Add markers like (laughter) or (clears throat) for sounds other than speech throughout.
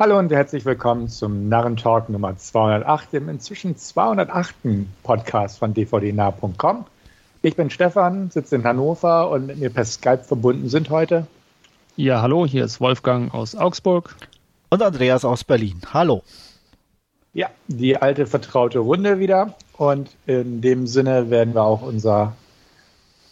Hallo und herzlich willkommen zum Narrentalk Nummer 208, dem inzwischen 208. Podcast von dvdnah.com. Ich bin Stefan, sitze in Hannover und mit mir per Skype verbunden sind heute. Ja, hallo, hier ist Wolfgang aus Augsburg. Und Andreas aus Berlin. Hallo. Ja, die alte vertraute Runde wieder. Und in dem Sinne werden wir auch unser,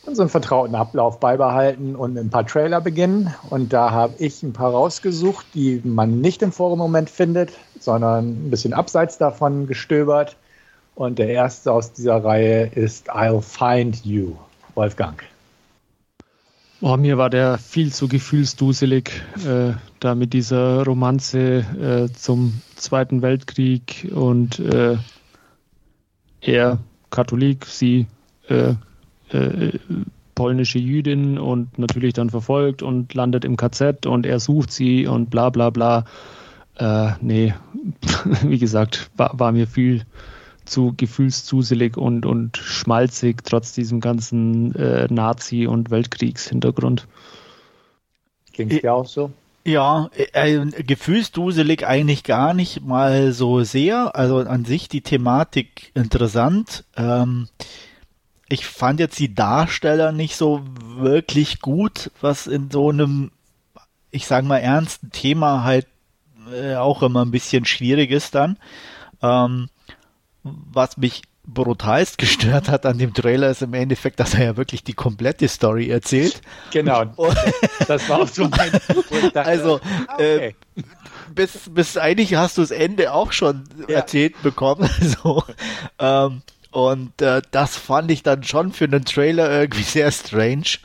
unseren vertrauten Ablauf beibehalten und ein paar Trailer beginnen. Und da habe ich ein paar rausgesucht, die man nicht im Forum Moment findet, sondern ein bisschen abseits davon gestöbert. Und der erste aus dieser Reihe ist I'll Find You, Wolfgang. Oh, mir war der viel zu gefühlsduselig, äh, da mit dieser Romanze äh, zum Zweiten Weltkrieg und äh, er Katholik, sie äh, polnische Jüdin und natürlich dann verfolgt und landet im KZ und er sucht sie und bla bla bla. Äh, nee, (laughs) wie gesagt, war, war mir viel zu gefühlszuselig und, und schmalzig, trotz diesem ganzen äh, Nazi- und Weltkriegshintergrund. Ging es dir auch so? Ja, äh, gefühlsduselig eigentlich gar nicht mal so sehr. Also an sich die Thematik interessant. Ähm, ich fand jetzt die Darsteller nicht so wirklich gut, was in so einem, ich sag mal, ernsten Thema halt äh, auch immer ein bisschen schwierig ist dann. Ähm, was mich brutalst (laughs) gestört hat an dem Trailer ist im Endeffekt, dass er ja wirklich die komplette Story erzählt. Genau. (laughs) das war auch so mein (laughs) dachte, Also, ah, okay. äh, bis, bis eigentlich hast du das Ende auch schon ja. erzählt bekommen. So. Ähm, und äh, das fand ich dann schon für einen Trailer irgendwie (laughs) sehr strange.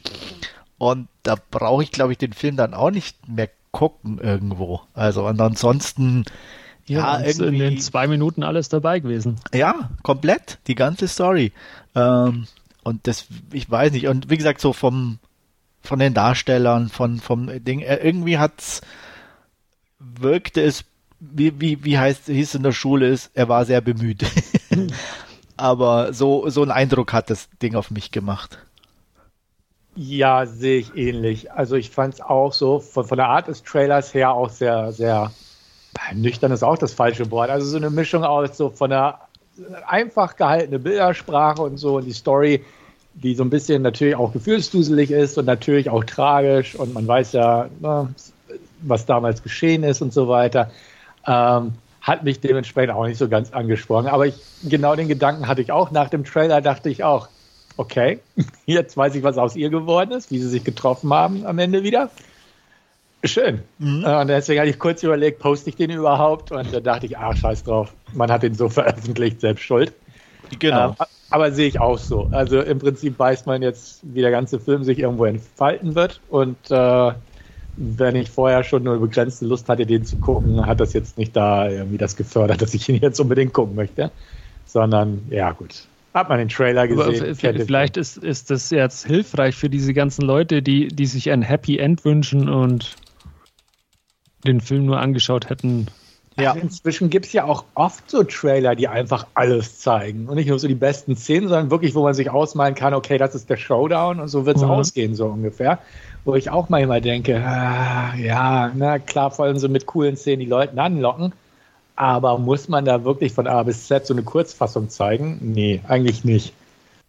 Und da brauche ich, glaube ich, den Film dann auch nicht mehr gucken irgendwo. Also und ansonsten ja, ja in den zwei Minuten alles dabei gewesen. Ja, komplett, die ganze Story. Ähm, und das, ich weiß nicht, und wie gesagt, so vom, von den Darstellern, von, vom Ding, äh, irgendwie hat's, wirkte es, wie, wie, wie heißt, hieß in der Schule ist, er war sehr bemüht. (laughs) Aber so, so einen Eindruck hat das Ding auf mich gemacht. Ja, sehe ich ähnlich. Also ich fand es auch so, von, von der Art des Trailers her auch sehr, sehr nüchtern ist auch das falsche Wort. Also so eine Mischung aus so von der einfach gehaltene Bildersprache und so und die Story, die so ein bisschen natürlich auch gefühlsduselig ist und natürlich auch tragisch und man weiß ja, na, was damals geschehen ist und so weiter, ähm, hat mich dementsprechend auch nicht so ganz angesprochen. Aber ich, genau den Gedanken hatte ich auch. Nach dem Trailer dachte ich auch, okay, (laughs) jetzt weiß ich, was aus ihr geworden ist, wie sie sich getroffen haben am Ende wieder. Schön. Mhm. Äh, und deswegen hatte ich kurz überlegt, poste ich den überhaupt? Und da dachte ich, ach, scheiß drauf. Man hat den so (laughs) veröffentlicht, selbst schuld. Genau. Äh, aber sehe ich auch so. Also im Prinzip weiß man jetzt, wie der ganze Film sich irgendwo entfalten wird. Und äh, wenn ich vorher schon nur begrenzte Lust hatte, den zu gucken, hat das jetzt nicht da irgendwie das gefördert, (laughs) dass ich ihn jetzt unbedingt gucken möchte. Sondern, ja, gut. Hat man den Trailer gesehen. vielleicht ist, ist das jetzt hilfreich für diese ganzen Leute, die, die sich ein Happy End wünschen und den Film nur angeschaut hätten. Ja. Also inzwischen gibt es ja auch oft so Trailer, die einfach alles zeigen. Und nicht nur so die besten Szenen, sondern wirklich, wo man sich ausmalen kann, okay, das ist der Showdown und so wird es mhm. ausgehen, so ungefähr. Wo ich auch manchmal denke, ah, ja, na klar, vor allem so mit coolen Szenen die Leute anlocken. Aber muss man da wirklich von A bis Z so eine Kurzfassung zeigen? Nee, eigentlich nicht.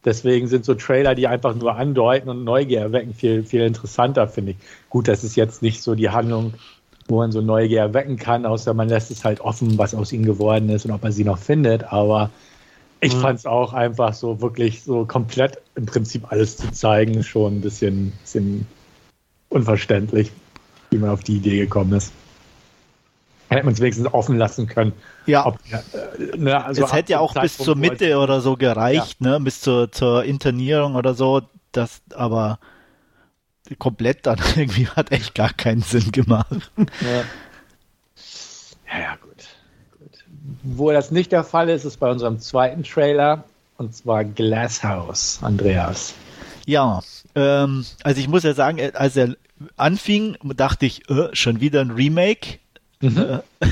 Deswegen sind so Trailer, die einfach nur andeuten und Neugier erwecken, viel, viel interessanter, finde ich. Gut, das ist jetzt nicht so die Handlung wo man so Neugier erwecken kann, außer man lässt es halt offen, was aus ihnen geworden ist und ob er sie noch findet. Aber ich mhm. fand es auch einfach so wirklich so komplett im Prinzip alles zu zeigen, schon ein bisschen, bisschen unverständlich, wie man auf die Idee gekommen ist. Hätte man es wenigstens offen lassen können. Ja. Ob, äh, ne, also es hätte ja auch bis zur Mitte oder so gereicht, ja. ne? Bis zur, zur Internierung oder so. Das, aber komplett dann (laughs) irgendwie hat echt gar keinen Sinn gemacht. Ja, ja, ja gut. gut. Wo das nicht der Fall ist, ist bei unserem zweiten Trailer und zwar Glasshouse, Andreas. Ja, ähm, also ich muss ja sagen, äh, als er anfing, dachte ich, äh, schon wieder ein Remake. Mhm. Äh,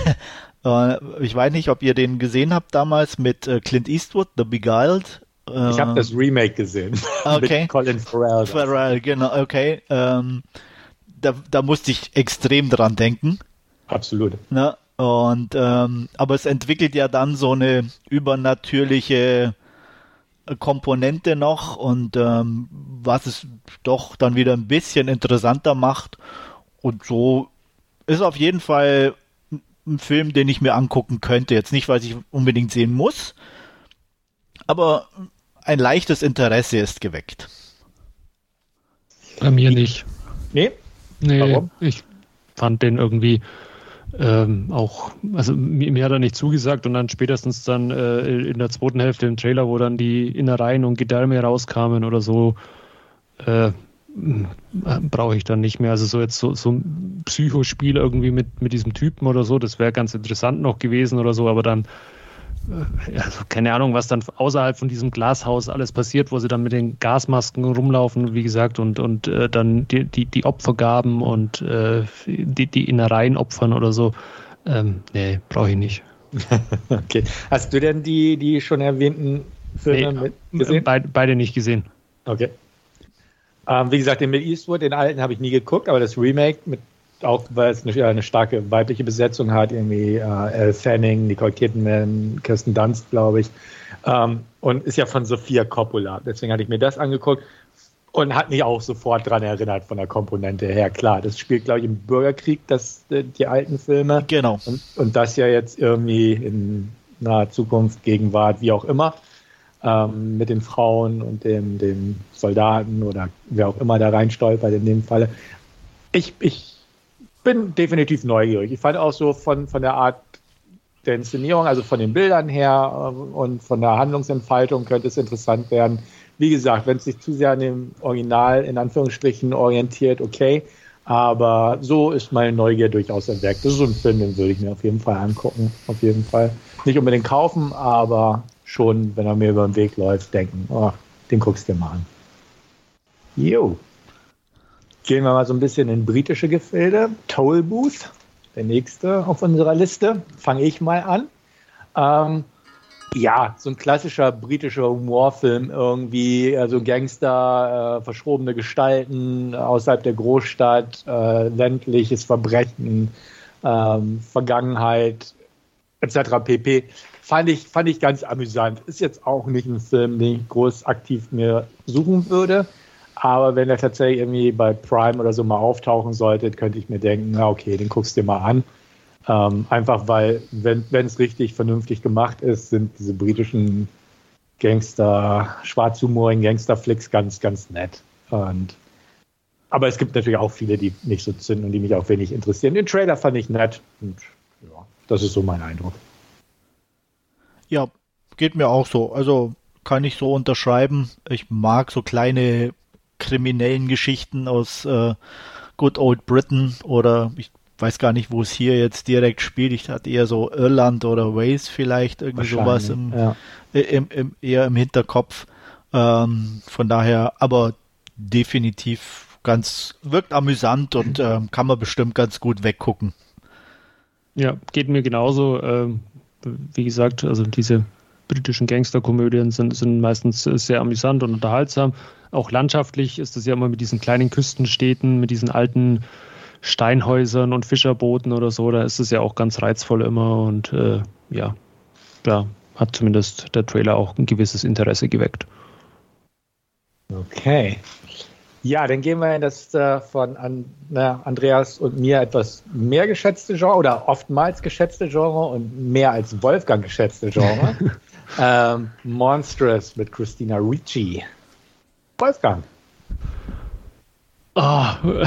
(laughs) äh, ich weiß nicht, ob ihr den gesehen habt damals mit äh, Clint Eastwood, The Beguiled. Ich habe das Remake gesehen. (laughs) Okay. mit Colin Farrell. Farrell, genau, okay. Ähm, da, da musste ich extrem dran denken. Absolut. Na, Und ähm, aber es entwickelt ja dann so eine übernatürliche Komponente noch und ähm, was es doch dann wieder ein bisschen interessanter macht. Und so ist auf jeden Fall ein Film, den ich mir angucken könnte. Jetzt nicht, weil ich unbedingt sehen muss, aber ein leichtes Interesse ist geweckt. Bei mir nicht. Nee? Nee, Warum? ich fand den irgendwie ähm, auch, also mir, mir, hat er nicht zugesagt und dann spätestens dann äh, in der zweiten Hälfte im Trailer, wo dann die Innereien und Gedärme rauskamen oder so, äh, brauche ich dann nicht mehr. Also so jetzt so, so ein Psychospiel irgendwie mit, mit diesem Typen oder so, das wäre ganz interessant noch gewesen oder so, aber dann also keine Ahnung, was dann außerhalb von diesem Glashaus alles passiert, wo sie dann mit den Gasmasken rumlaufen, wie gesagt, und, und äh, dann die, die, die Opfergaben und äh, die, die Innereien opfern oder so. Ähm, nee, brauche ich nicht. (laughs) okay. Hast du denn die, die schon erwähnten Filme nee, gesehen? Be beide nicht gesehen. Okay. Ähm, wie gesagt, den mit Eastwood, den alten habe ich nie geguckt, aber das Remake mit auch weil es eine, eine, starke weibliche Besetzung hat, irgendwie äh, Elle Fanning, Nicole Kidman, Kirsten Dunst, glaube ich. Ähm, und ist ja von Sophia Coppola. Deswegen hatte ich mir das angeguckt und hat mich auch sofort daran erinnert von der Komponente her. Klar, das spielt, glaube ich, im Bürgerkrieg, das, äh, die alten Filme. Genau. Und, und das ja jetzt irgendwie in naher Zukunft, Gegenwart, wie auch immer. Ähm, mit den Frauen und dem, dem Soldaten oder wer auch immer da reinstolpert in dem Falle. Ich, ich bin definitiv neugierig. Ich fand auch so von, von der Art der Inszenierung, also von den Bildern her äh, und von der Handlungsentfaltung könnte es interessant werden. Wie gesagt, wenn es sich zu sehr an dem Original in Anführungsstrichen orientiert, okay. Aber so ist meine Neugier durchaus erweckt. Das ist so ein Film, den würde ich mir auf jeden Fall angucken. Auf jeden Fall. Nicht unbedingt kaufen, aber schon, wenn er mir über den Weg läuft, denken, oh, den guckst du dir mal an. Jo. Gehen wir mal so ein bisschen in britische Gefilde. Toll Booth, der nächste auf unserer Liste. Fange ich mal an. Ähm, ja, so ein klassischer britischer Humorfilm irgendwie, also Gangster, äh, verschrobene Gestalten außerhalb der Großstadt, äh, ländliches Verbrechen, ähm, Vergangenheit etc. pp. Fand ich, fand ich ganz amüsant. Ist jetzt auch nicht ein Film, den ich groß aktiv mir suchen würde. Aber wenn er tatsächlich irgendwie bei Prime oder so mal auftauchen sollte, könnte ich mir denken, na okay, den guckst du dir mal an. Ähm, einfach weil, wenn es richtig vernünftig gemacht ist, sind diese britischen Gangster, schwarzhumorigen Gangsterflicks ganz, ganz nett. Und, aber es gibt natürlich auch viele, die nicht so zünden und die mich auch wenig interessieren. Den Trailer fand ich nett und ja, das ist so mein Eindruck. Ja, geht mir auch so. Also kann ich so unterschreiben. Ich mag so kleine kriminellen Geschichten aus äh, Good Old Britain oder ich weiß gar nicht, wo es hier jetzt direkt spielt. Ich hatte eher so Irland oder Wales vielleicht irgendwie sowas im, ja. im, im, eher im Hinterkopf. Ähm, von daher, aber definitiv ganz, wirkt amüsant und ähm, kann man bestimmt ganz gut weggucken. Ja, geht mir genauso. Ähm, wie gesagt, also diese britischen Gangsterkomödien sind, sind meistens sehr amüsant und unterhaltsam. Auch landschaftlich ist das ja immer mit diesen kleinen Küstenstädten, mit diesen alten Steinhäusern und Fischerbooten oder so. Da ist es ja auch ganz reizvoll immer und äh, ja, da hat zumindest der Trailer auch ein gewisses Interesse geweckt. Okay. Ja, dann gehen wir in das äh, von an, na, Andreas und mir etwas mehr geschätzte Genre oder oftmals geschätzte Genre und mehr als Wolfgang geschätzte Genre. (laughs) ähm, Monstrous mit Christina Ricci. Wolfgang. Oh, (laughs)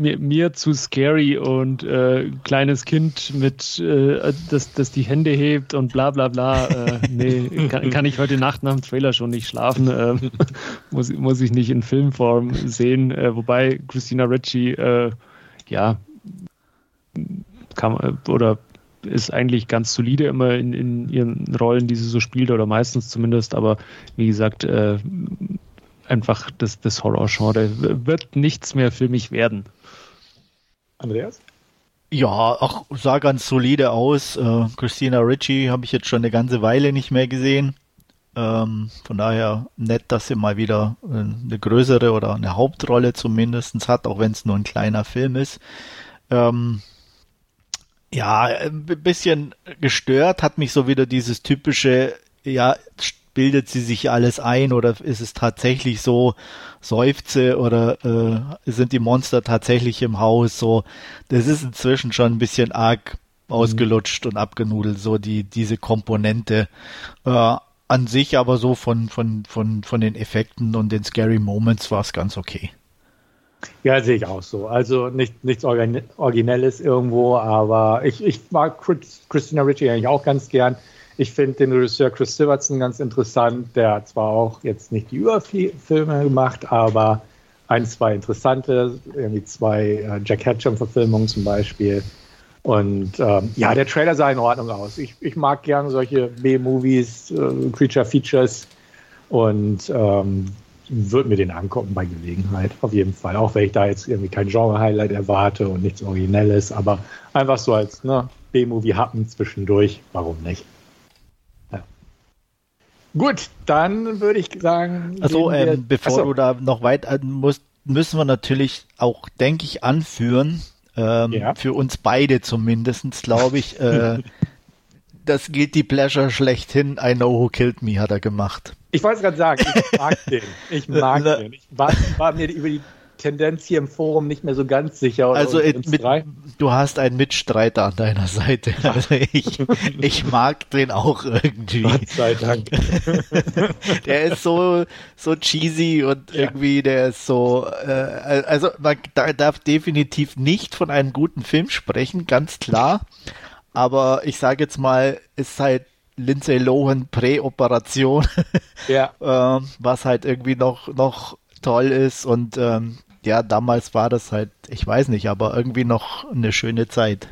mir, mir zu scary und äh, kleines Kind mit, äh, das, das die Hände hebt und bla bla bla. Äh, nee, (laughs) kann, kann, ich heute Nacht nach dem Trailer schon nicht schlafen. Ähm, (laughs) muss, muss ich nicht in Filmform sehen. Äh, wobei Christina Ricci, äh, ja, kann, oder ist eigentlich ganz solide immer in, in ihren Rollen, die sie so spielt, oder meistens zumindest, aber wie gesagt, äh, einfach das, das Horror-Genre wird nichts mehr für mich werden. Andreas? Ja, auch sah ganz solide aus. Äh, Christina Ritchie habe ich jetzt schon eine ganze Weile nicht mehr gesehen. Ähm, von daher nett, dass sie mal wieder äh, eine größere oder eine Hauptrolle zumindest hat, auch wenn es nur ein kleiner Film ist. Ähm, Ja, ein bisschen gestört hat mich so wieder dieses typische, ja, bildet sie sich alles ein oder ist es tatsächlich so Seufze oder äh, sind die Monster tatsächlich im Haus? So, das ist inzwischen schon ein bisschen arg ausgelutscht mhm. und abgenudelt, so die diese Komponente. Äh, an sich aber so von, von, von, von den Effekten und den Scary Moments war es ganz okay. Ja, sehe ich auch so. Also nicht, nichts Originelles irgendwo, aber ich, ich mag Christina Ritchie eigentlich auch ganz gern. Ich finde den Regisseur Chris Silverton ganz interessant. Der hat zwar auch jetzt nicht die Überfilme gemacht, aber ein, zwei interessante, irgendwie zwei äh, Jack Hatcham-Verfilmungen zum Beispiel. Und ähm, ja, der Trailer sah in Ordnung aus. Ich, ich mag gerne solche B-Movies, äh, Creature Features und ähm, würde mir den angucken bei Gelegenheit, auf jeden Fall. Auch wenn ich da jetzt irgendwie kein Genre-Highlight erwarte und nichts Originelles, aber einfach so als ne, B-Movie-Happen zwischendurch, warum nicht? Ja. Gut, dann würde ich sagen. Also, ähm, bevor achso. du da noch weit musst, müssen wir natürlich auch, denke ich, anführen, ähm, ja. Für uns beide zumindest, glaube ich. Äh, (laughs) das gilt die Pleasure schlechthin. I know who killed me, hat er gemacht. Ich wollte gerade sagen, ich mag (laughs) den. Ich mag den. Ich war, war mir über die Tendenz hier im Forum nicht mehr so ganz sicher. Also mit, du hast einen Mitstreiter an deiner Seite. Also ich, ich mag den auch irgendwie. Gott sei Dank. (laughs) der ist so, so cheesy und ja. irgendwie, der ist so, äh, also man darf definitiv nicht von einem guten Film sprechen, ganz klar. Aber ich sage jetzt mal, ist halt Lindsay Lohan Präoperation, ja. (laughs) ähm, was halt irgendwie noch, noch toll ist und ähm, ja, damals war das halt, ich weiß nicht, aber irgendwie noch eine schöne Zeit.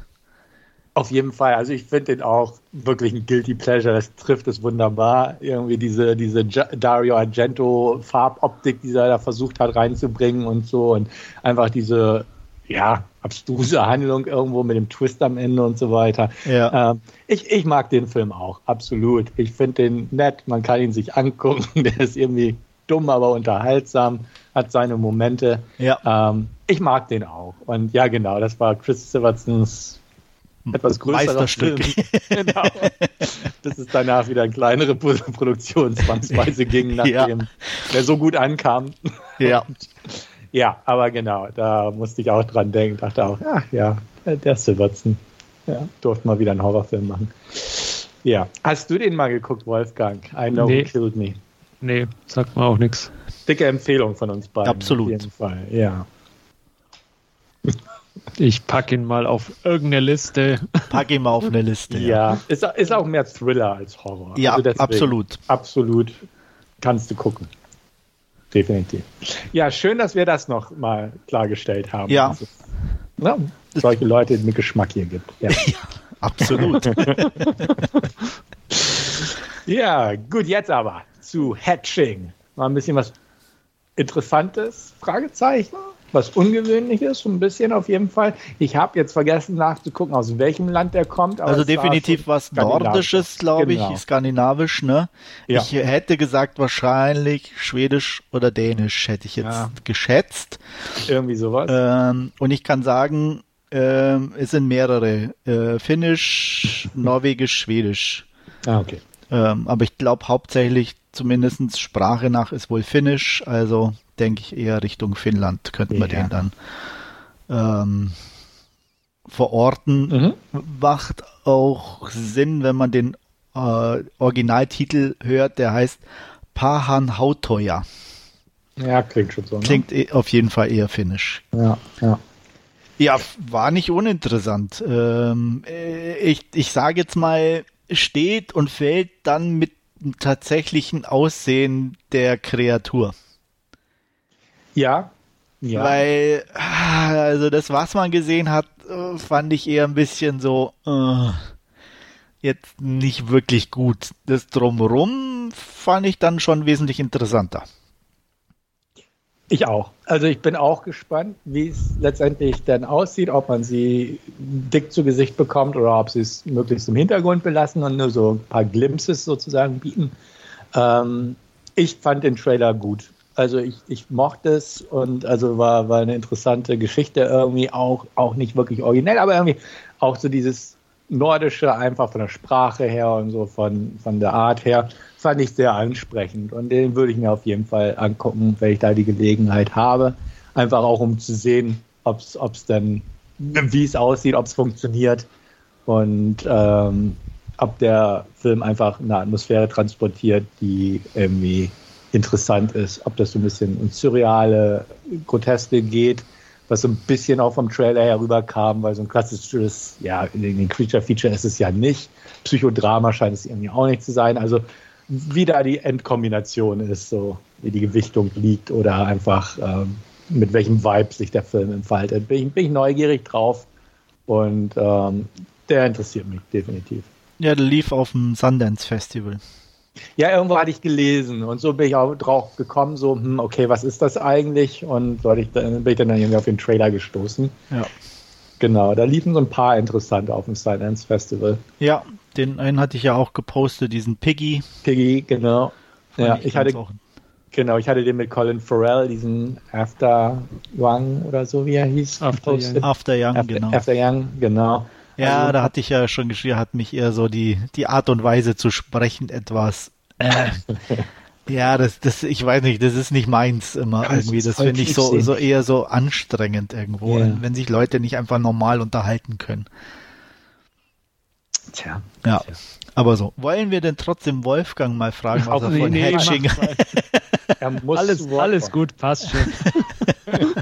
Auf jeden Fall. Also ich finde den auch wirklich ein Guilty Pleasure. Das trifft es wunderbar. Irgendwie diese, diese Dario Argento Farboptik, die er da versucht hat reinzubringen und so. Und einfach diese, ja, abstruse (laughs) Handlung irgendwo mit dem Twist am Ende und so weiter. Ja. Ähm, ich, ich mag den Film auch, absolut. Ich finde den nett. Man kann ihn sich angucken. (laughs) Der ist irgendwie dumm, aber unterhaltsam, hat seine Momente. Ja. Ähm, ich mag den auch. Und ja, genau, das war Chris Silversons etwas größerer Film. (laughs) genau. Das ist danach wieder eine kleinere Produktion zwangsweise ging, nachdem ja. der so gut ankam. Ja. Und, ja, aber genau, da musste ich auch dran denken. Dachte auch, ja, ja, der Silverson. Ja, durfte mal wieder einen Horrorfilm machen. Ja. Hast du den mal geguckt, Wolfgang? I Know nee. Who Killed Me. Nee, sagt mir auch nichts. Dicke Empfehlung von uns beiden. Absolut. Auf jeden Fall, ja. Ich packe ihn mal auf irgendeine Liste. Pack ihn mal auf eine Liste. Ja, ja. Ist, ist auch mehr Thriller als Horror. Ja, also deswegen, absolut. Absolut. Kannst du gucken. Definitiv. Ja, schön, dass wir das noch mal klargestellt haben. Ja. Also, na, solche Leute mit Geschmack hier gibt. Ja, (laughs) ja absolut. (laughs) ja, gut, jetzt aber zu Hatching. Mal ein bisschen was Interessantes, Fragezeichen, was Ungewöhnliches, so ein bisschen auf jeden Fall. Ich habe jetzt vergessen nachzugucken, aus welchem Land der kommt. also definitiv was Nordisches, glaube genau. ich, skandinavisch, ne? Ja. Ich hätte gesagt wahrscheinlich Schwedisch oder Dänisch, hätte ich jetzt ja. geschätzt. Irgendwie sowas. Ähm, und ich kann sagen, ähm, es sind mehrere. Äh, Finnisch, Norwegisch, Schwedisch. Ah, okay. Ähm, aber ich glaube hauptsächlich zumindest Sprache nach ist wohl Finnisch, also denke ich eher Richtung Finnland könnten wir ja. den dann ähm, verorten. Mhm. Macht auch Sinn, wenn man den äh, Originaltitel hört, der heißt Pahan Hautoja. Ja, klingt schon so. Ne? Klingt e auf jeden Fall eher finnisch. Ja, ja. Ja, war nicht uninteressant. Ähm, äh, ich ich sage jetzt mal, steht und fällt dann mit tatsächlichen Aussehen der Kreatur. Ja. ja. Weil, also das, was man gesehen hat, fand ich eher ein bisschen so, uh, jetzt nicht wirklich gut. Das Drumrum fand ich dann schon wesentlich interessanter. Ich auch. Also ich bin auch gespannt, wie es letztendlich dann aussieht, ob man sie dick zu Gesicht bekommt oder ob sie es möglichst im Hintergrund belassen und nur so ein paar Glimpses sozusagen bieten. Ähm, ich fand den Trailer gut. Also ich, ich mochte es und also war, war eine interessante Geschichte irgendwie auch, auch nicht wirklich originell, aber irgendwie auch so dieses Nordische einfach von der Sprache her und so von, von der Art her fand ich sehr ansprechend und den würde ich mir auf jeden Fall angucken, wenn ich da die Gelegenheit habe. Einfach auch um zu sehen, ob es dann, wie es aussieht, ob es funktioniert und ähm, ob der Film einfach eine Atmosphäre transportiert, die irgendwie interessant ist, ob das so ein bisschen ins Surreale, Groteske geht, was so ein bisschen auch vom Trailer herüberkam, weil so ein klassisches, ja, in den Creature-Feature ist es ja nicht. Psychodrama scheint es irgendwie auch nicht zu sein. Also wie da die Endkombination ist, so wie die Gewichtung liegt oder einfach ähm, mit welchem Vibe sich der Film entfaltet. Bin ich, bin ich neugierig drauf und ähm, der interessiert mich definitiv. Ja, der lief auf dem Sundance Festival. Ja, irgendwo hatte ich gelesen und so bin ich auch drauf gekommen, so, hm, okay, was ist das eigentlich? Und ich, dann bin ich dann irgendwie auf den Trailer gestoßen. Ja. Genau, da liefen so ein paar interessante auf dem Sundance Festival. Ja, den einen hatte ich ja auch gepostet, diesen Piggy. Piggy, genau. Fand ja, ich, ich hatte auch. Genau, ich hatte den mit Colin Farrell, diesen After Young oder so, wie er hieß. After Young, After Young After, genau. After Young, genau. Ja, also, da hatte ich ja schon geschrieben, hat mich eher so die, die Art und Weise zu sprechen etwas. Äh, (laughs) ja, das, das, ich weiß nicht, das ist nicht meins immer ja, irgendwie. Das finde ich so, so eher so anstrengend irgendwo, yeah. wenn sich Leute nicht einfach normal unterhalten können. Tja. Ja. Tja. Aber so, wollen wir denn trotzdem Wolfgang mal fragen, was er von nee, Hatching... (laughs) alles, alles gut, passt schon. (laughs)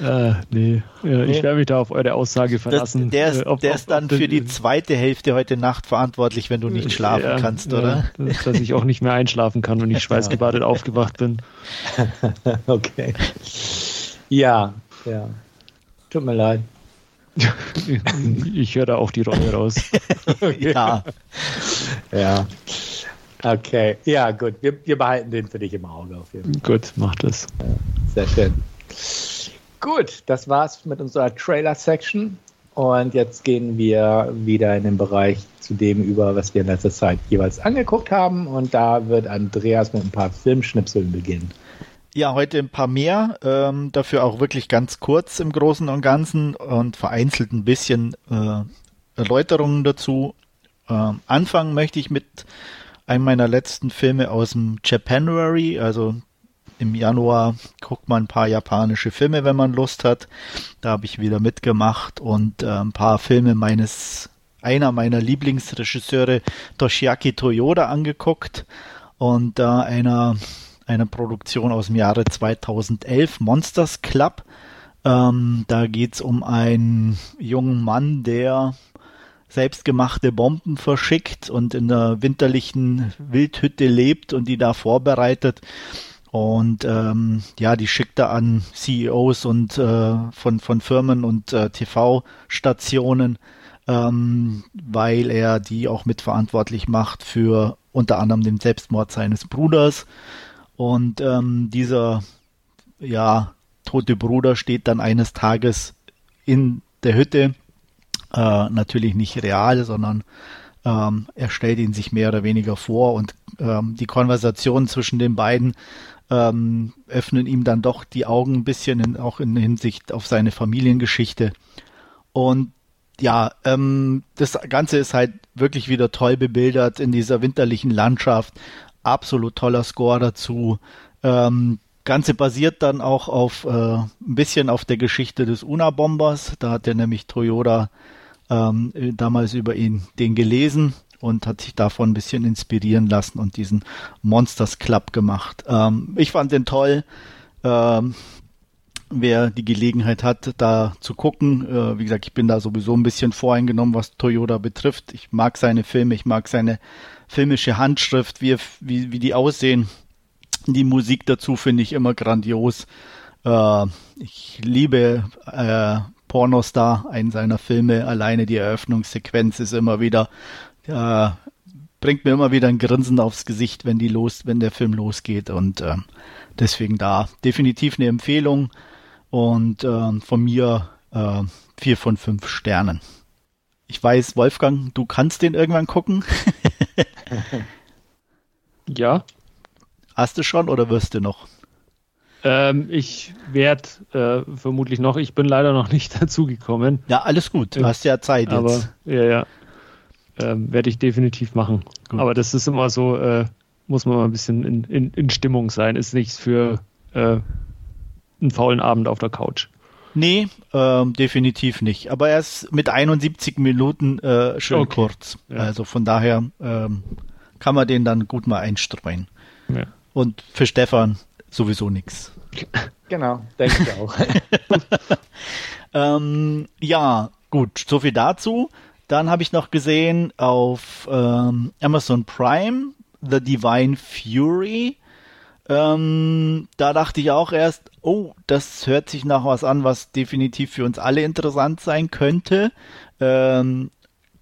Äh, nee, ja, ich werde mich da auf eure Aussage verlassen. Das, der ist, äh, ob, der ist dann für die zweite Hälfte heute Nacht verantwortlich, wenn du nicht schlafen ja, kannst, oder? Ja, dass, dass ich auch nicht mehr einschlafen kann und ich (laughs) schweißgebadet aufgewacht bin. (laughs) okay. Ja, ja. Tut mir leid. (laughs) ich höre da auch die Rolle raus. ja. Ja. Okay, ja, gut. Wir, wir, behalten den für dich im Auge auf jeden Fall. Gut, mach das. Ja, sehr schön. Gut, das war's mit unserer Trailer-Section. Und jetzt gehen wir wieder in den Bereich zu dem über, was wir in letzter Zeit jeweils angeguckt haben. Und da wird Andreas mit ein paar Filmschnipseln beginnen. Ja, heute ein paar mehr, ähm, dafür auch wirklich ganz kurz im Großen und Ganzen und vereinzelt ein bisschen äh, Erläuterungen dazu. Ähm, anfangen möchte ich mit einem meiner letzten Filme aus dem Japanuary, also im Januar guckt man ein paar japanische Filme, wenn man Lust hat. Da habe ich wieder mitgemacht und äh, ein paar Filme meines, einer meiner Lieblingsregisseure, Toshiaki Toyoda, angeguckt. Und da äh, einer, einer Produktion aus dem Jahre 2011, Monsters Club. Ähm, da geht es um einen jungen Mann, der selbstgemachte Bomben verschickt und in der winterlichen Wildhütte lebt und die da vorbereitet und ähm, ja, die schickt er an CEOs und äh, von, von Firmen und äh, TV-Stationen, ähm, weil er die auch mitverantwortlich macht für unter anderem den Selbstmord seines Bruders. Und ähm, dieser ja, tote Bruder steht dann eines Tages in der Hütte, äh, natürlich nicht real, sondern ähm, er stellt ihn sich mehr oder weniger vor und ähm, die Konversation zwischen den beiden ähm, öffnen ihm dann doch die Augen ein bisschen, in, auch in Hinsicht auf seine Familiengeschichte. Und ja, ähm, das Ganze ist halt wirklich wieder toll bebildert in dieser winterlichen Landschaft. Absolut toller Score dazu. Ähm, Ganze basiert dann auch auf äh, ein bisschen auf der Geschichte des Una-Bombers. Da hat er nämlich Toyota ähm, damals über ihn den gelesen und hat sich davon ein bisschen inspirieren lassen und diesen Monsters Club gemacht. Ähm, ich fand den toll. Ähm, wer die Gelegenheit hat, da zu gucken. Äh, wie gesagt, ich bin da sowieso ein bisschen voreingenommen, was Toyota betrifft. Ich mag seine Filme, ich mag seine filmische Handschrift, wie, wie, wie die aussehen. Die Musik dazu finde ich immer grandios. Äh, ich liebe äh, Pornostar, einen seiner Filme. Alleine die Eröffnungssequenz ist immer wieder ja, bringt mir immer wieder ein Grinsen aufs Gesicht, wenn die los, wenn der Film losgeht und äh, deswegen da definitiv eine Empfehlung und äh, von mir äh, vier von fünf Sternen. Ich weiß, Wolfgang, du kannst den irgendwann gucken. (laughs) ja. Hast du schon oder wirst du noch? Ähm, ich werde äh, vermutlich noch, ich bin leider noch nicht (laughs) dazugekommen. Ja, alles gut, du hast ja Zeit jetzt. Aber ja, ja. Ähm, werde ich definitiv machen. Gut. Aber das ist immer so, äh, muss man mal ein bisschen in, in, in Stimmung sein. Ist nichts für äh, einen faulen Abend auf der Couch. Nee, ähm, definitiv nicht. Aber er ist mit 71 Minuten äh, schön okay. kurz. Ja. Also von daher ähm, kann man den dann gut mal einstreuen. Ja. Und für Stefan sowieso nichts. (laughs) Genau, denke ich auch. (laughs) ähm, ja, gut, so viel dazu. Dann habe ich noch gesehen auf ähm, Amazon Prime The Divine Fury. Ähm, da dachte ich auch erst, oh, das hört sich nach was an, was definitiv für uns alle interessant sein könnte. Ähm,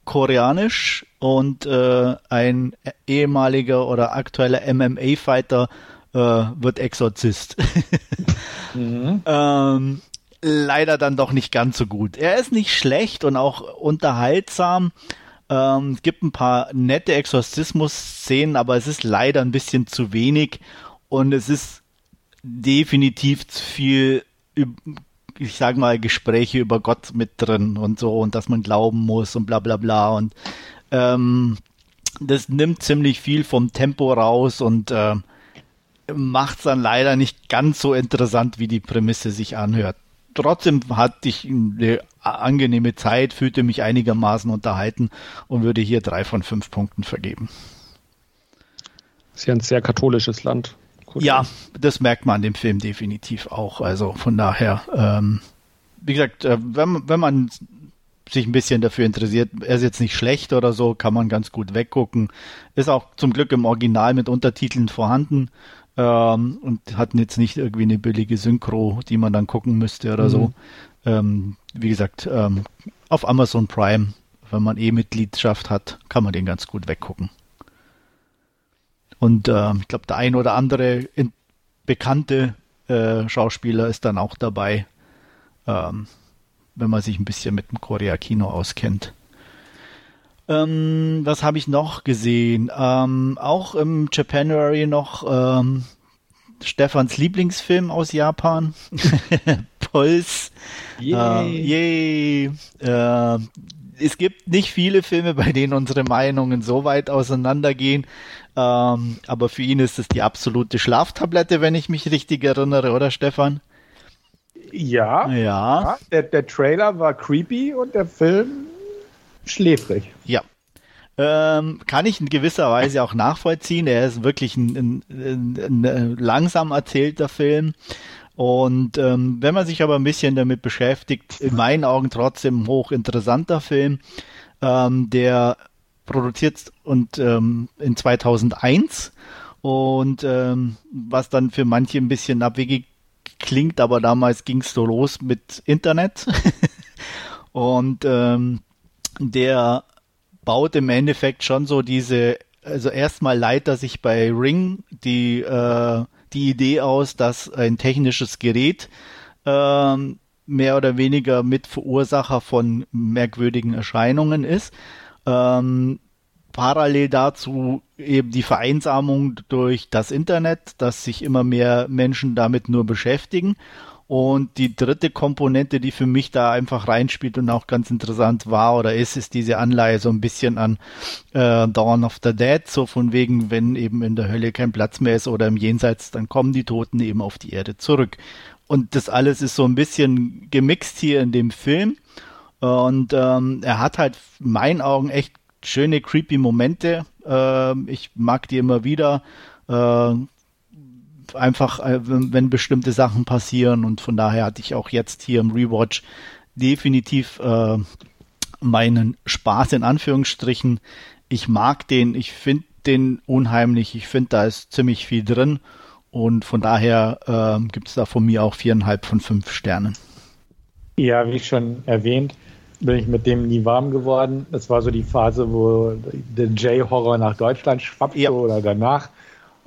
koreanisch und äh, ein ehemaliger oder aktueller MMA-Fighter äh, wird Exorzist. (laughs) mhm. ähm, leider dann doch nicht ganz so gut. Er ist nicht schlecht und auch unterhaltsam. Ähm, es gibt ein paar nette Exorzismus-Szenen, aber es ist leider ein bisschen zu wenig und es ist definitiv zu viel, ich sag mal, Gespräche über Gott mit drin und so und dass man glauben muss und bla bla bla und ähm, das nimmt ziemlich viel vom Tempo raus und äh, macht es dann leider nicht ganz so interessant, wie die Prämisse sich anhört. Trotzdem hatte ich eine angenehme Zeit, fühlte mich einigermaßen unterhalten und würde hier drei von fünf Punkten vergeben. ist ja ein sehr katholisches Land. Gut. Ja, das merkt man an dem Film definitiv auch. Also von daher, ähm, wie gesagt, äh, wenn, wenn man sich ein bisschen dafür interessiert, er ist jetzt nicht schlecht oder so, kann man ganz gut weggucken. Ist auch zum Glück im Original mit Untertiteln vorhanden ähm, und hatten jetzt nicht irgendwie eine billige Synchro, die man dann gucken müsste oder mhm. so. Ähm, wie gesagt, ähm, auf Amazon Prime, wenn man eh Mitgliedschaft hat, kann man den ganz gut weggucken. Und äh, ich glaube, der ein oder andere in, bekannte äh, Schauspieler ist dann auch dabei, ähm, wenn man sich ein bisschen mit dem Korea-Kino auskennt. Ähm, was habe ich noch gesehen? Ähm, auch im Japanuary noch ähm, Stefans Lieblingsfilm aus Japan, (laughs) Puls. Yay. Uh, yay. Uh, es gibt nicht viele Filme, bei denen unsere Meinungen so weit auseinandergehen. Ähm, aber für ihn ist es die absolute Schlaftablette, wenn ich mich richtig erinnere, oder Stefan? Ja. Ja. ja der, der Trailer war creepy und der Film schläfrig. Ja, ähm, kann ich in gewisser Weise auch nachvollziehen. Er ist wirklich ein, ein, ein, ein langsam erzählter Film. Und ähm, wenn man sich aber ein bisschen damit beschäftigt, in meinen Augen trotzdem ein hochinteressanter Film, ähm, der produziert und ähm, in 2001 und ähm, was dann für manche ein bisschen abwegig klingt, aber damals ging es so los mit Internet (laughs) und ähm, der baut im Endeffekt schon so diese, also erstmal leitet er sich bei Ring die, äh, die Idee aus, dass ein technisches Gerät äh, mehr oder weniger Mitverursacher von merkwürdigen Erscheinungen ist. Ähm, parallel dazu eben die Vereinsamung durch das Internet, dass sich immer mehr Menschen damit nur beschäftigen und die dritte Komponente, die für mich da einfach reinspielt und auch ganz interessant war oder ist, ist diese Anleihe so ein bisschen an äh, Dawn of the Dead, so von wegen, wenn eben in der Hölle kein Platz mehr ist oder im Jenseits, dann kommen die Toten eben auf die Erde zurück. Und das alles ist so ein bisschen gemixt hier in dem Film. Und ähm, er hat halt in meinen Augen echt schöne, creepy Momente. Äh, ich mag die immer wieder. Äh, einfach, äh, wenn bestimmte Sachen passieren und von daher hatte ich auch jetzt hier im Rewatch definitiv äh, meinen Spaß in Anführungsstrichen. Ich mag den, ich finde den unheimlich, ich finde da ist ziemlich viel drin und von daher äh, gibt es da von mir auch viereinhalb von fünf Sternen. Ja, wie schon erwähnt, bin ich mit dem nie warm geworden. Das war so die Phase, wo der J-Horror nach Deutschland schwappte ja. oder danach.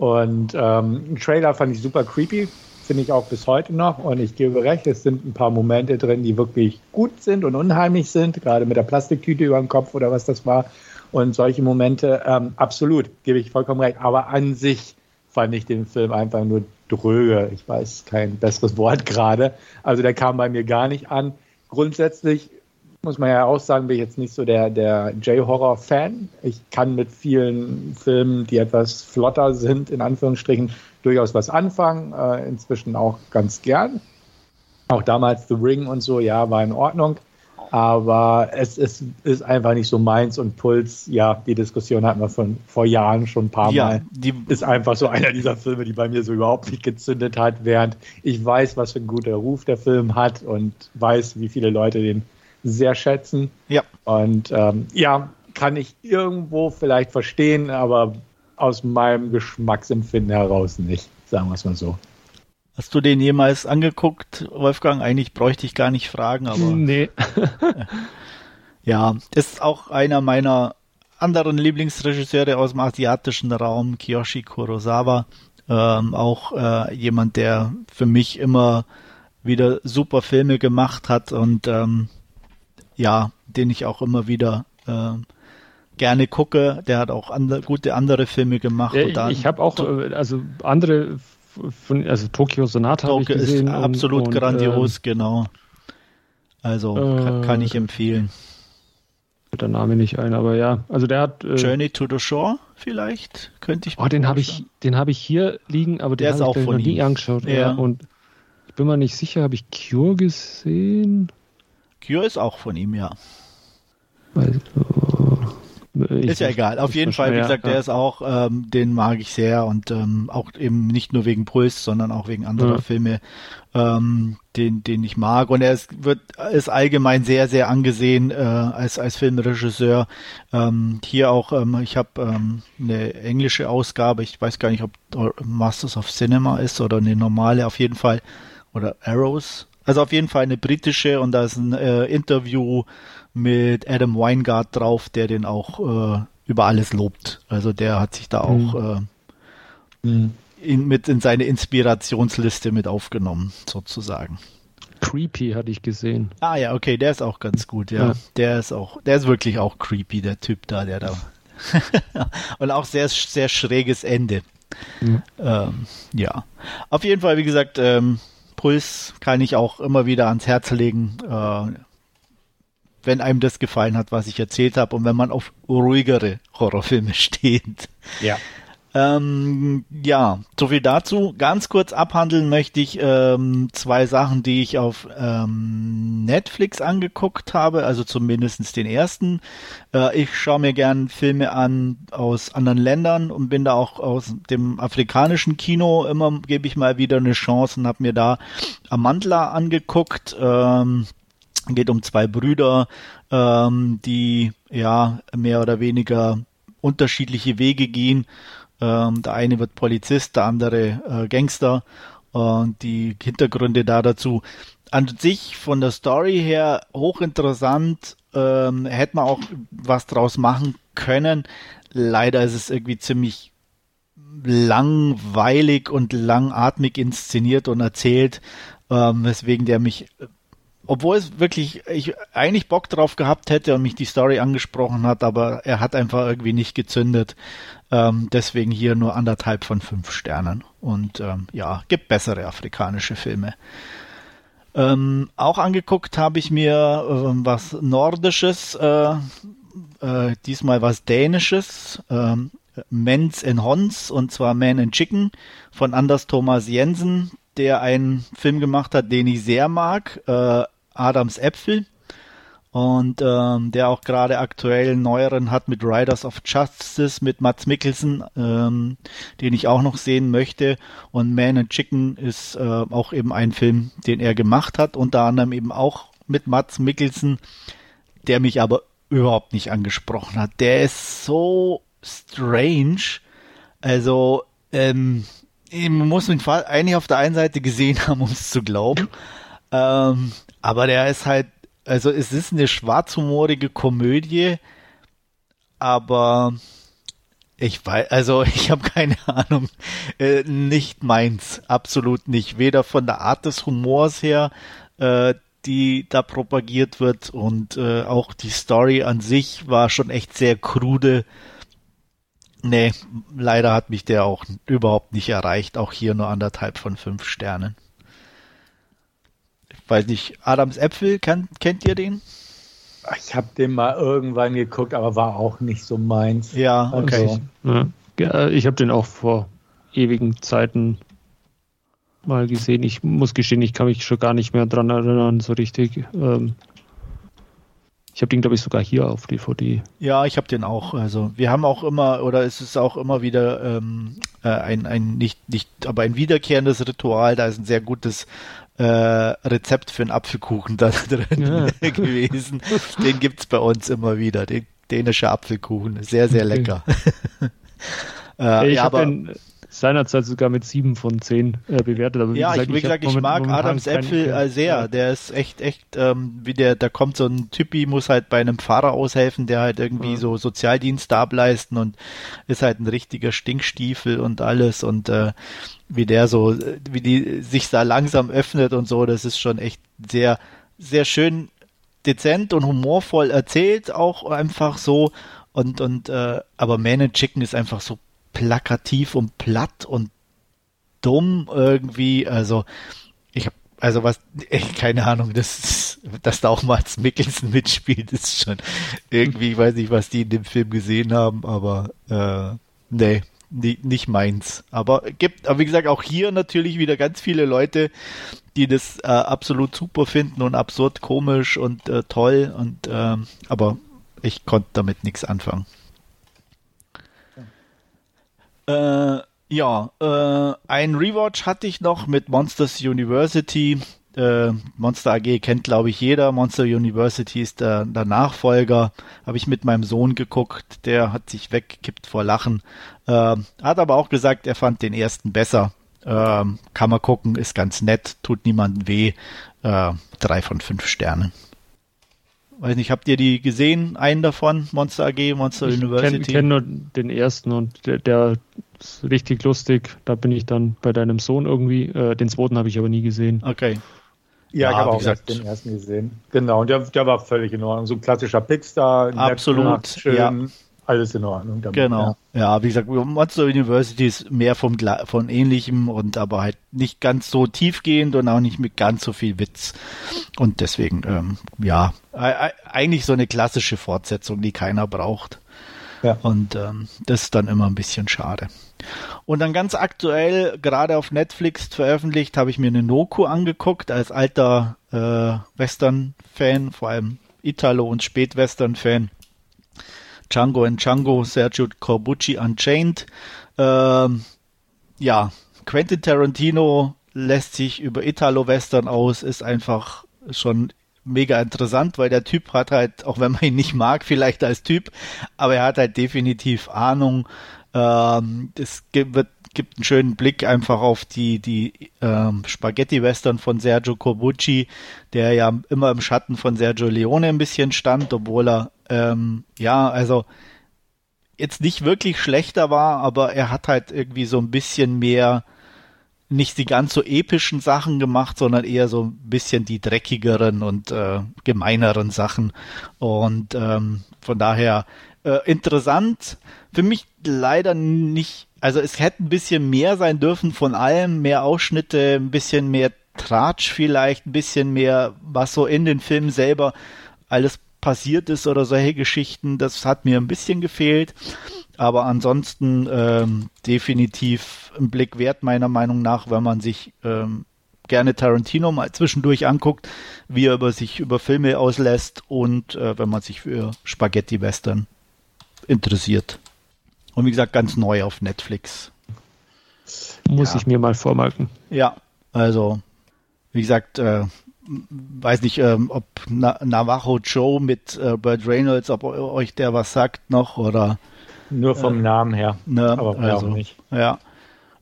Und ähm, ein Trailer fand ich super creepy, finde ich auch bis heute noch. Und ich gebe recht, es sind ein paar Momente drin, die wirklich gut sind und unheimlich sind, gerade mit der Plastiktüte über dem Kopf oder was das war. Und solche Momente, ähm, absolut, gebe ich vollkommen recht. Aber an sich fand ich den Film einfach nur dröge. Ich weiß kein besseres Wort (laughs) gerade. Also der kam bei mir gar nicht an. Grundsätzlich muss man ja auch sagen, bin ich jetzt nicht so der, der J-Horror-Fan. Ich kann mit vielen Filmen, die etwas flotter sind, in Anführungsstrichen, durchaus was anfangen. Äh, inzwischen auch ganz gern. Auch damals The Ring und so, ja, war in Ordnung. Aber es, es ist einfach nicht so meins und Puls, ja, die Diskussion hatten wir von vor Jahren schon ein paar ja, Mal. Die ist einfach so einer dieser Filme, die bei mir so überhaupt nicht gezündet hat, während ich weiß, was für ein guter Ruf der Film hat und weiß, wie viele Leute den sehr schätzen. Ja. Und ähm, ja, kann ich irgendwo vielleicht verstehen, aber aus meinem Geschmacksempfinden heraus nicht, sagen wir es mal so. Hast du den jemals angeguckt, Wolfgang? Eigentlich bräuchte ich gar nicht fragen, aber. (laughs) Nee. (laughs) ja, ist auch einer meiner anderen Lieblingsregisseure aus dem asiatischen Raum, Kiyoshi Kurosawa. Ähm, auch äh, jemand, der für mich immer wieder super Filme gemacht hat und ähm, ja, den ich auch immer wieder äh, gerne gucke. Der hat auch andere, gute andere Filme gemacht. Ja, ich, ich habe auch äh, also andere von, also Tokyo Sonata Tokyo ist absolut und, grandios, äh, genau. Also kann, kann, ich äh, empfehlen. Der Name nicht ein, aber ja, also der hat äh, Journey to the Shore vielleicht könnte ich. Oh, den habe ich, den habe ich hier liegen, aber der den habe ich noch nie angeschaut. Ja. ja. Und ich bin mir nicht sicher, habe ich Cure gesehen? Cure ist auch von ihm, ja. Ich ist ja egal. Auf jeden Fall, wie gesagt, ja. der ist auch, ähm, den mag ich sehr und ähm, auch eben nicht nur wegen Puls, sondern auch wegen anderer ja. Filme, ähm, den, den ich mag. Und er ist, wird, ist allgemein sehr, sehr angesehen äh, als, als Filmregisseur. Ähm, hier auch, ähm, ich habe ähm, eine englische Ausgabe, ich weiß gar nicht, ob Masters of Cinema ist oder eine normale, auf jeden Fall. Oder Arrows. Also auf jeden Fall eine britische und da ist ein äh, Interview mit Adam Weingart drauf, der den auch äh, über alles lobt. Also der hat sich da auch mhm. äh, mhm. in, mit in seine Inspirationsliste mit aufgenommen, sozusagen. Creepy hatte ich gesehen. Ah ja, okay, der ist auch ganz gut, ja. ja. Der ist auch, der ist wirklich auch creepy, der Typ da, der da. (laughs) Und auch sehr, sehr schräges Ende. Mhm. Ähm, ja. Auf jeden Fall, wie gesagt, ähm, Puls kann ich auch immer wieder ans Herz legen. Äh, wenn einem das gefallen hat, was ich erzählt habe und wenn man auf ruhigere Horrorfilme (laughs) steht. Ja. Ähm, ja, so viel dazu. Ganz kurz abhandeln möchte ich ähm, zwei Sachen, die ich auf ähm, Netflix angeguckt habe, also zumindest den ersten. Äh, ich schaue mir gern Filme an aus anderen Ländern und bin da auch aus dem afrikanischen Kino. Immer gebe ich mal wieder eine Chance und habe mir da Amandla angeguckt. Ähm, geht um zwei Brüder, ähm, die ja mehr oder weniger unterschiedliche Wege gehen. Ähm, der eine wird Polizist, der andere äh, Gangster. Und die Hintergründe da dazu. An sich von der Story her hochinteressant. Ähm, hätte man auch was draus machen können. Leider ist es irgendwie ziemlich langweilig und langatmig inszeniert und erzählt, ähm, weswegen der mich obwohl es wirklich, ich eigentlich Bock drauf gehabt hätte und mich die Story angesprochen hat, aber er hat einfach irgendwie nicht gezündet. Ähm, deswegen hier nur anderthalb von fünf Sternen. Und ähm, ja, gibt bessere afrikanische Filme. Ähm, auch angeguckt habe ich mir äh, was Nordisches, äh, äh, diesmal was Dänisches. Ähm, Mens in Hons und zwar Man in Chicken von Anders Thomas Jensen, der einen Film gemacht hat, den ich sehr mag. Äh, Adams Äpfel und ähm, der auch gerade aktuell neueren hat mit Riders of Justice mit Mats Mikkelsen, ähm, den ich auch noch sehen möchte. Und Man and Chicken ist äh, auch eben ein Film, den er gemacht hat, unter anderem eben auch mit Mats Mikkelsen, der mich aber überhaupt nicht angesprochen hat. Der ist so strange. Also, ähm, man muss ihn eigentlich auf der einen Seite gesehen (laughs) haben, um es zu glauben. Ähm, aber der ist halt, also es ist eine schwarzhumorige Komödie, aber ich weiß, also (laughs) ich habe keine Ahnung, äh, nicht meins, absolut nicht. Weder von der Art des Humors her, äh, die da propagiert wird und äh, auch die Story an sich war schon echt sehr krude. Nee, leider hat mich der auch überhaupt nicht erreicht. Auch hier nur anderthalb von fünf Sternen. Weiß nicht, Adams Äpfel, kann, kennt ihr den? Ich habe den mal irgendwann geguckt, aber war auch nicht so meins. Ja, okay. Also, ja, ich habe den auch vor ewigen Zeiten mal gesehen. Ich muss gestehen, ich kann mich schon gar nicht mehr dran erinnern, so richtig. Ähm, ich habe den, glaube ich, sogar hier auf DVD. Ja, ich habe den auch. Also wir haben auch immer, oder es ist auch immer wieder ähm, äh, ein, ein nicht, nicht, aber ein wiederkehrendes Ritual. Da ist ein sehr gutes äh, Rezept für einen Apfelkuchen da (laughs) drin ja. (laughs) gewesen. Den gibt's bei uns immer wieder. Den dänische Apfelkuchen. Sehr, sehr lecker. (laughs) äh, ich ja, habe den seinerzeit sogar mit sieben von zehn äh, bewertet. Aber wie ja, gesagt, ich, wie gesagt, ich mag Adams Äpfel äh, sehr. Ja. Der ist echt, echt, ähm, wie der, da kommt so ein Typi, muss halt bei einem Fahrer aushelfen, der halt irgendwie ja. so Sozialdienst ableisten und ist halt ein richtiger Stinkstiefel und alles und äh, wie der so, wie die sich da langsam öffnet und so, das ist schon echt sehr, sehr schön dezent und humorvoll erzählt, auch einfach so. Und, und, äh, aber Man and Chicken ist einfach so plakativ und platt und dumm irgendwie. Also, ich habe also was, (laughs) echt keine Ahnung, das, dass da auch Mats Mikkelsen mitspielt, ist schon irgendwie, ich weiß nicht, was die in dem Film gesehen haben, aber äh, nee, nie, nicht meins. Aber gibt, aber wie gesagt, auch hier natürlich wieder ganz viele Leute, die das äh, absolut super finden und absurd komisch und äh, toll und äh, aber ich konnte damit nichts anfangen. Äh, ja, äh, ein Rewatch hatte ich noch mit Monsters University. Äh, Monster AG kennt, glaube ich, jeder. Monster University ist der, der Nachfolger. Habe ich mit meinem Sohn geguckt. Der hat sich weggekippt vor Lachen. Äh, hat aber auch gesagt, er fand den ersten besser. Äh, kann man gucken, ist ganz nett, tut niemandem weh. Äh, drei von fünf Sternen. Weiß nicht, habt ihr die gesehen? Einen davon? Monster AG, Monster ich University? Ich kenne nur den ersten und der, der, ist richtig lustig. Da bin ich dann bei deinem Sohn irgendwie. Äh, den zweiten habe ich aber nie gesehen. Okay. Ja, ja ich habe auch gesagt, den ersten gesehen. Genau, und der, der war völlig in Ordnung. So ein klassischer Pixar. Absolut. schön, ja. Alles in Ordnung. Damit, genau. Ja. ja. wie gesagt, Monster University ist mehr vom von ähnlichem und aber halt nicht ganz so tiefgehend und auch nicht mit ganz so viel Witz. Und deswegen, ähm, ja, eigentlich so eine klassische Fortsetzung, die keiner braucht. Ja. Und ähm, das ist dann immer ein bisschen schade. Und dann ganz aktuell, gerade auf Netflix veröffentlicht, habe ich mir eine Noku angeguckt, als alter äh, Western-Fan, vor allem Italo- und Spätwestern-Fan. Django and Django, Sergio Corbucci Unchained. Ähm, ja, Quentin Tarantino lässt sich über Italo-Western aus, ist einfach schon mega interessant, weil der Typ hat halt, auch wenn man ihn nicht mag, (laughs) vielleicht als Typ, aber er hat halt definitiv Ahnung. Ähm, es gibt, gibt einen schönen Blick einfach auf die, die ähm, Spaghetti-Western von Sergio Corbucci, der ja immer im Schatten von Sergio Leone ein bisschen stand, obwohl er, ähm, ja, also jetzt nicht wirklich schlechter war, aber er hat halt irgendwie so ein bisschen mehr nicht die ganz so epischen Sachen gemacht, sondern eher so ein bisschen die dreckigeren und äh, gemeineren Sachen. Und ähm, von daher äh, interessant. Für mich leider nicht, also es hätte ein bisschen mehr sein dürfen von allem, mehr Ausschnitte, ein bisschen mehr Tratsch vielleicht, ein bisschen mehr, was so in den Filmen selber alles passiert ist oder solche Geschichten. Das hat mir ein bisschen gefehlt. Aber ansonsten ähm, definitiv ein Blick wert, meiner Meinung nach, wenn man sich ähm, gerne Tarantino mal zwischendurch anguckt, wie er über sich über Filme auslässt und äh, wenn man sich für Spaghetti-Western interessiert. Und wie gesagt, ganz neu auf Netflix. Muss ja. ich mir mal vormerken. Ja, also, wie gesagt, äh, weiß nicht, ähm, ob Na Navajo Joe mit äh, Burt Reynolds, ob euch der was sagt noch oder nur vom äh, Namen her. Ne, aber also, auch nicht. Ja.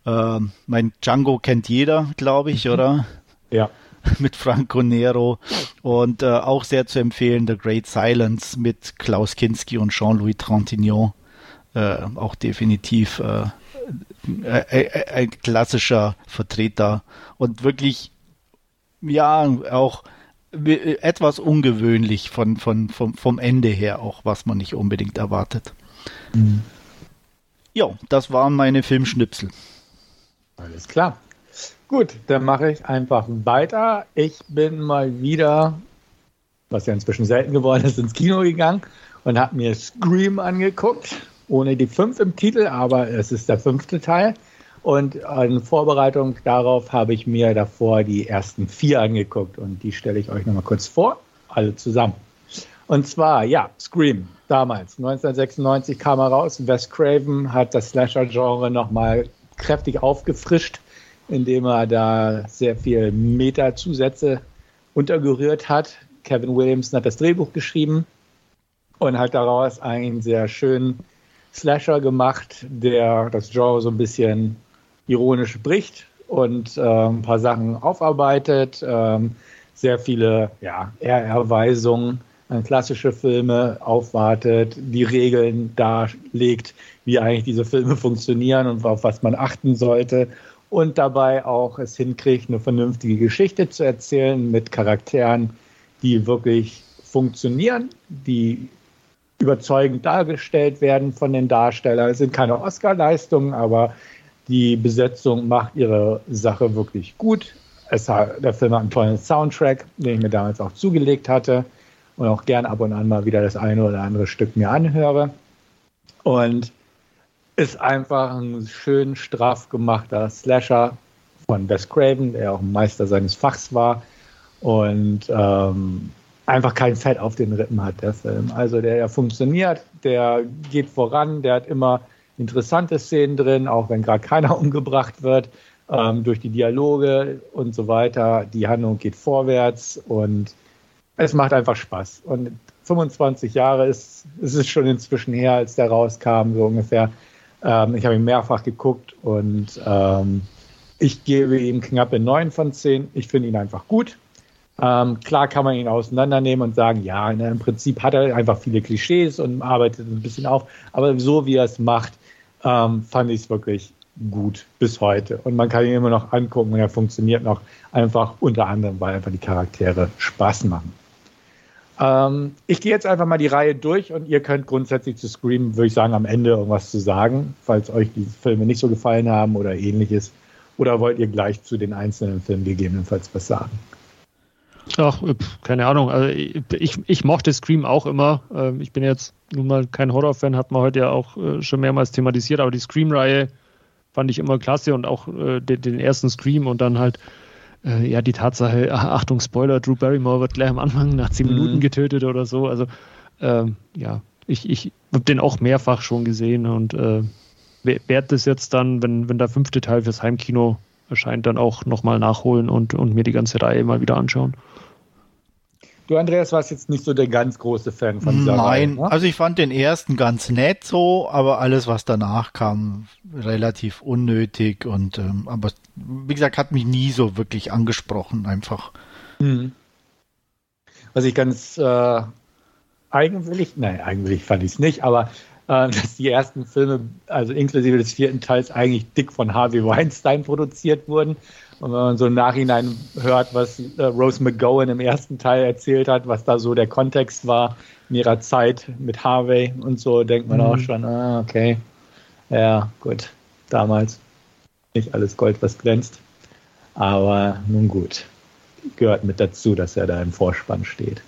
Ähm, mein Django kennt jeder, glaube ich, oder? (laughs) Ja. (laughs) mit Franco Nero und äh, auch sehr zu empfehlen The Great Silence mit Klaus Kinski und Jean-Louis Trintignant. Äh, auch definitiv äh, äh, äh ein klassischer Vertreter und wirklich ja auch etwas ungewöhnlich von, von, vom, vom Ende her auch, was man nicht unbedingt erwartet. Mhm. Ja, das waren meine Filmschnipsel. Alles klar. Gut, dann mache ich einfach weiter. Ich bin mal wieder, was ja inzwischen selten geworden ist, ins Kino gegangen und habe mir Scream angeguckt. Ohne die fünf im Titel, aber es ist der fünfte Teil. Und in Vorbereitung darauf habe ich mir davor die ersten vier angeguckt und die stelle ich euch nochmal kurz vor, alle zusammen. Und zwar, ja, Scream, damals, 1996 kam er raus. Wes Craven hat das Slasher-Genre nochmal kräftig aufgefrischt, indem er da sehr viel Meta-Zusätze untergerührt hat. Kevin Williamson hat das Drehbuch geschrieben und hat daraus einen sehr schönen Slasher gemacht, der das Genre so ein bisschen ironisch bricht und äh, ein paar Sachen aufarbeitet, ähm, sehr viele ja, Ehrerweisungen an klassische Filme aufwartet, die Regeln darlegt, wie eigentlich diese Filme funktionieren und auf was man achten sollte und dabei auch es hinkriegt, eine vernünftige Geschichte zu erzählen mit Charakteren, die wirklich funktionieren, die überzeugend dargestellt werden von den Darstellern. Es sind keine Oscar-Leistungen, aber die Besetzung macht ihre Sache wirklich gut. Es hat, der Film hat einen tollen Soundtrack, den ich mir damals auch zugelegt hatte und auch gern ab und an mal wieder das eine oder andere Stück mir anhöre. Und ist einfach ein schön straff gemachter Slasher von Wes Craven, der auch ein Meister seines Fachs war. Und ähm, einfach kein Fett auf den Rippen hat, der Film. Also der, der funktioniert, der geht voran, der hat immer interessante Szenen drin, auch wenn gerade keiner (laughs) umgebracht wird, ähm, durch die Dialoge und so weiter. Die Handlung geht vorwärts und es macht einfach Spaß. Und 25 Jahre ist, ist es schon inzwischen her, als der rauskam, so ungefähr. Ähm, ich habe ihn mehrfach geguckt und ähm, ich gebe ihm knappe 9 von 10. Ich finde ihn einfach gut. Ähm, klar kann man ihn auseinandernehmen und sagen, ja, ne, im Prinzip hat er einfach viele Klischees und arbeitet ein bisschen auf. Aber so wie er es macht, ähm, fand ich es wirklich gut bis heute. Und man kann ihn immer noch angucken und er funktioniert noch einfach unter anderem, weil einfach die Charaktere Spaß machen. Ähm, ich gehe jetzt einfach mal die Reihe durch und ihr könnt grundsätzlich zu Scream, würde ich sagen, am Ende irgendwas zu sagen, falls euch die Filme nicht so gefallen haben oder ähnliches. Oder wollt ihr gleich zu den einzelnen Filmen gegebenenfalls was sagen? Ach, keine Ahnung. Also ich, ich mochte Scream auch immer. Ähm, ich bin jetzt nun mal kein Horrorfan, hat man heute ja auch äh, schon mehrmals thematisiert, aber die Scream-Reihe fand ich immer klasse und auch äh, den, den, ersten Scream und dann halt äh, ja die Tatsache, (laughs) Achtung, Spoiler, Drew Barrymore wird gleich am Anfang nach zehn mhm. Minuten getötet oder so. Also ähm, ja, ich, ich habe den auch mehrfach schon gesehen und äh, werde das jetzt dann, wenn, wenn der fünfte Teil fürs Heimkino erscheint, dann auch nochmal nachholen und, und mir die ganze Reihe mal wieder anschauen. Du, Andreas, warst jetzt nicht so der ganz große Fan von dieser Nein, Reihe, ne? also ich fand den ersten ganz nett so, aber alles, was danach kam, relativ unnötig und ähm, aber wie gesagt, hat mich nie so wirklich angesprochen, einfach. Mhm. Was ich ganz äh, eigenwillig, nein, eigenwillig fand ich es nicht, aber dass die ersten Filme, also inklusive des vierten Teils, eigentlich dick von Harvey Weinstein produziert wurden und wenn man so im Nachhinein hört, was äh, Rose McGowan im ersten Teil erzählt hat, was da so der Kontext war in ihrer Zeit mit Harvey und so, denkt man mhm. auch schon, ah, okay. Ja, gut. Damals nicht alles Gold, was glänzt. Aber nun gut. Gehört mit dazu, dass er da im Vorspann steht.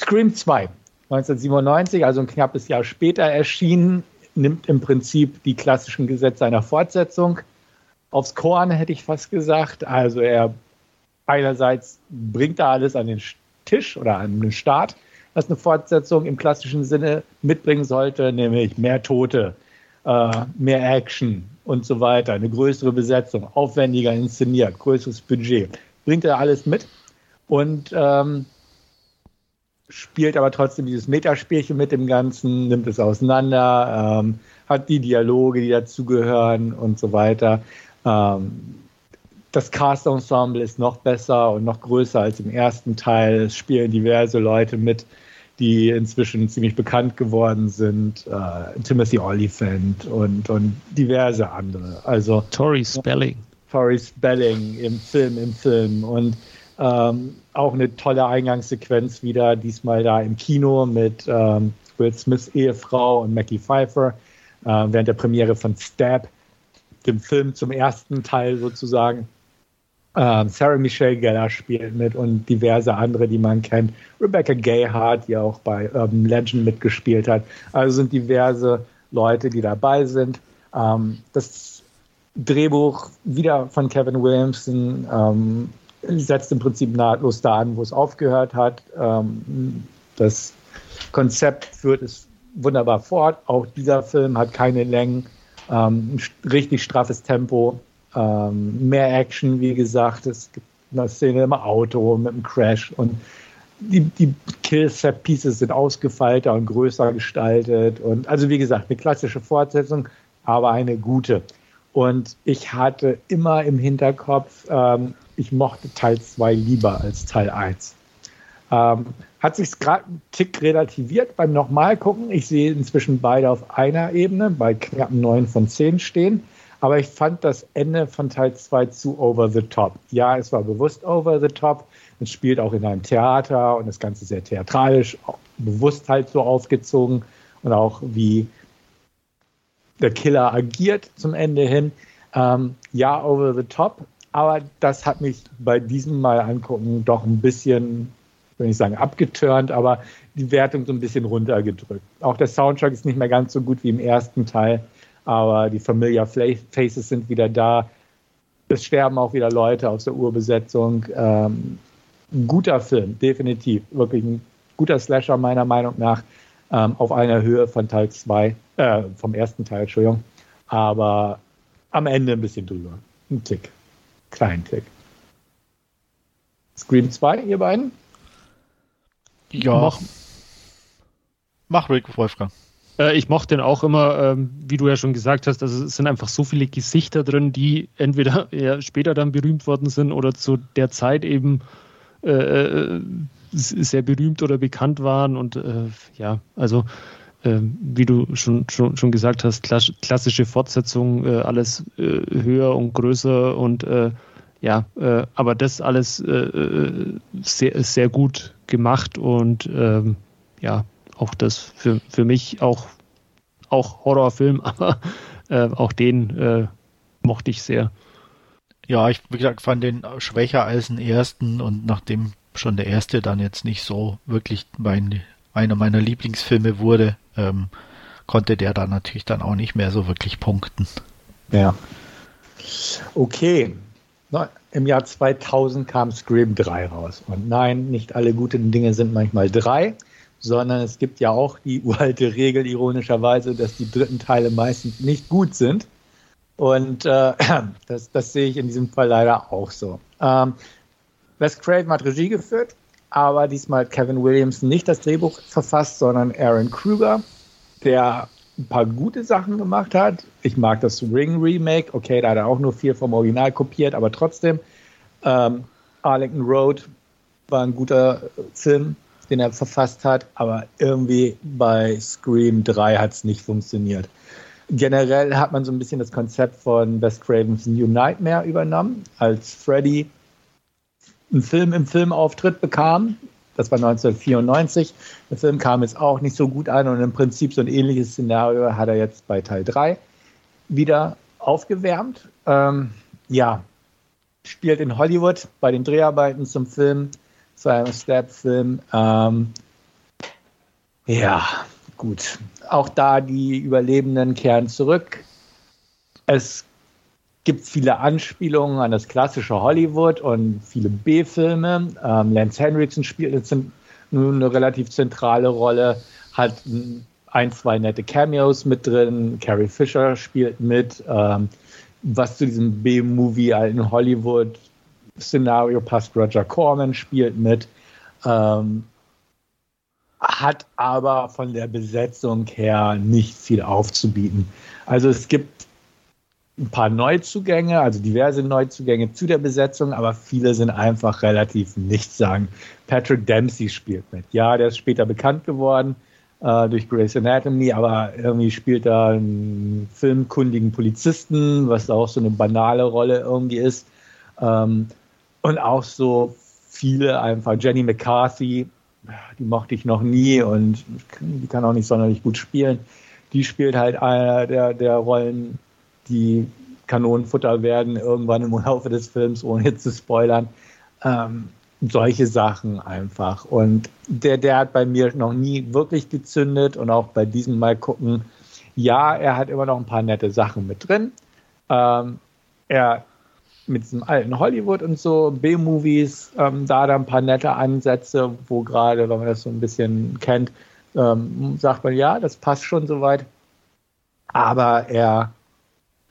Scream 2, 1997, also ein knappes Jahr später erschienen, nimmt im Prinzip die klassischen Gesetze einer Fortsetzung aufs Korn, hätte ich fast gesagt. Also er einerseits bringt da alles an den Tisch oder an den Start, was eine Fortsetzung im klassischen Sinne mitbringen sollte, nämlich mehr Tote, äh, mehr Action und so weiter, eine größere Besetzung, aufwendiger inszeniert, größeres Budget. Bringt er alles mit und ähm, spielt aber trotzdem dieses Metaspielchen mit dem Ganzen, nimmt es auseinander, ähm, hat die Dialoge, die dazugehören und so weiter. Ähm, das Cast-Ensemble ist noch besser und noch größer als im ersten Teil. Es spielen diverse Leute mit, die inzwischen ziemlich bekannt geworden sind. Äh, Timothy Oliphant und, und diverse andere. Also Tori Spelling. Tori Spelling im Film, im Film. Und ähm, auch eine tolle Eingangssequenz wieder, diesmal da im Kino mit ähm, Will Smiths Ehefrau und Mackie Pfeiffer äh, während der Premiere von Stab, dem Film zum ersten Teil sozusagen. Ähm, Sarah Michelle Gellar spielt mit und diverse andere, die man kennt. Rebecca Gayhart, die auch bei Urban Legend mitgespielt hat. Also sind diverse Leute, die dabei sind. Ähm, das Drehbuch wieder von Kevin Williamson ähm, setzt im Prinzip nahtlos da an, wo es aufgehört hat. Ähm, das Konzept führt es wunderbar fort. Auch dieser Film hat keine Längen, ähm, richtig straffes Tempo, ähm, mehr Action, wie gesagt. Es gibt eine Szene im Auto mit einem Crash und die, die Kill-Set-Pieces sind ausgefeilter und größer gestaltet. Und also wie gesagt, eine klassische Fortsetzung, aber eine gute. Und ich hatte immer im Hinterkopf, ähm, ich mochte Teil 2 lieber als Teil 1. Ähm, hat sich gerade einen Tick relativiert beim nochmal gucken. Ich sehe inzwischen beide auf einer Ebene, bei knapp 9 von 10 stehen. Aber ich fand das Ende von Teil 2 zu over the top. Ja, es war bewusst over the top. Es spielt auch in einem Theater und das Ganze sehr theatralisch, bewusst halt so aufgezogen und auch wie der Killer agiert zum Ende hin. Ähm, ja, over the top, aber das hat mich bei diesem Mal angucken doch ein bisschen, will ich sagen, abgeturnt, aber die Wertung so ein bisschen runtergedrückt. Auch der Soundtrack ist nicht mehr ganz so gut wie im ersten Teil, aber die Familiar Faces sind wieder da. Es sterben auch wieder Leute aus der Urbesetzung. Ähm, guter Film, definitiv. Wirklich ein guter Slasher meiner Meinung nach. Ähm, auf einer Höhe von Teil 2, äh, vom ersten Teil, Entschuldigung. Aber am Ende ein bisschen drüber. Ein Tick. Kleinen Tick. Scream 2, ihr beiden? Ja. Mach, mach Rick Wolfgang. Äh, ich mochte den auch immer, ähm, wie du ja schon gesagt hast, also es sind einfach so viele Gesichter drin, die entweder (laughs) ja, später dann berühmt worden sind oder zu der Zeit eben äh, äh sehr berühmt oder bekannt waren. Und äh, ja, also wie du schon, schon, schon gesagt hast, klassische Fortsetzung, äh, alles höher und größer und ja, aber das alles sehr, sehr gut gemacht und ähm, ja, auch das für, für mich auch, auch Horrorfilm, (laughs) aber äh, auch den äh, mochte ich sehr. Ja, ich wie gesagt, fand den schwächer als den ersten und nachdem schon der erste dann jetzt nicht so wirklich mein, einer meiner Lieblingsfilme wurde, ähm, konnte der dann natürlich dann auch nicht mehr so wirklich punkten. Ja. Okay. Im Jahr 2000 kam Scream 3 raus. Und nein, nicht alle guten Dinge sind manchmal drei sondern es gibt ja auch die (laughs) uralte Regel, ironischerweise, dass die dritten Teile meistens nicht gut sind. Und äh, (clears throat) das, das sehe ich in diesem Fall leider auch so. Ähm, Wes Craven hat Regie geführt, aber diesmal hat Kevin Williamson nicht das Drehbuch verfasst, sondern Aaron Kruger, der ein paar gute Sachen gemacht hat. Ich mag das Ring Remake. Okay, da hat er auch nur viel vom Original kopiert, aber trotzdem. Ähm, Arlington Road war ein guter Film den er verfasst hat, aber irgendwie bei Scream 3 hat es nicht funktioniert. Generell hat man so ein bisschen das Konzept von Wes Cravens New Nightmare übernommen, als Freddy einen Film im Filmauftritt bekam. Das war 1994. Der Film kam jetzt auch nicht so gut an und im Prinzip so ein ähnliches Szenario hat er jetzt bei Teil 3 wieder aufgewärmt. Ähm, ja, spielt in Hollywood bei den Dreharbeiten zum Film zu einem Stab-Film. Ähm, ja, gut. Auch da die Überlebenden kehren zurück. Es gibt viele Anspielungen an das klassische Hollywood und viele B-Filme. Ähm, Lance Henriksen spielt jetzt nun eine relativ zentrale Rolle, hat ein, zwei nette Cameos mit drin. Carrie Fisher spielt mit. Ähm, was zu diesem B-Movie in Hollywood Szenario passt. Roger Corman spielt mit. Ähm, hat aber von der Besetzung her nicht viel aufzubieten. Also es gibt ein paar Neuzugänge, also diverse Neuzugänge zu der Besetzung, aber viele sind einfach relativ nichtssagend. Patrick Dempsey spielt mit. Ja, der ist später bekannt geworden äh, durch Grey's Anatomy, aber irgendwie spielt er einen filmkundigen Polizisten, was auch so eine banale Rolle irgendwie ist. Ähm, und auch so viele einfach. Jenny McCarthy, die mochte ich noch nie und die kann auch nicht sonderlich gut spielen. die spielt halt einer der, der Rollen, die Kanonenfutter werden irgendwann im Laufe des Films, ohne jetzt zu spoilern. Ähm, solche Sachen einfach. Und der, der hat bei mir noch nie wirklich gezündet und auch bei diesem Mal gucken, ja, er hat immer noch ein paar nette Sachen mit drin. Ähm, er mit diesem alten Hollywood und so, B-Movies, ähm, da da ein paar nette Ansätze, wo gerade, wenn man das so ein bisschen kennt, ähm, sagt man, ja, das passt schon soweit. Aber er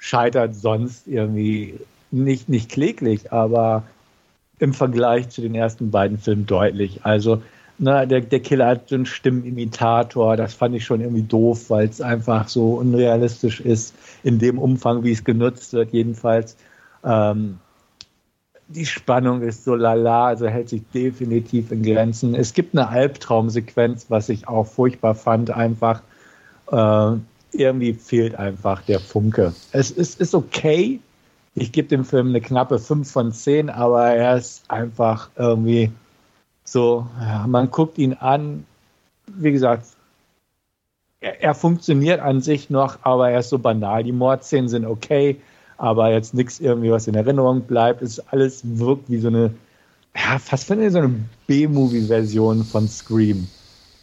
scheitert sonst irgendwie nicht, nicht kläglich, aber im Vergleich zu den ersten beiden Filmen deutlich. Also, na, der, der Killer hat so einen Stimmenimitator, das fand ich schon irgendwie doof, weil es einfach so unrealistisch ist, in dem Umfang, wie es genutzt wird, jedenfalls. Ähm, die Spannung ist so lala, also hält sich definitiv in Grenzen. Es gibt eine Albtraumsequenz, was ich auch furchtbar fand, einfach. Äh, irgendwie fehlt einfach der Funke. Es ist, ist okay. Ich gebe dem Film eine knappe 5 von 10, aber er ist einfach irgendwie so, ja, man guckt ihn an. Wie gesagt, er, er funktioniert an sich noch, aber er ist so banal. Die Mordszenen sind okay aber jetzt nichts irgendwie, was in Erinnerung bleibt. Es alles wirkt wie so eine, ja, fast finde ich so eine B-Movie-Version von Scream.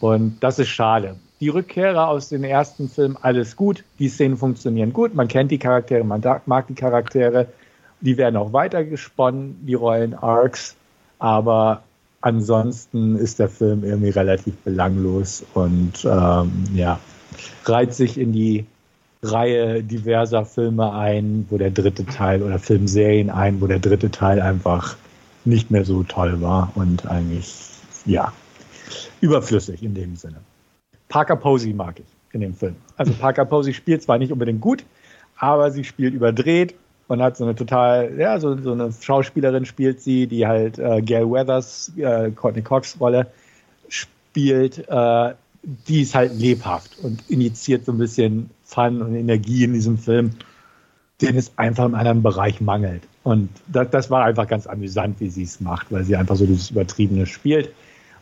Und das ist schade. Die Rückkehrer aus den ersten Filmen, alles gut. Die Szenen funktionieren gut. Man kennt die Charaktere, man mag die Charaktere. Die werden auch weiter gesponnen, die Rollen Arcs. Aber ansonsten ist der Film irgendwie relativ belanglos und ähm, ja, reiht sich in die Reihe diverser Filme ein, wo der dritte Teil oder Filmserien ein, wo der dritte Teil einfach nicht mehr so toll war und eigentlich, ja, überflüssig in dem Sinne. Parker Posey mag ich in dem Film. Also (laughs) Parker Posey spielt zwar nicht unbedingt gut, aber sie spielt überdreht und hat so eine total, ja, so, so eine Schauspielerin spielt sie, die halt äh, Gail Weathers, äh, Courtney Cox Rolle spielt. Äh, die ist halt lebhaft und initiiert so ein bisschen Fun und Energie in diesem Film, den es einfach im anderen Bereich mangelt. Und das, das war einfach ganz amüsant, wie sie es macht, weil sie einfach so dieses Übertriebene spielt.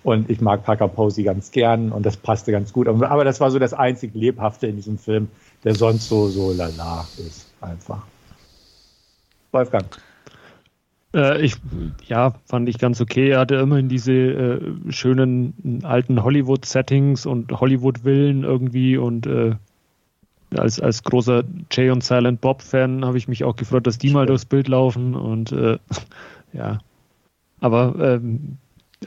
Und ich mag Parker Posey ganz gern und das passte ganz gut. Aber das war so das einzig Lebhafte in diesem Film, der sonst so, so lala ist, einfach. Wolfgang. Äh, ich, ja, fand ich ganz okay. Er hatte immerhin diese äh, schönen alten Hollywood-Settings und Hollywood-Villen irgendwie und äh, als, als großer Jay und Silent Bob-Fan habe ich mich auch gefreut, dass die mal durchs Bild laufen und äh, (laughs) ja. Aber ähm,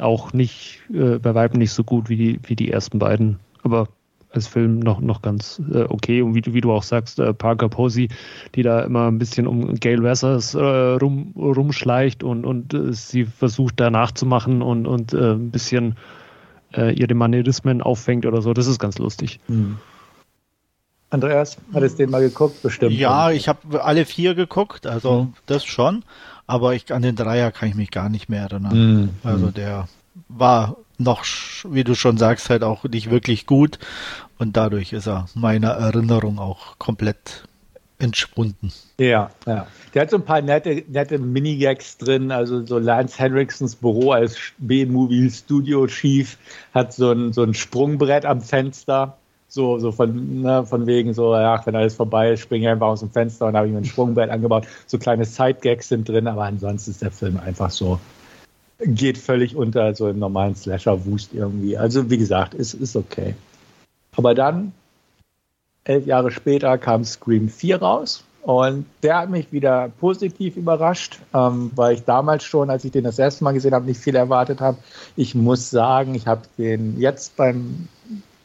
auch nicht, äh, bei Weitem nicht so gut wie die, wie die ersten beiden. Aber als Film noch, noch ganz äh, okay. Und wie du, wie du auch sagst, äh, Parker Posey, die da immer ein bisschen um Gail Wessers äh, rum, rumschleicht und, und äh, sie versucht da nachzumachen und, und äh, ein bisschen äh, ihre Manierismen auffängt oder so. Das ist ganz lustig. Mhm. Andreas, hattest du den mal geguckt? Bestimmt. Ja, ich habe alle vier geguckt, also mhm. das schon. Aber ich, an den Dreier kann ich mich gar nicht mehr erinnern. Mhm. Also der war noch, wie du schon sagst, halt auch nicht wirklich gut. Und dadurch ist er meiner Erinnerung auch komplett entschwunden. Ja, ja. Der hat so ein paar nette, nette Minigags drin. Also so Lance Henriksons Büro als B-Movie Studio Chief hat so ein, so ein Sprungbrett am Fenster. So, so von, ne, von wegen so, ja, wenn alles vorbei ist, springe ich einfach aus dem Fenster und habe ich mir ein Sprungbrett angebaut. So kleine Side-Gags sind drin, aber ansonsten ist der Film einfach so, geht völlig unter so im normalen Slasher-Wust irgendwie. Also, wie gesagt, ist, ist okay. Aber dann, elf Jahre später, kam Scream 4 raus. Und der hat mich wieder positiv überrascht, ähm, weil ich damals schon, als ich den das erste Mal gesehen habe, nicht viel erwartet habe. Ich muss sagen, ich habe den jetzt beim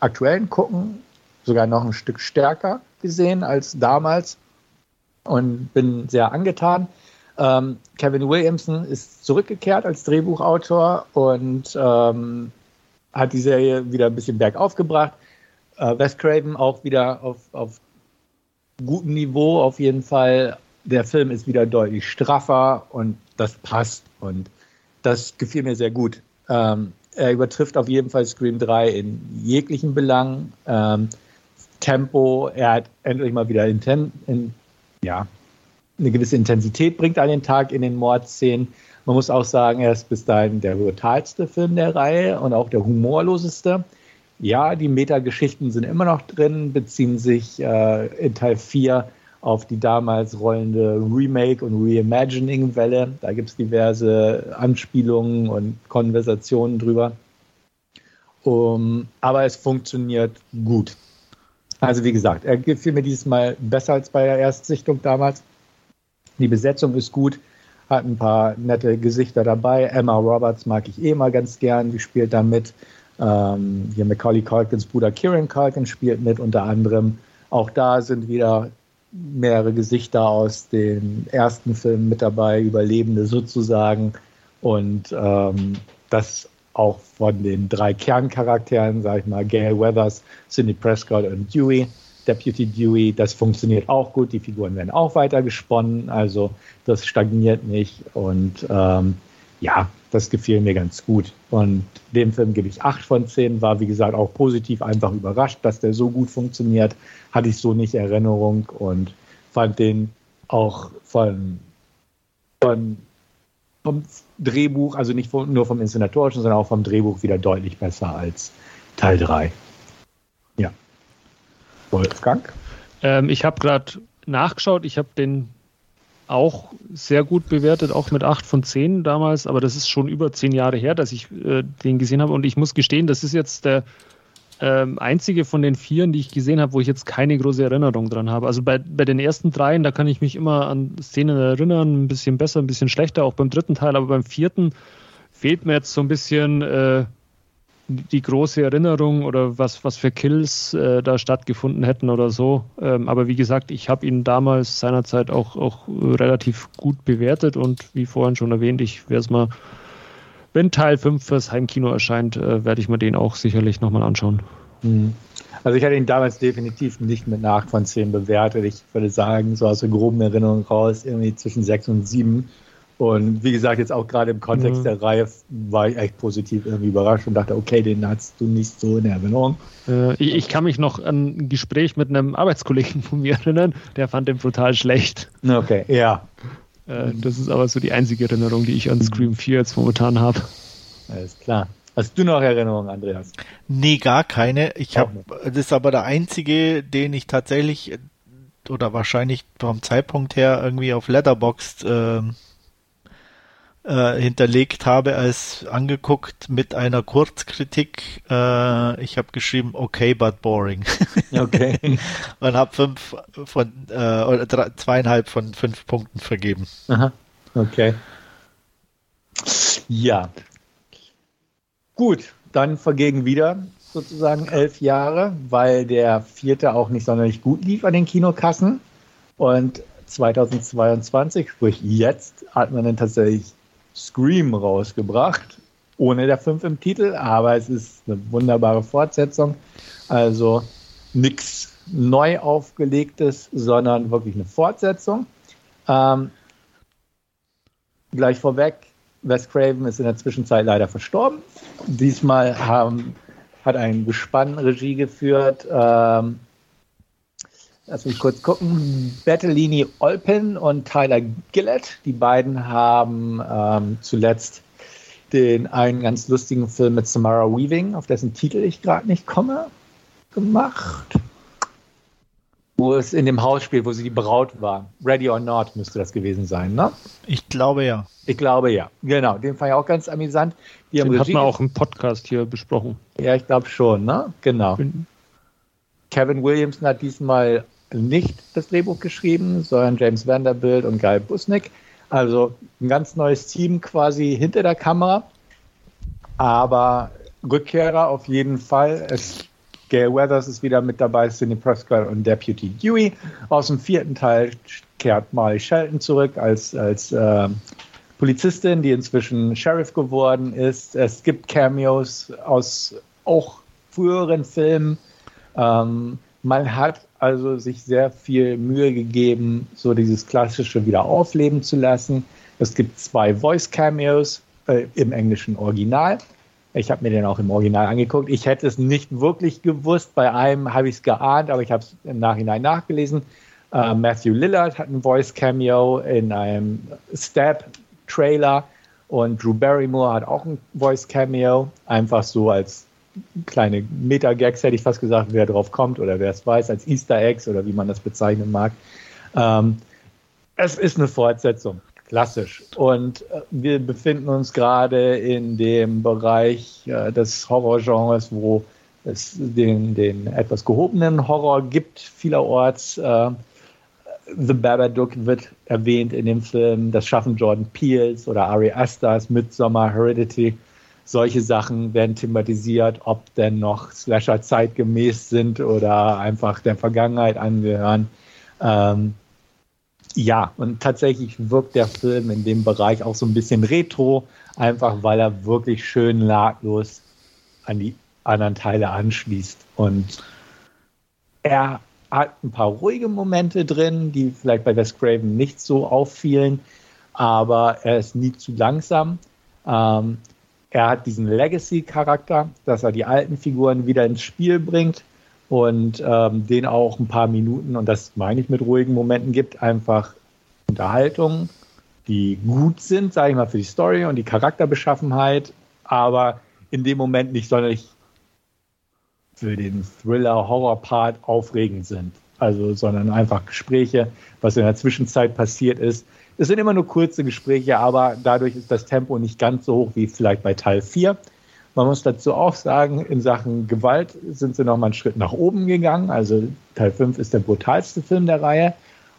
aktuellen Gucken sogar noch ein Stück stärker gesehen als damals und bin sehr angetan. Ähm, Kevin Williamson ist zurückgekehrt als Drehbuchautor und ähm, hat die Serie wieder ein bisschen bergauf gebracht. Äh, Wes Craven auch wieder auf, auf gutem Niveau auf jeden Fall. Der Film ist wieder deutlich straffer und das passt und das gefiel mir sehr gut. Ähm, er übertrifft auf jeden Fall Scream 3 in jeglichen Belangen. Ähm, Tempo, er hat endlich mal wieder inten in, ja, eine gewisse Intensität bringt an den Tag in den Mordszenen. Man muss auch sagen, er ist bis dahin der brutalste Film der Reihe und auch der humorloseste. ja, die Metageschichten sind immer noch drin, beziehen sich äh, in Teil 4 auf die damals rollende Remake- und Reimagining-Welle. Da gibt es diverse Anspielungen und Konversationen drüber. Um, aber es funktioniert gut. Also wie gesagt, er gefiel mir dieses Mal besser als bei der Erstsichtung damals. Die Besetzung ist gut, hat ein paar nette Gesichter dabei. Emma Roberts mag ich eh mal ganz gern, die spielt da mit. Ähm, hier Macaulay Culkins Bruder Kieran Culkin spielt mit unter anderem. Auch da sind wieder mehrere Gesichter aus den ersten Filmen mit dabei, Überlebende sozusagen. Und ähm, das auch von den drei Kerncharakteren, sag ich mal, Gail Weathers, Sidney Prescott und Dewey. Deputy Dewey, das funktioniert auch gut, die Figuren werden auch weiter gesponnen, also das stagniert nicht und ähm, ja, das gefiel mir ganz gut. Und dem Film gebe ich 8 von 10, war wie gesagt auch positiv einfach überrascht, dass der so gut funktioniert, hatte ich so nicht Erinnerung und fand den auch von, von vom Drehbuch, also nicht vom, nur vom Inszenatorischen, sondern auch vom Drehbuch wieder deutlich besser als Teil 3. Ja. Wolfgang? Ähm, ich habe gerade nachgeschaut, ich habe den auch sehr gut bewertet, auch mit 8 von 10 damals, aber das ist schon über 10 Jahre her, dass ich äh, den gesehen habe. Und ich muss gestehen, das ist jetzt der ähm, einzige von den vieren, die ich gesehen habe, wo ich jetzt keine große Erinnerung dran habe. Also bei, bei den ersten dreien, da kann ich mich immer an Szenen erinnern, ein bisschen besser, ein bisschen schlechter, auch beim dritten Teil, aber beim vierten fehlt mir jetzt so ein bisschen äh, die große Erinnerung oder was, was für Kills äh, da stattgefunden hätten oder so. Ähm, aber wie gesagt, ich habe ihn damals seinerzeit auch, auch relativ gut bewertet und wie vorhin schon erwähnt, ich werde es mal wenn Teil 5 fürs Heimkino erscheint, äh, werde ich mir den auch sicherlich nochmal anschauen. Mhm. Also ich hatte ihn damals definitiv nicht mit einer 8 von 10 bewertet. Ich würde sagen, so aus der groben Erinnerung raus, irgendwie zwischen 6 und 7. Und wie gesagt, jetzt auch gerade im Kontext mhm. der Reihe war ich echt positiv irgendwie überrascht und dachte, okay, den hast du nicht so in Erinnerung. Äh, ich, ich, kann mich noch an ein Gespräch mit einem Arbeitskollegen von mir erinnern, der fand den brutal schlecht. Okay, ja. Äh, das ist aber so die einzige Erinnerung, die ich an Scream 4 jetzt momentan habe. Alles klar. Hast du noch Erinnerungen, Andreas? Nee, gar keine. Ich habe, das ist aber der einzige, den ich tatsächlich oder wahrscheinlich vom Zeitpunkt her irgendwie auf Letterboxd äh, äh, hinterlegt habe, als angeguckt mit einer Kurzkritik. Äh, ich habe geschrieben, okay, but boring. (laughs) Okay. (laughs) Und habe fünf von äh, oder drei, zweieinhalb von fünf Punkten vergeben. Aha. Okay. Ja. Gut, dann vergegen wieder sozusagen elf Jahre, weil der vierte auch nicht sonderlich gut lief an den Kinokassen. Und 2022, sprich jetzt, hat man dann tatsächlich Scream rausgebracht, ohne der 5 im Titel, aber es ist eine wunderbare Fortsetzung. Also nichts neu aufgelegtes, sondern wirklich eine Fortsetzung. Ähm, gleich vorweg, Wes Craven ist in der Zwischenzeit leider verstorben. Diesmal haben, hat ein Gespann Regie geführt. Ähm, Lass mich kurz gucken. Bertolini Olpin und Tyler Gillett. Die beiden haben ähm, zuletzt den einen ganz lustigen Film mit Samara Weaving, auf dessen Titel ich gerade nicht komme, gemacht. Wo es in dem Haus spielt, wo sie die Braut war. Ready or Not müsste das gewesen sein, ne? Ich glaube ja. Ich glaube ja. Genau, den fand ich auch ganz amüsant. Die den hat man auch im Podcast hier besprochen. Ja, ich glaube schon, ne? Genau. Kevin Williamson hat diesmal nicht das Drehbuch geschrieben, sondern James Vanderbilt und Guy Busnick. Also ein ganz neues Team quasi hinter der Kamera. Aber Rückkehrer auf jeden Fall. Es, Gail Weathers ist wieder mit dabei, Sidney Prescott und Deputy Dewey. Aus dem vierten Teil kehrt Molly Shelton zurück als, als äh, Polizistin, die inzwischen Sheriff geworden ist. Es gibt Cameos aus auch früheren Filmen. Ähm, man hat also sich sehr viel Mühe gegeben, so dieses Klassische wieder aufleben zu lassen. Es gibt zwei Voice-Cameos äh, im englischen Original. Ich habe mir den auch im Original angeguckt. Ich hätte es nicht wirklich gewusst. Bei einem habe ich es geahnt, aber ich habe es im Nachhinein nachgelesen. Äh, Matthew Lillard hat ein Voice-Cameo in einem Stab-Trailer und Drew Barrymore hat auch ein Voice-Cameo. Einfach so als kleine Meta-Gags, hätte ich fast gesagt, wer drauf kommt oder wer es weiß, als Easter Eggs oder wie man das bezeichnen mag. Ähm, es ist eine Fortsetzung, klassisch. Und äh, wir befinden uns gerade in dem Bereich äh, des Horrorgenres, wo es den, den etwas gehobenen Horror gibt, vielerorts. Äh, The Babadook wird erwähnt in dem Film, das schaffen Jordan Peels oder Ari Asters, Midsommar, Heredity. Solche Sachen werden thematisiert, ob denn noch Slasher zeitgemäß sind oder einfach der Vergangenheit angehören. Ähm, ja, und tatsächlich wirkt der Film in dem Bereich auch so ein bisschen retro, einfach weil er wirklich schön laglos an die anderen Teile anschließt. Und er hat ein paar ruhige Momente drin, die vielleicht bei Wes Craven nicht so auffielen, aber er ist nie zu langsam. Ähm, er hat diesen Legacy-Charakter, dass er die alten Figuren wieder ins Spiel bringt und ähm, den auch ein paar Minuten, und das meine ich mit ruhigen Momenten, gibt, einfach Unterhaltung, die gut sind, sage ich mal, für die Story und die Charakterbeschaffenheit, aber in dem Moment nicht sonderlich für den Thriller-Horror-Part aufregend sind. Also, sondern einfach Gespräche, was in der Zwischenzeit passiert ist. Es sind immer nur kurze Gespräche, aber dadurch ist das Tempo nicht ganz so hoch wie vielleicht bei Teil 4. Man muss dazu auch sagen, in Sachen Gewalt sind sie nochmal einen Schritt nach oben gegangen. Also Teil 5 ist der brutalste Film der Reihe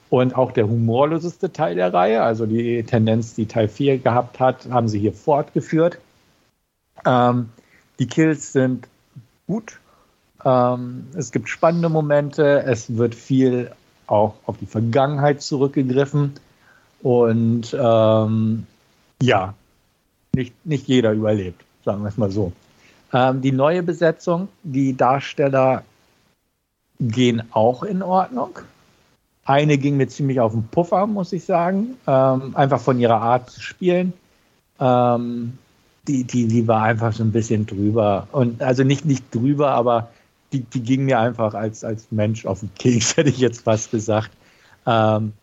und auch der humorloseste Teil der Reihe. Also die Tendenz, die Teil 4 gehabt hat, haben sie hier fortgeführt. Ähm, die Kills sind gut, ähm, es gibt spannende Momente, es wird viel auch auf die Vergangenheit zurückgegriffen. Und ähm, ja, nicht, nicht jeder überlebt, sagen wir es mal so. Ähm, die neue Besetzung, die Darsteller gehen auch in Ordnung. Eine ging mir ziemlich auf den Puffer, muss ich sagen. Ähm, einfach von ihrer Art zu spielen. Ähm, die, die, die war einfach so ein bisschen drüber. Und also nicht, nicht drüber, aber die, die ging mir einfach als, als Mensch auf den Keks, (laughs) hätte ich jetzt fast gesagt. Ähm,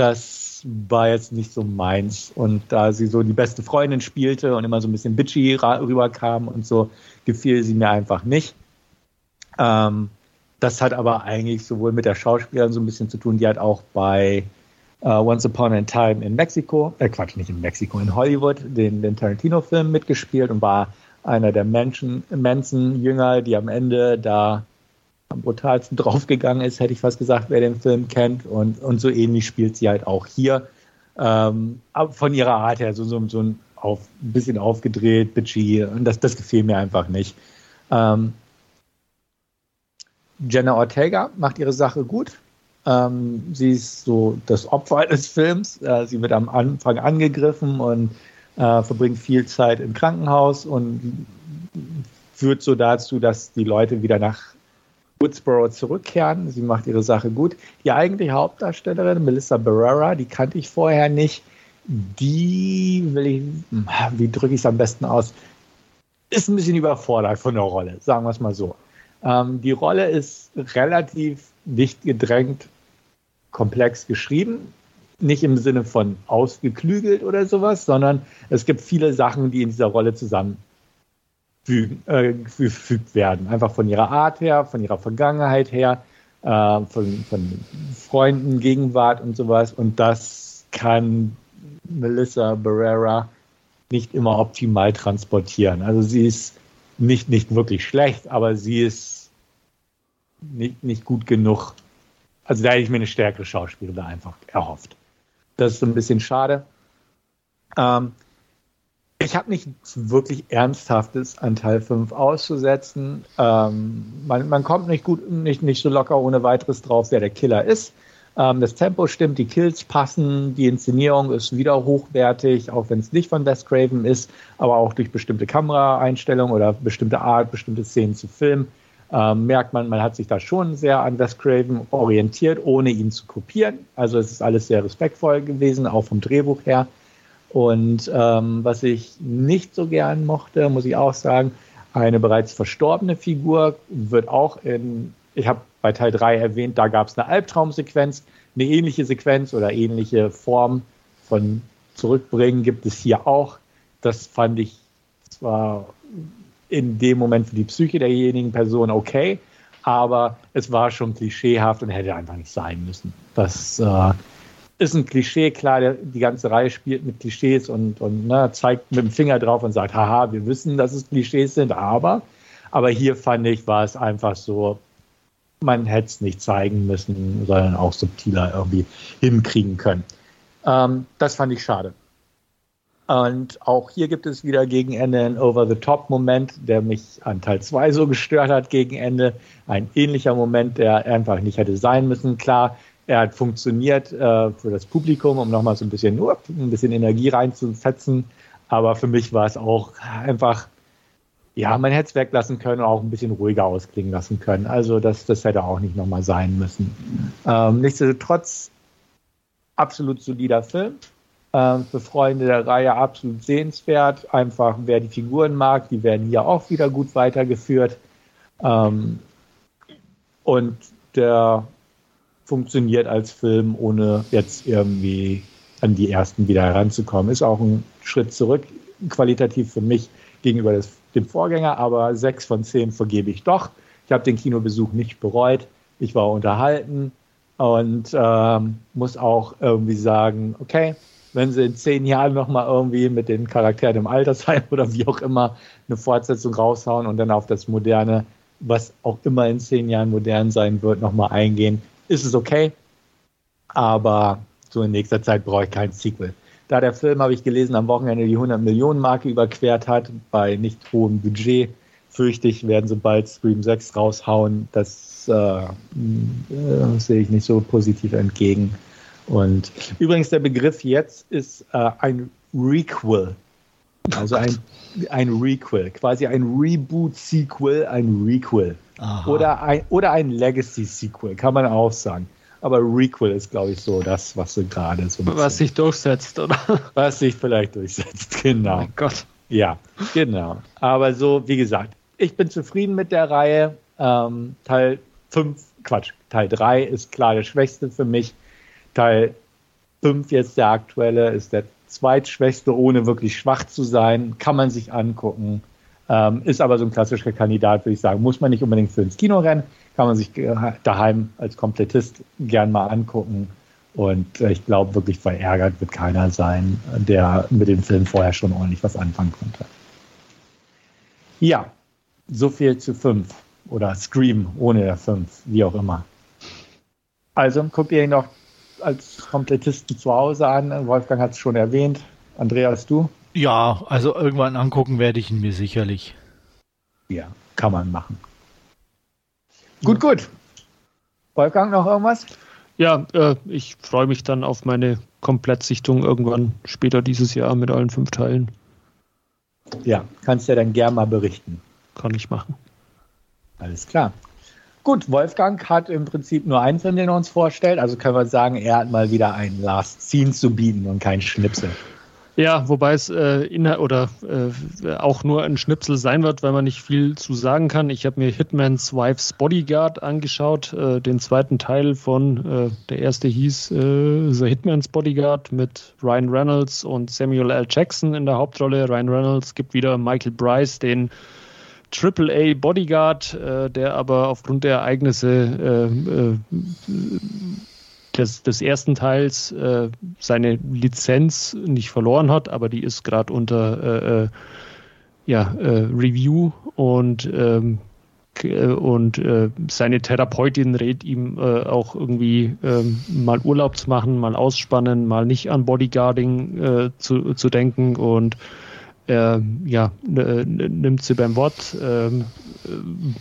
das war jetzt nicht so meins. Und da sie so die beste Freundin spielte und immer so ein bisschen bitchy rüberkam und so, gefiel sie mir einfach nicht. Ähm, das hat aber eigentlich sowohl mit der Schauspielerin so ein bisschen zu tun, die hat auch bei uh, Once Upon a Time in Mexiko, äh Quatsch, nicht in Mexiko, in Hollywood, den, den Tarantino-Film mitgespielt und war einer der Menschen, Manson-Jünger, die am Ende da am brutalsten draufgegangen ist, hätte ich fast gesagt, wer den Film kennt. Und, und so ähnlich spielt sie halt auch hier. Ähm, von ihrer Art her, so, so, so ein auf, bisschen aufgedreht, bitchy. Und das, das gefiel mir einfach nicht. Ähm, Jenna Ortega macht ihre Sache gut. Ähm, sie ist so das Opfer des Films. Äh, sie wird am Anfang angegriffen und äh, verbringt viel Zeit im Krankenhaus und führt so dazu, dass die Leute wieder nach Woodsboro zurückkehren. Sie macht ihre Sache gut. Die eigentliche Hauptdarstellerin, Melissa Barrera, die kannte ich vorher nicht. Die will ich, wie drücke ich es am besten aus, ist ein bisschen überfordert von der Rolle, sagen wir es mal so. Ähm, die Rolle ist relativ dicht gedrängt komplex geschrieben nicht im Sinne von ausgeklügelt oder sowas, sondern es gibt viele Sachen, die in dieser Rolle zusammengefügt äh, werden. Einfach von ihrer Art her, von ihrer Vergangenheit her, äh, von, von Freunden, Gegenwart und sowas. Und das kann Melissa Barrera nicht immer optimal transportieren. Also sie ist nicht, nicht wirklich schlecht, aber sie ist nicht, nicht gut genug. Also da hätte ich mir eine stärkere Schauspielerin einfach erhofft. Das ist so ein bisschen schade. Ähm, ich habe nichts wirklich Ernsthaftes an Teil 5 auszusetzen. Ähm, man, man, kommt nicht gut, nicht, nicht so locker ohne weiteres drauf, wer der Killer ist. Ähm, das Tempo stimmt, die Kills passen, die Inszenierung ist wieder hochwertig, auch wenn es nicht von Wes Craven ist, aber auch durch bestimmte Kameraeinstellungen oder bestimmte Art, bestimmte Szenen zu filmen ähm, merkt man, man hat sich da schon sehr an Wes Craven orientiert, ohne ihn zu kopieren. Also es ist alles sehr respektvoll gewesen, auch vom Drehbuch her. Und ähm, was ich nicht so gern mochte, muss ich auch sagen, eine bereits verstorbene Figur wird auch in, ich habe bei Teil 3 erwähnt, da gab es eine Albtraumsequenz, eine ähnliche Sequenz oder ähnliche Form von Zurückbringen gibt es hier auch. Das fand ich zwar in dem Moment für die Psyche derjenigen Person okay, aber es war schon klischeehaft und hätte einfach nicht sein müssen. Das äh, ist ein Klischee, klar, die ganze Reihe spielt mit Klischees und, und ne, zeigt mit dem Finger drauf und sagt, haha, wir wissen, dass es Klischees sind, aber, aber hier fand ich, war es einfach so, man hätte es nicht zeigen müssen, sondern auch subtiler irgendwie hinkriegen können. Ähm, das fand ich schade. Und auch hier gibt es wieder gegen Ende einen Over-the-Top-Moment, der mich an Teil 2 so gestört hat gegen Ende. Ein ähnlicher Moment, der einfach nicht hätte sein müssen. Klar, er hat funktioniert äh, für das Publikum, um nochmal so ein bisschen, uh, ein bisschen Energie reinzufetzen. Aber für mich war es auch einfach, ja, hätte es weglassen können und auch ein bisschen ruhiger ausklingen lassen können. Also das, das hätte auch nicht nochmal sein müssen. Ähm, nichtsdestotrotz, absolut solider Film. Ähm, für Freunde der Reihe absolut sehenswert. Einfach, wer die Figuren mag, die werden hier auch wieder gut weitergeführt. Ähm, und der funktioniert als Film, ohne jetzt irgendwie an die ersten wieder heranzukommen. Ist auch ein Schritt zurück, qualitativ für mich gegenüber des, dem Vorgänger, aber sechs von zehn vergebe ich doch. Ich habe den Kinobesuch nicht bereut. Ich war unterhalten und ähm, muss auch irgendwie sagen, okay, wenn sie in zehn Jahren nochmal irgendwie mit den Charakteren im Altersheim oder wie auch immer eine Fortsetzung raushauen und dann auf das Moderne, was auch immer in zehn Jahren modern sein wird, nochmal eingehen, ist es okay. Aber so in nächster Zeit brauche ich kein Sequel. Da der Film, habe ich gelesen, am Wochenende die 100 Millionen Marke überquert hat, bei nicht hohem Budget, fürchte ich, werden sie bald Scream 6 raushauen. Das äh, äh, sehe ich nicht so positiv entgegen. Und übrigens, der Begriff jetzt ist äh, ein Requel. Also ein, ein Requel, quasi ein Reboot-Sequel, ein Requel. Oder ein, oder ein Legacy-Sequel, kann man auch sagen. Aber Requel ist, glaube ich, so das, was so gerade so. Was sich durchsetzt, oder? (laughs) Was sich vielleicht durchsetzt, genau. Oh mein Gott. Ja, genau. Aber so, wie gesagt, ich bin zufrieden mit der Reihe. Ähm, Teil 5, Quatsch, Teil 3 ist klar der schwächste für mich. Teil 5 jetzt der aktuelle ist der zweitschwächste, ohne wirklich schwach zu sein. Kann man sich angucken. Ähm, ist aber so ein klassischer Kandidat, würde ich sagen. Muss man nicht unbedingt für ins Kino rennen. Kann man sich daheim als Komplettist gern mal angucken. Und äh, ich glaube, wirklich verärgert wird keiner sein, der mit dem Film vorher schon ordentlich was anfangen konnte. Ja, so viel zu 5 oder Scream ohne der 5, wie auch immer. Also guckt ihr ihn noch als Komplettisten zu Hause an. Wolfgang hat es schon erwähnt. Andreas, du? Ja, also irgendwann angucken werde ich ihn mir sicherlich. Ja, kann man machen. Gut, gut. Wolfgang, noch irgendwas? Ja, äh, ich freue mich dann auf meine Komplettsichtung irgendwann später dieses Jahr mit allen fünf Teilen. Ja, kannst ja dann gern mal berichten. Kann ich machen. Alles klar. Gut, Wolfgang hat im Prinzip nur einen Film, den er uns vorstellt. Also können wir sagen, er hat mal wieder einen Last Scene zu bieten und keinen Schnipsel. Ja, wobei es äh, inner oder äh, auch nur ein Schnipsel sein wird, weil man nicht viel zu sagen kann. Ich habe mir Hitman's Wife's Bodyguard angeschaut, äh, den zweiten Teil von, äh, der erste hieß äh, The Hitman's Bodyguard mit Ryan Reynolds und Samuel L. Jackson in der Hauptrolle. Ryan Reynolds gibt wieder Michael Bryce, den AAA Bodyguard, äh, der aber aufgrund der Ereignisse des, des, ersten Teils äh, seine Lizenz nicht verloren hat, aber die ist gerade unter äh, äh, ja, Review und ähm, und seine Therapeutin rät ihm auch irgendwie ähm, mal Urlaub zu machen, mal ausspannen, mal nicht an Bodyguarding zu, zu denken und er ja, nimmt sie beim Wort, äh,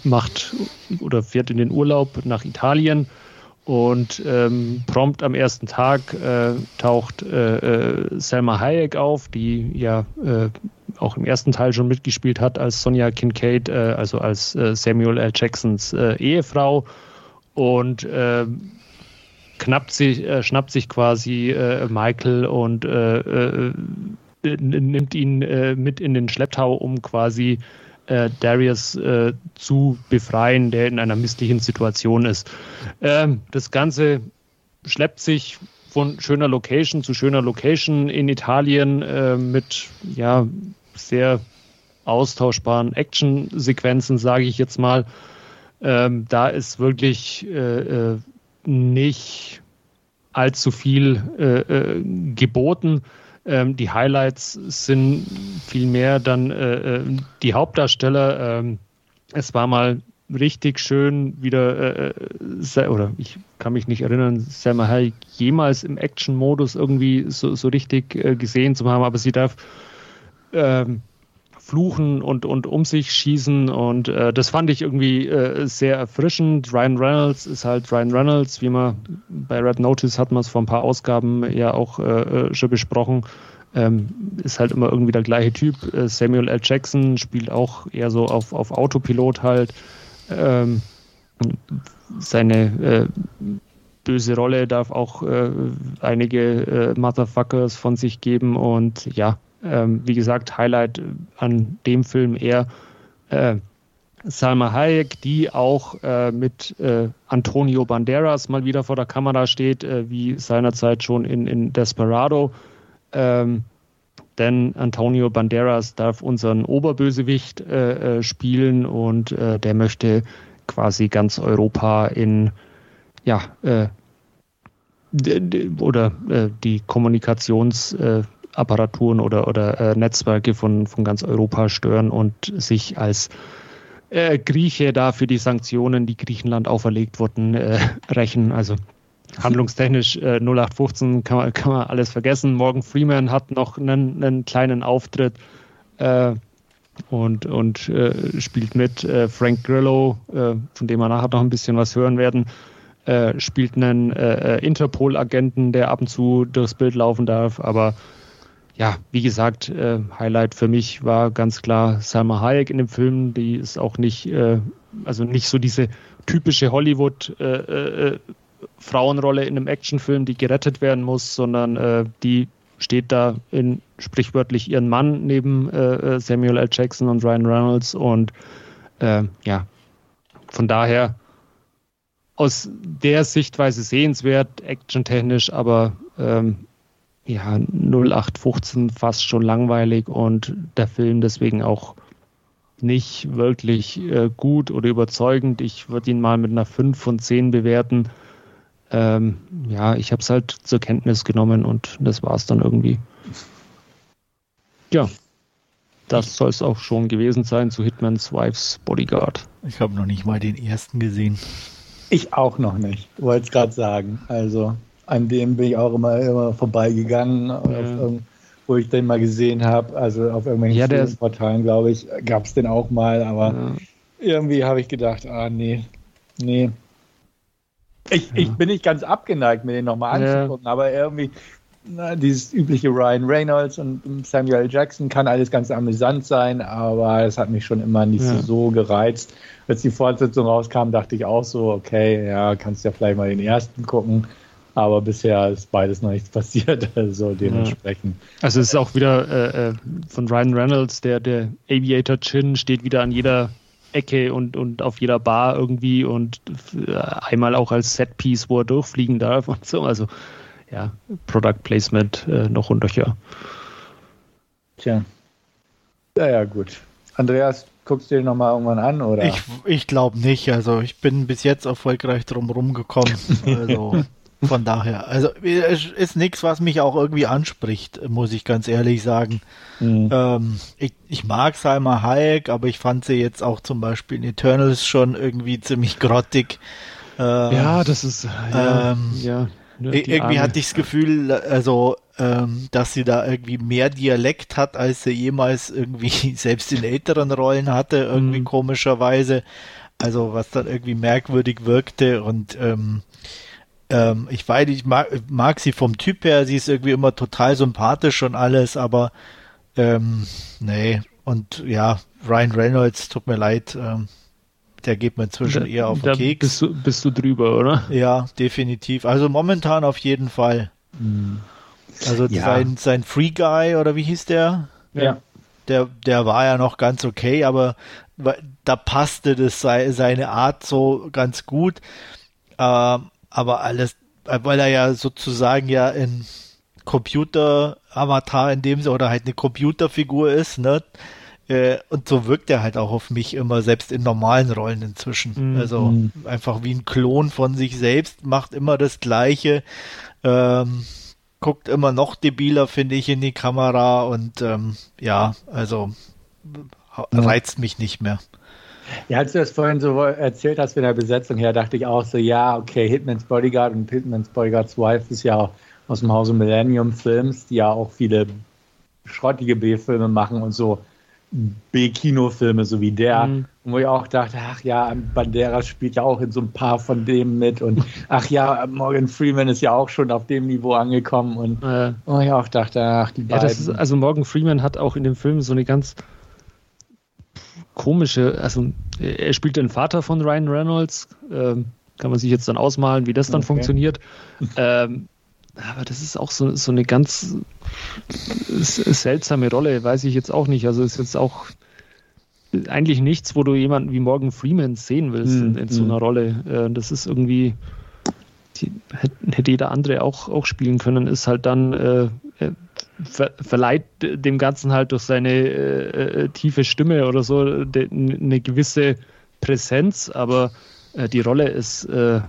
macht oder fährt in den Urlaub nach Italien und ähm, prompt am ersten Tag äh, taucht äh, äh, Selma Hayek auf, die ja äh, auch im ersten Teil schon mitgespielt hat als Sonja Kincaid, äh, also als Samuel L. Jacksons Ehefrau und knappt sich, schnappt sich quasi Michael und nimmt ihn äh, mit in den Schlepptau, um quasi äh, Darius äh, zu befreien, der in einer misslichen Situation ist. Ähm, das Ganze schleppt sich von schöner Location zu schöner Location in Italien äh, mit ja sehr austauschbaren Action-Sequenzen, sage ich jetzt mal. Ähm, da ist wirklich äh, äh nicht allzu viel äh, äh, geboten. Ähm, die Highlights sind vielmehr dann äh, äh die Hauptdarsteller. Ähm, es war mal richtig schön wieder, äh, oder ich kann mich nicht erinnern, Selma Hayek jemals im Action-Modus irgendwie so, so richtig gesehen zu haben, aber sie darf ähm, fluchen und, und um sich schießen und äh, das fand ich irgendwie äh, sehr erfrischend. Ryan Reynolds ist halt Ryan Reynolds, wie man bei Red Notice hat man es vor ein paar Ausgaben ja auch äh, äh schon besprochen. Ähm, ist halt immer irgendwie der gleiche Typ. Äh, Samuel L. Jackson spielt auch eher so auf, auf Autopilot halt. Ähm, seine äh, böse Rolle darf auch einige Motherfuckers von sich geben und ja, ähm, wie gesagt, Highlight an dem Film eher äh, Salma Hayek, die auch äh, mit äh, Antonio Banderas mal wieder vor der Kamera steht, äh, wie seinerzeit schon in, in Desperado. Ähm, denn Antonio Banderas darf unseren Oberbösewicht äh, äh, spielen und der möchte quasi ganz Europa in ja oder die Kommunikations Apparaturen oder, oder äh, Netzwerke von, von ganz Europa stören und sich als äh, Grieche da für die Sanktionen, die Griechenland auferlegt wurden, äh, (laughs) rächen. Also handlungstechnisch äh, 0815 kann man, kann man alles vergessen. Morgan Freeman hat noch einen, einen kleinen Auftritt äh, und, und äh, spielt mit. Äh, Frank Grillo, von dem wir nachher noch ein bisschen was hören werden, spielt einen Interpol-Agenten, der ab und zu durchs Bild laufen darf, aber ja, wie gesagt, äh, Highlight für mich war ganz klar Salma Hayek in dem Film. Die ist auch nicht, äh, also nicht so diese typische Hollywood äh, äh Frauenrolle in einem Actionfilm, die gerettet werden muss, sondern äh, die steht da in sprichwörtlich ihren Mann neben äh, Samuel L. Jackson und Ryan Reynolds und ja, von daher aus der Sichtweise sehenswert, actiontechnisch, aber ähm, ja, 0815 fast schon langweilig und der Film deswegen auch nicht wirklich äh, gut oder überzeugend. Ich würde ihn mal mit einer 5 von 10 bewerten. Ähm, ja, ich habe es halt zur Kenntnis genommen und das war es dann irgendwie. Ja, das soll es auch schon gewesen sein zu Hitman's Wife's Bodyguard. Ich habe noch nicht mal den ersten gesehen. Ich auch noch nicht, wollte es gerade sagen. Also an dem bin ich auch immer, immer vorbeigegangen, ja. wo ich den mal gesehen habe. Also auf irgendwelchen ja, Portalen, glaube ich, gab es den auch mal, aber ja. irgendwie habe ich gedacht, ah nee, nee. Ich, ich bin nicht ganz abgeneigt, mir den nochmal anzugucken, aber irgendwie na, dieses übliche Ryan Reynolds und Samuel Jackson kann alles ganz amüsant sein, aber es hat mich schon immer nicht ja. so gereizt. Als die Fortsetzung rauskam, dachte ich auch so, okay, ja, kannst ja vielleicht mal den ersten gucken. Aber bisher ist beides noch nichts (laughs) passiert, also dementsprechend. Also es ist auch wieder äh, äh, von Ryan Reynolds, der, der Aviator Chin steht wieder an jeder Ecke und, und auf jeder Bar irgendwie und äh, einmal auch als Setpiece, wo er durchfliegen darf und so. Also ja, Product Placement äh, noch und nöcher. Tja. Naja, gut. Andreas, guckst du dir nochmal irgendwann an, oder? Ich, ich glaube nicht. Also ich bin bis jetzt erfolgreich drum rumgekommen. (laughs) Also von daher, also es ist nichts, was mich auch irgendwie anspricht, muss ich ganz ehrlich sagen. Mhm. Ähm, ich, ich mag Salma Hayek, aber ich fand sie jetzt auch zum Beispiel in Eternals schon irgendwie ziemlich grottig. Ähm, ja, das ist ja, ähm, ja irgendwie Arme. hatte ich das Gefühl, also ähm, dass sie da irgendwie mehr Dialekt hat, als sie jemals irgendwie (laughs) selbst in älteren Rollen hatte, irgendwie mhm. komischerweise. Also was dann irgendwie merkwürdig wirkte und ähm, ähm, ich weiß, ich mag, mag, sie vom Typ her, sie ist irgendwie immer total sympathisch und alles, aber ähm, nee. Und ja, Ryan Reynolds, tut mir leid, ähm, der geht mir inzwischen da, eher auf den Keks. Bist du, bist du drüber, oder? Ja, definitiv. Also momentan auf jeden Fall. Mhm. Also ja. sein, sein Free Guy oder wie hieß der? Ja. Der, der war ja noch ganz okay, aber da passte das seine Art so ganz gut. Ähm, aber alles, weil er ja sozusagen ja ein Computer-Avatar in dem Sinne oder halt eine Computerfigur ist, ne? Äh, und so wirkt er halt auch auf mich immer, selbst in normalen Rollen inzwischen. Mhm. Also einfach wie ein Klon von sich selbst, macht immer das Gleiche. Ähm, guckt immer noch debiler, finde ich, in die Kamera und ähm, ja, also reizt mich nicht mehr. Ja, als du das vorhin so erzählt hast mit der Besetzung her, dachte ich auch so, ja, okay, Hitman's Bodyguard und Hitman's Bodyguard's Wife ist ja aus dem Hause Millennium Films, die ja auch viele schrottige B-Filme machen und so B-Kinofilme, so wie der. Mhm. wo ich auch dachte, ach ja, Banderas spielt ja auch in so ein paar von dem mit und (laughs) ach ja, Morgan Freeman ist ja auch schon auf dem Niveau angekommen und äh, wo ich auch dachte, ach, die beiden. Ja, ist, also Morgan Freeman hat auch in dem Film so eine ganz komische, also er spielt den Vater von Ryan Reynolds, ähm, kann man sich jetzt dann ausmalen, wie das dann okay. funktioniert. (laughs) Ähm, aber das ist auch so, so eine ganz seltsame Rolle, weiß ich jetzt auch nicht. Also ist jetzt auch eigentlich nichts, wo du jemanden wie Morgan Freeman sehen willst in, in, so hm. einer Rolle. Äh, das ist irgendwie, die, hätte jeder andere auch, auch spielen können, ist halt dann, äh, ver, verleiht dem Ganzen halt durch seine äh, äh tiefe Stimme oder so eine gewisse Präsenz, aber äh, die Rolle ist äh,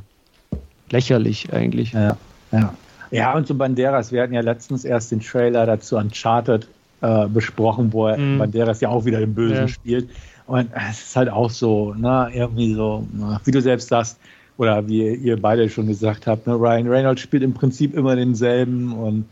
lächerlich eigentlich. Ja, ja. Ja, und zu Banderas, wir hatten ja letztens erst den Trailer dazu Uncharted äh, besprochen, wo mm. Banderas ja auch wieder den Bösen ja. spielt. Und es ist halt auch so, ne, irgendwie so, wie du selbst sagst, oder wie ihr beide schon gesagt habt, ne, Ryan Reynolds spielt im Prinzip immer denselben und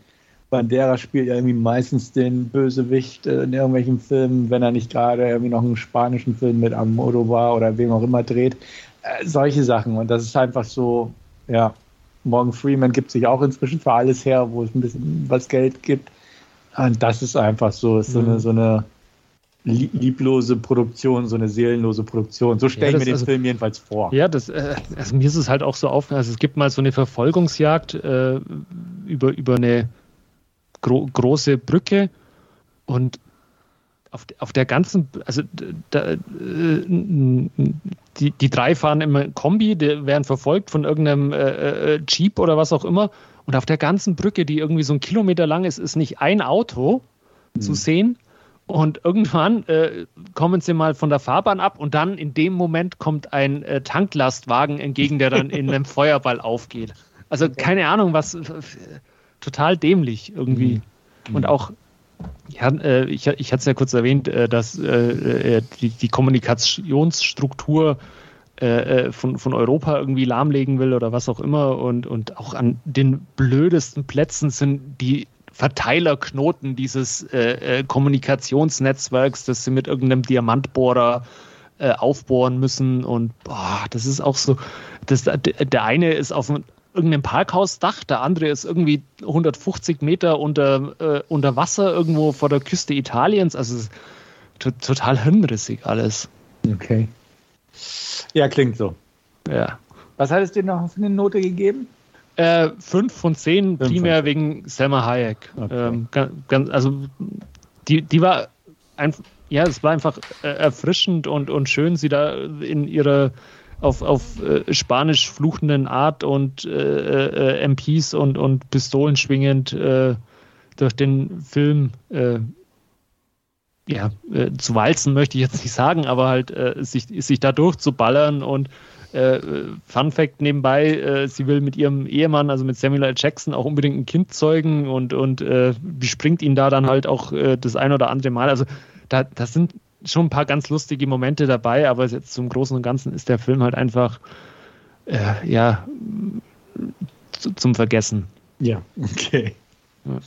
Banderas spielt ja irgendwie meistens den Bösewicht äh, in irgendwelchen Filmen, wenn er nicht gerade irgendwie noch einen spanischen Film mit Almodovar oder wem auch immer dreht. Äh, solche Sachen. Und das ist einfach so, ja, Morgan Freeman gibt sich auch inzwischen für alles her, wo es ein bisschen was Geld gibt. Und das ist einfach so, ist so, mhm. eine, so eine lieblose Produktion, so eine seelenlose Produktion. So stelle ja, ich mir den also, Film jedenfalls vor. Ja, das, äh, also mir ist es halt auch so auf. Also es gibt mal so eine Verfolgungsjagd äh, über, über eine gro große Brücke und auf, auf der ganzen, also da, äh, die, die drei fahren im Kombi, die werden verfolgt von irgendeinem äh, äh, Jeep oder was auch immer. Und auf der ganzen Brücke, die irgendwie so ein Kilometer lang ist, ist nicht ein Auto mhm. zu sehen. Und irgendwann äh, kommen sie mal von der Fahrbahn ab und dann in dem Moment kommt ein äh, Tanklastwagen entgegen, der dann in (laughs) einem Feuerball aufgeht. Also keine Ahnung, was total dämlich irgendwie. Mhm. Und auch ja, äh, ich, ich hatte es ja kurz erwähnt, äh, dass äh, äh die, die, Kommunikationsstruktur äh, äh, von, von Europa irgendwie lahmlegen will oder was auch immer. Und, und auch an den blödesten Plätzen sind die Verteilerknoten dieses Kommunikationsnetzwerks, das sie mit irgendeinem Diamantbohrer aufbohren müssen. Und boah, das ist auch so. Das, der eine ist auf irgendeinem Parkhausdach, der andere ist irgendwie 150 Meter unter, äh, unter Wasser irgendwo vor der Küste Italiens. Also total hirnrissig alles. Okay. Ja, klingt so. Ja. Was hat es dir noch für eine Note gegeben? Äh, fünf von zehn, fünf primär von wegen Selma Hayek. Okay. Ähm, ganz, also die, die war einfach, ja, es war einfach äh, erfrischend und, und schön, sie da in ihrer auf, auf äh, Spanisch fluchenden Art und äh, äh, MPs und, und Pistolen schwingend äh, durch den Film äh, ja, äh, zu walzen möchte ich jetzt nicht sagen, aber halt sich, sich da durchzuballern und Fun Fact nebenbei, sie will mit ihrem Ehemann, also mit Samuel L. Jackson, auch unbedingt ein Kind zeugen und, und bespringt ihn da dann halt auch das ein oder andere Mal. Also da, das sind schon ein paar ganz lustige Momente dabei, aber jetzt zum Großen und Ganzen ist der Film halt einfach äh, ja zu, zum Vergessen. Ja, okay. Ja.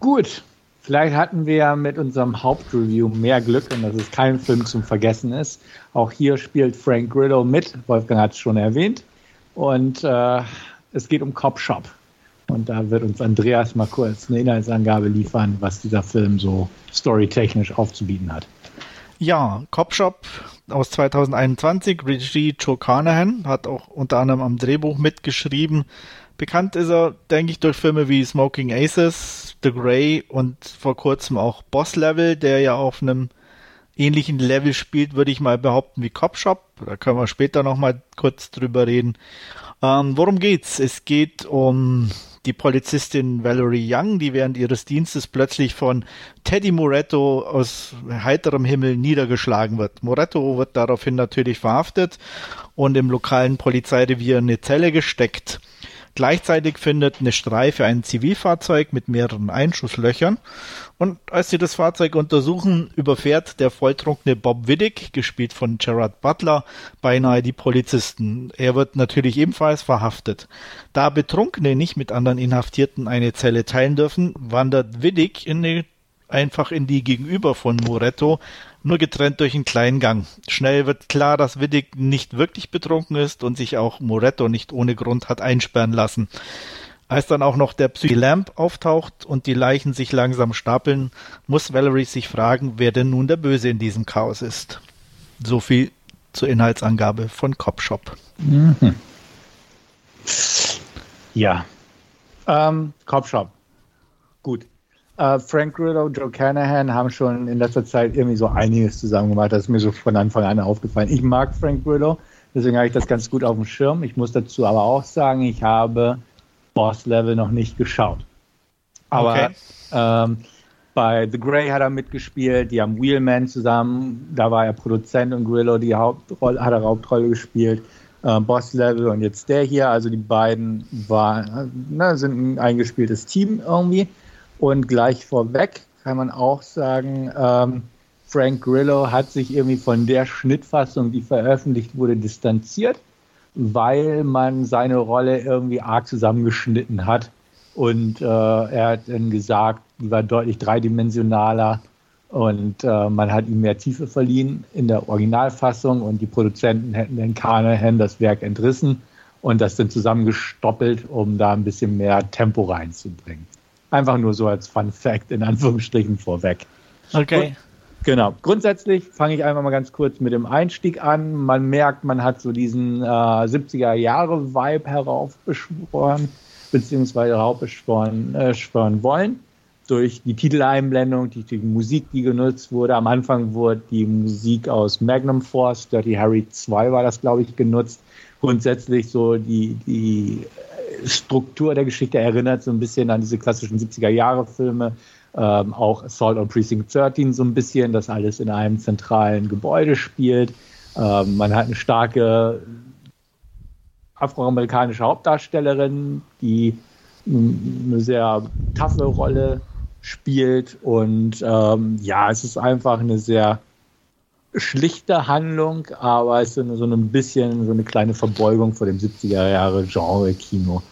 Gut, vielleicht hatten wir mit unserem Hauptreview mehr Glück und dass es kein Film zum Vergessen ist. Auch hier spielt Frank Grillo mit, Wolfgang hat es schon erwähnt. Und äh, es geht um Cop Shop. Und da wird uns Andreas mal kurz eine Inhaltsangabe liefern, was dieser Film so storytechnisch aufzubieten hat. Ja, Cop Shop aus 2021, Regie Joe Carnahan, hat auch unter anderem am Drehbuch mitgeschrieben. Bekannt ist er, denke ich, durch Filme wie Smoking Aces, The Grey und vor kurzem auch Boss Level, der ja auf einem ähnlichen Level spielt, würde ich mal behaupten, wie Cop Shop. Da können wir später nochmal kurz drüber reden. Ähm, worum geht's? Es geht um die Polizistin Valerie Young, die während ihres Dienstes plötzlich von Teddy Moretto aus heiterem Himmel niedergeschlagen wird. Moretto wird daraufhin natürlich verhaftet und im lokalen Polizeirevier eine Zelle gesteckt. Gleichzeitig findet eine Streife ein Zivilfahrzeug mit mehreren Einschusslöchern und als sie das Fahrzeug untersuchen, überfährt der volltrunkene Bob Widdick, gespielt von Gerard Butler, beinahe die Polizisten. Er wird natürlich ebenfalls verhaftet. Da Betrunkene nicht mit anderen Inhaftierten eine Zelle teilen dürfen, wandert Widdick in eine, einfach in die gegenüber von Moretto nur getrennt durch einen kleinen Gang. Schnell wird klar, dass Widdig nicht wirklich betrunken ist und sich auch Moretto nicht ohne Grund hat einsperren lassen. Als dann auch noch der Psyche Lamp auftaucht und die Leichen sich langsam stapeln, muss Valerie sich fragen, wer denn nun der Böse in diesem Chaos ist. So viel zur Inhaltsangabe von Copshop. Mhm. Ja. Ähm, Copshop. Gut. Uh, Frank Grillo, Joe Canahan haben schon in letzter Zeit irgendwie so einiges zusammen gemacht. Das ist mir so von Anfang an aufgefallen. Ich mag Frank Grillo, deswegen habe ich das ganz gut auf dem Schirm. Ich muss dazu aber auch sagen, ich habe Boss Level noch nicht geschaut. Aber okay. ähm, bei The Grey hat er mitgespielt, die haben Wheelman zusammen, da war er Produzent und Grillo die Hauptrolle, hat er Hauptrolle gespielt. Äh, Boss Level und jetzt der hier, also die beiden waren, ne, sind ein eingespieltes Team irgendwie. Und gleich vorweg kann man auch sagen, ähm, Frank Grillo hat sich irgendwie von der Schnittfassung, die veröffentlicht wurde, distanziert, weil man seine Rolle irgendwie arg zusammengeschnitten hat. Und äh, er hat dann gesagt, die war deutlich dreidimensionaler und äh, man hat ihm mehr Tiefe verliehen in der Originalfassung und die Produzenten hätten dann Carnahan das Werk entrissen und das dann zusammengestoppelt, um da ein bisschen mehr Tempo reinzubringen. Einfach nur so als Fun Fact in Anführungsstrichen vorweg. Okay. Und, genau. Grundsätzlich fange ich einfach mal ganz kurz mit dem Einstieg an. Man merkt, man hat so diesen äh, 70er Jahre Vibe heraufbeschworen, beziehungsweise heraufbeschworen äh, schwören wollen. Durch die Titeleinblendung, die, die Musik, die genutzt wurde. Am Anfang wurde die Musik aus Magnum Force, Dirty Harry 2 war das, glaube ich, genutzt. Grundsätzlich so die, die Struktur der Geschichte erinnert so ein bisschen an diese klassischen 70er-Jahre-Filme. Ähm, auch Assault on Precinct 13 so ein bisschen, das alles in einem zentralen Gebäude spielt. Ähm, man hat eine starke afroamerikanische Hauptdarstellerin, die eine sehr taffe Rolle spielt. Und ähm, ja, es ist einfach eine sehr schlichte Handlung, aber es ist so ein bisschen so eine kleine Verbeugung vor dem 70er Jahre Genre-Kino.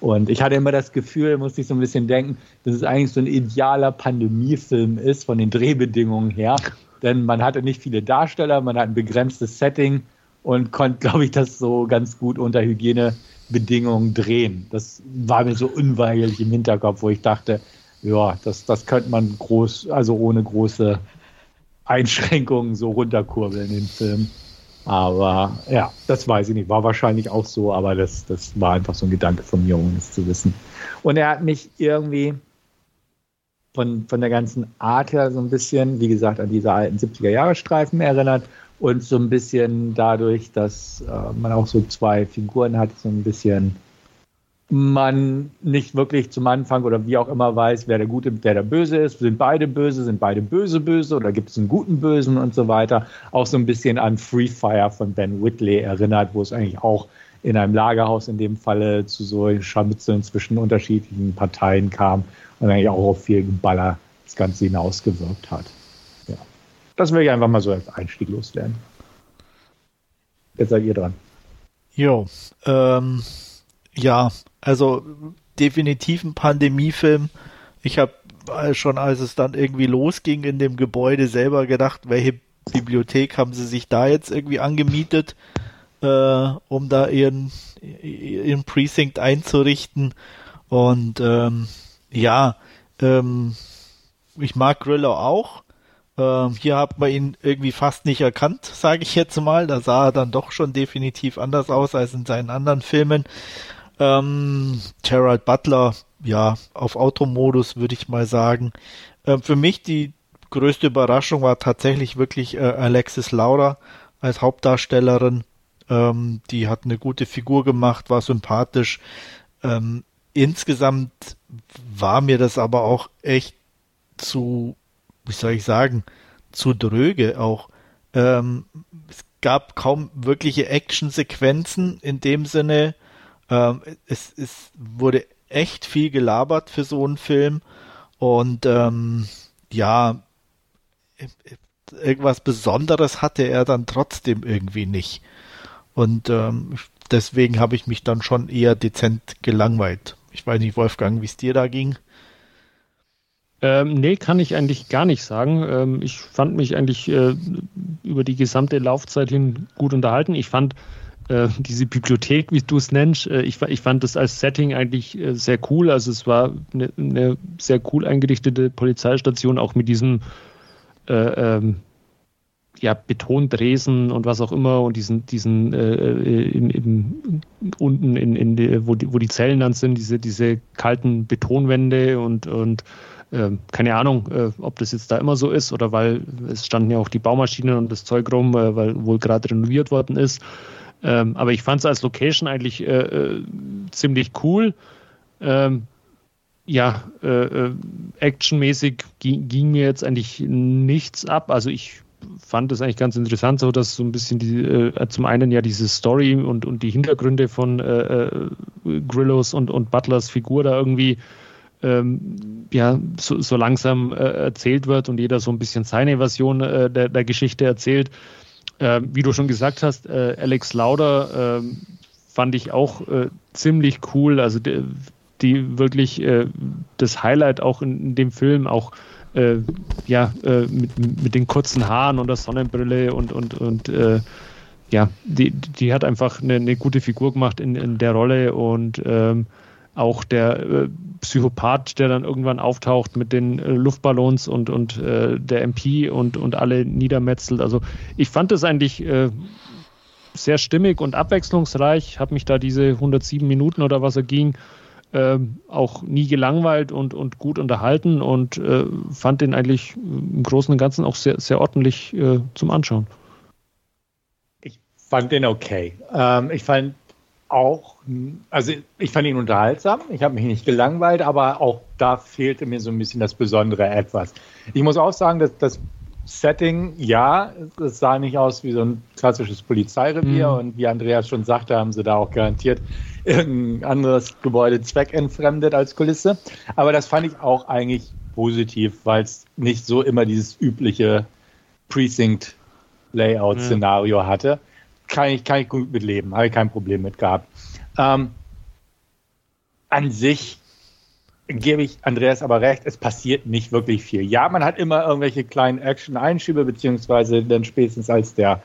Und ich hatte immer das Gefühl, musste ich so ein bisschen denken, dass es eigentlich so ein idealer Pandemiefilm ist von den Drehbedingungen her. Denn man hatte nicht viele Darsteller, man hat ein begrenztes Setting und konnte, glaube ich, das so ganz gut unter Hygienebedingungen drehen. Das war mir so unweigerlich im Hinterkopf, wo ich dachte, ja, das, das könnte man groß, also ohne große Einschränkungen so runterkurbeln, den Film. Aber ja, das weiß ich nicht. War wahrscheinlich auch so, aber das, das war einfach so ein Gedanke von mir, um es zu wissen. Und er hat mich irgendwie von, von der ganzen Art her so ein bisschen, wie gesagt, an diese alten 70er-Jahre-Streifen erinnert und so ein bisschen dadurch, dass äh, man auch so zwei Figuren hat, so ein bisschen man nicht wirklich zum Anfang oder wie auch immer weiß, wer der Gute, wer der Böse ist. Sind beide böse, sind beide böse böse oder gibt es einen guten Bösen und so weiter. Auch so ein bisschen an Free Fire von Ben Whitley erinnert, wo es eigentlich auch in einem Lagerhaus in dem Falle zu so Scharmützeln zwischen unterschiedlichen Parteien kam und eigentlich auch auf viel Geballer das Ganze hinausgewirkt hat. Ja. Das will ich einfach mal so als Einstieg loswerden. Jetzt seid ihr dran. Jo, ähm, ja, also definitiv ein Pandemiefilm. Ich habe schon, als es dann irgendwie losging in dem Gebäude selber gedacht, welche Bibliothek haben sie sich da jetzt irgendwie angemietet, äh, um da ihren, ihren Precinct einzurichten. Und ähm, ja, ähm, ich mag Grillo auch. Ähm, hier hat man ihn irgendwie fast nicht erkannt, sage ich jetzt mal. Da sah er dann doch schon definitiv anders aus als in seinen anderen Filmen. Ähm, Gerald Butler, ja, auf Automodus würde ich mal sagen. Ähm, für mich die größte Überraschung war tatsächlich wirklich äh, Alexis Laura als Hauptdarstellerin. Ähm, die hat eine gute Figur gemacht, war sympathisch. Ähm, insgesamt war mir das aber auch echt zu, wie soll ich sagen, zu dröge auch. Ähm, es gab kaum wirkliche Actionsequenzen in dem Sinne. Ähm, es, es wurde echt viel gelabert für so einen Film und ähm, ja, irgendwas Besonderes hatte er dann trotzdem irgendwie nicht. Und ähm, deswegen habe ich mich dann schon eher dezent gelangweilt. Ich weiß nicht, Wolfgang, wie es dir da ging. Ähm, nee, kann ich eigentlich gar nicht sagen. Ähm, ich fand mich eigentlich äh, über die gesamte Laufzeit hin gut unterhalten. Ich fand äh, diese Bibliothek, wie du es nennst, äh, ich, ich, fand das als Setting eigentlich äh, sehr cool. Also es war eine, eine, sehr cool eingerichtete Polizeistation, auch mit diesem äh, ähm, ja, Betondresen und was auch immer und diesen, diesen äh, im, im, unten in, in wo, die, wo die Zellen dann sind, diese, diese kalten Betonwände und, und äh, keine Ahnung, äh, ob das jetzt da immer so ist oder weil es standen ja auch die Baumaschinen und das Zeug rum, äh, weil wohl gerade renoviert worden ist. Ähm, aber ich fand es als Location eigentlich äh, äh, ziemlich cool. Ähm, ja, actionmäßig ging, ging mir jetzt eigentlich nichts ab. Also ich fand es eigentlich ganz interessant, so dass so ein bisschen die, äh, zum einen ja diese Story und, und die Hintergründe von äh, äh, Grillos und, und Butlers Figur da irgendwie ähm, ja, so, so langsam äh, erzählt wird und jeder so ein bisschen seine Version äh, der, der Geschichte erzählt. Äh, wie du schon gesagt hast, äh, Alex Lauder äh, fand ich auch äh, ziemlich cool. Also die, die wirklich äh, das Highlight auch in, in dem Film, auch äh, ja, mit, mit den kurzen Haaren und der Sonnenbrille und, und, und ja, die, die hat einfach eine, eine gute Figur gemacht in, in der Rolle und ähm, auch der äh, Psychopath, der dann irgendwann auftaucht mit den äh, Luftballons und, und äh, der MP und, und alle niedermetzelt. Also ich fand das eigentlich äh, sehr stimmig und abwechslungsreich, habe mich da diese 107 Minuten oder was er ging, ähm, auch nie gelangweilt und, und gut unterhalten und äh, fand den eigentlich im Großen und Ganzen auch sehr, sehr ordentlich äh, zum Anschauen. Ich fand den okay. Ähm, ich fand auch, also ich fand ihn unterhaltsam, ich habe mich nicht gelangweilt, aber auch da fehlte mir so ein bisschen das Besondere etwas. Ich muss auch sagen, dass das Setting, ja, es sah nicht aus wie so ein klassisches Polizeirevier mhm. und wie Andreas schon sagte, haben sie da auch garantiert irgendein anderes Gebäude zweckentfremdet als Kulisse. Aber das fand ich auch eigentlich positiv, weil es nicht so immer dieses übliche Precinct-Layout-Szenario ja. hatte. Kann ich, kann ich gut mitleben, habe ich kein Problem mit gehabt. Ähm, an sich gebe ich Andreas aber recht, es passiert nicht wirklich viel. Ja, man hat immer irgendwelche kleinen Action-Einschübe, beziehungsweise dann spätestens als der,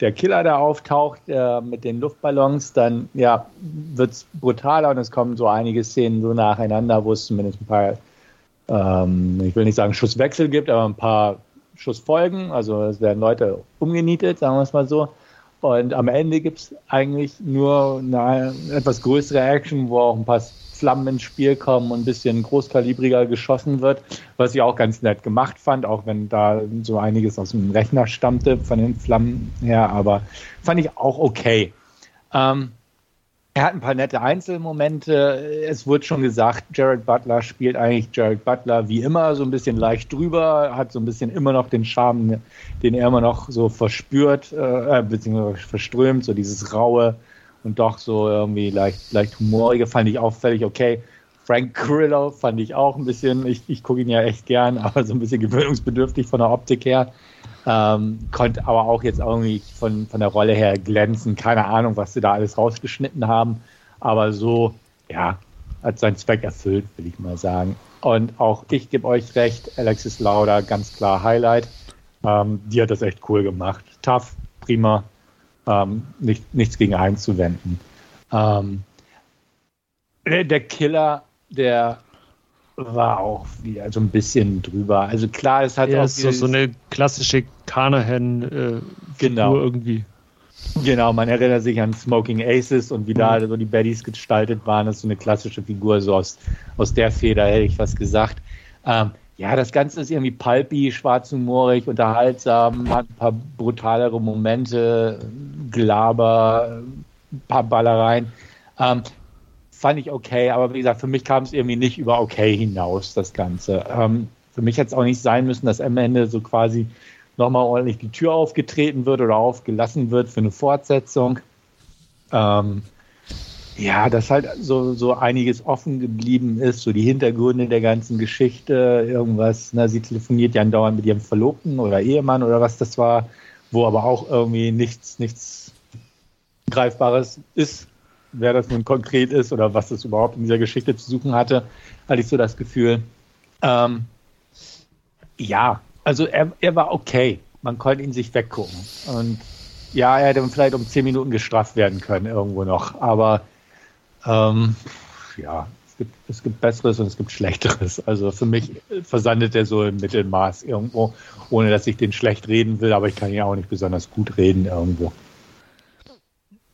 der Killer da auftaucht äh, mit den Luftballons, dann ja, wird es brutaler und es kommen so einige Szenen so nacheinander, wo es zumindest ein paar, ähm, ich will nicht sagen Schusswechsel gibt, aber ein paar Schussfolgen. Also es werden Leute umgenietet, sagen wir es mal so. Und am Ende gibt es eigentlich nur eine etwas größere Action, wo auch ein paar Flammen ins Spiel kommen und ein bisschen großkalibriger geschossen wird, was ich auch ganz nett gemacht fand, auch wenn da so einiges aus dem Rechner stammte von den Flammen her, aber fand ich auch okay. Ähm, er hat ein paar nette Einzelmomente. Es wurde schon gesagt, Jared Butler spielt eigentlich Jared Butler wie immer, so ein bisschen leicht drüber, hat so ein bisschen immer noch den Charme, den er immer noch so verspürt, äh, beziehungsweise verströmt, so dieses raue, und doch so irgendwie leicht, leicht humorige fand ich auch völlig okay. Frank Grillo fand ich auch ein bisschen, ich, ich gucke ihn ja echt gern, aber so ein bisschen gewöhnungsbedürftig von der Optik her. Ähm, konnte aber auch jetzt irgendwie von, von der Rolle her glänzen. Keine Ahnung, was sie da alles rausgeschnitten haben. Aber so, ja, hat seinen Zweck erfüllt, will ich mal sagen. Und auch ich gebe euch recht, Alexis Lauda, ganz klar Highlight. Ähm, die hat das echt cool gemacht. Tough, prima, ähm, nicht, nichts gegen einzuwenden. Ähm, der, Killer, der war auch wieder so ein bisschen drüber. Also klar, es hat ja, auch so, so eine klassische Carnahan-Figur äh, genau. irgendwie. Genau, man erinnert sich an Smoking Aces und wie mhm. da so die Baddies gestaltet waren. Das ist so eine klassische Figur, so aus, aus der Feder hätte ich was gesagt. Ähm, ja, das Ganze ist irgendwie pulpy, schwarzhumorig, unterhaltsam, hat ein paar brutalere Momente, Glaber, ein paar Ballereien. Ähm, fand ich okay, aber wie gesagt, für mich kam es irgendwie nicht über okay hinaus, das Ganze. Ähm, für mich hätte es auch nicht sein müssen, dass am Ende so quasi nochmal ordentlich die Tür aufgetreten wird oder aufgelassen wird für eine Fortsetzung. Ähm, ja, dass halt so, so einiges offen geblieben ist, so die Hintergründe der ganzen Geschichte, irgendwas, na, sie telefoniert ja andauernd mit ihrem Verlobten oder Ehemann oder was das war, wo aber auch irgendwie nichts, nichts Greifbares ist, wer das nun konkret ist oder was das überhaupt in dieser Geschichte zu suchen hatte, hatte ich so das Gefühl. Ähm, ja, also er, er war okay. Man konnte ihn sich weggucken. Und ja, er hätte vielleicht um zehn Minuten gestraft werden können, irgendwo noch. Aber ähm, ja, es gibt, es gibt Besseres und es gibt Schlechteres. Also für mich versandet er so im Mittelmaß irgendwo, ohne dass ich den schlecht reden will, aber ich kann ihn auch nicht besonders gut reden irgendwo.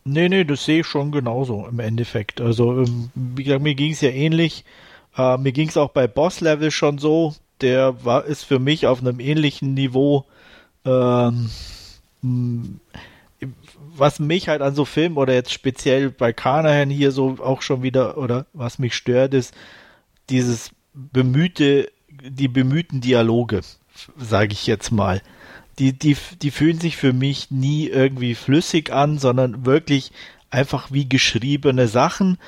Nee, nee, das sehe ich schon genauso im Endeffekt. Also, ähm, wie gesagt, mir ging es ja ähnlich. Äh, mir ging es auch bei Boss Level schon so. Der war, ist für mich auf einem ähnlichen Niveau. Ähm, was mich halt an so Filmen oder jetzt speziell bei Kanahan hier so auch schon wieder oder was mich stört ist dieses bemühte die bemühten Dialoge sage ich jetzt mal die die die fühlen sich für mich nie irgendwie flüssig an sondern wirklich einfach wie geschriebene Sachen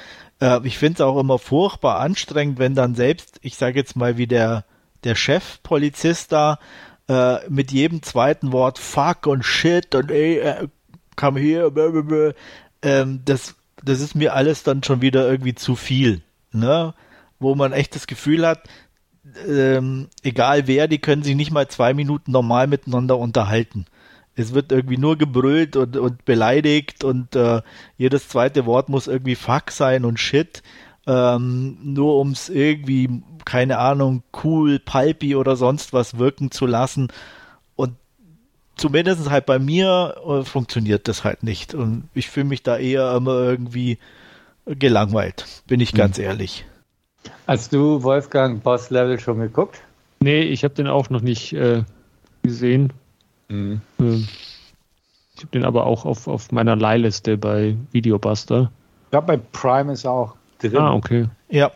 äh, ich finde es auch immer furchtbar anstrengend wenn dann selbst ich sage jetzt mal wie der der Chefpolizist da äh, mit jedem zweiten Wort fuck und shit und ey, äh, come here, blablabla, ähm, das, das ist mir alles dann schon wieder irgendwie zu viel, ne? Wo man echt das Gefühl hat, ähm, egal wer, die können sich nicht mal zwei Minuten normal miteinander unterhalten. Es wird irgendwie nur gebrüllt und, und beleidigt und äh, jedes zweite Wort muss irgendwie fuck sein und shit. Ähm, nur um es irgendwie, keine Ahnung, cool, pulpy oder sonst was wirken zu lassen zumindest halt bei mir äh, funktioniert das halt nicht. Und ich fühle mich da eher immer irgendwie gelangweilt, bin ich ganz mhm. ehrlich. Hast du Wolfgang Boss Level schon geguckt? Nee, ich habe den auch noch nicht äh, gesehen. Mhm. Ähm, ich habe den aber auch auf, auf meiner Leihliste bei Videobuster. Ich glaube, bei Prime ist er auch drin. Ah, okay. Ja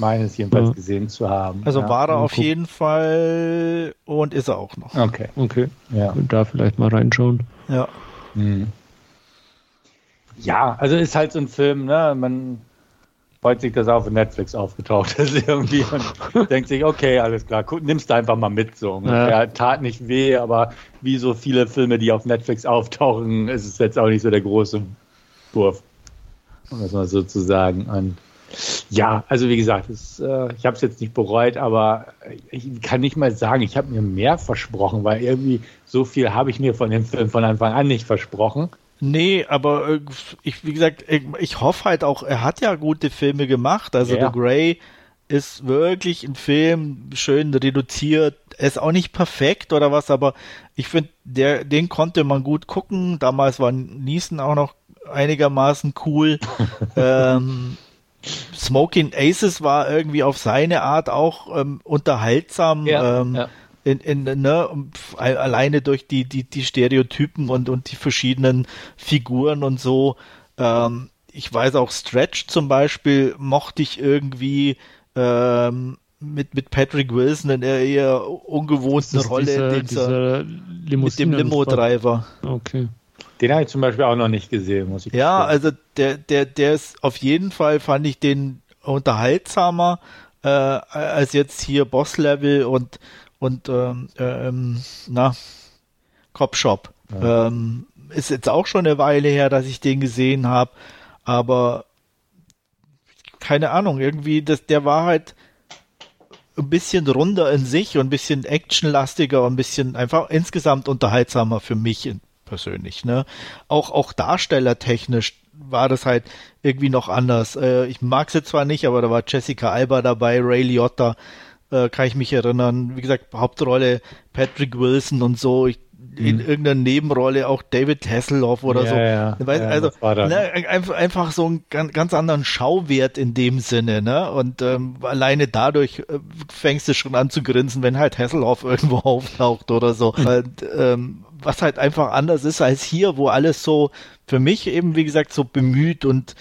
meines jedenfalls ja. gesehen zu haben. Also ja. war er auf jeden Fall und ist er auch noch. Okay. Okay. Ja. Und da vielleicht mal reinschauen. Ja. Mhm. Ja, also ist halt so ein Film, ne? Man freut sich, dass er auf Netflix aufgetaucht ist (laughs) irgendwie und denkt sich, okay, alles klar, nimmst du einfach mal mit so. Ja. tat nicht weh, aber wie so viele Filme, die auf Netflix auftauchen, ist es jetzt auch nicht so der große Wurf. Um das mal so zu sagen. Und ja, also wie gesagt, das, äh, ich habe es jetzt nicht bereut, aber ich kann nicht mal sagen, ich habe mir mehr versprochen, weil irgendwie so viel habe ich mir von dem Film von Anfang an nicht versprochen. Nee, aber äh, ich, wie gesagt, ich, ich hoffe halt auch, er hat ja gute Filme gemacht. Also ja. The Grey ist wirklich ein Film, schön reduziert. Er ist auch nicht perfekt oder was, aber ich finde, der, den konnte man gut gucken. Damals war Niesen auch noch einigermaßen cool. (laughs) ähm, Smoking Aces war irgendwie auf seine Art auch ähm, unterhaltsam. Ja, ähm, ja. In, in, ne, alleine durch die, die, die Stereotypen und, und die verschiedenen Figuren und so. Ähm, ich weiß auch Stretch zum Beispiel mochte ich irgendwie ähm, mit, mit Patrick Wilson in der eher ungewohnten Rolle dieser, dieser mit dem Limo-Driver. Okay. Den habe ich zum Beispiel auch noch nicht gesehen, muss ich Ja, also der, der, der ist auf jeden Fall, fand ich den unterhaltsamer äh, als jetzt hier Boss Level und, und ähm, ähm, na, Cop Shop. Ja. Ähm, ist jetzt auch schon eine Weile her, dass ich den gesehen habe, aber keine Ahnung, irgendwie, das, der war halt ein bisschen runder in sich und ein bisschen actionlastiger und ein bisschen einfach insgesamt unterhaltsamer für mich persönlich. Ne? Auch, auch darstellertechnisch war das halt irgendwie noch anders. Äh, ich mag sie zwar nicht, aber da war Jessica Alba dabei, Ray Liotta, äh, kann ich mich erinnern. Wie gesagt, Hauptrolle Patrick Wilson und so. Ich, in mhm. irgendeiner Nebenrolle auch David Hasselhoff oder ja, so. Ja, weißt, ja, also ne, einfach, einfach so einen ganz, ganz anderen Schauwert in dem Sinne, ne? Und ähm, alleine dadurch äh, fängst du schon an zu grinsen, wenn halt Hasselhoff (laughs) irgendwo auftaucht oder so. Mhm. Und, ähm, was halt einfach anders ist als hier, wo alles so für mich eben, wie gesagt, so bemüht und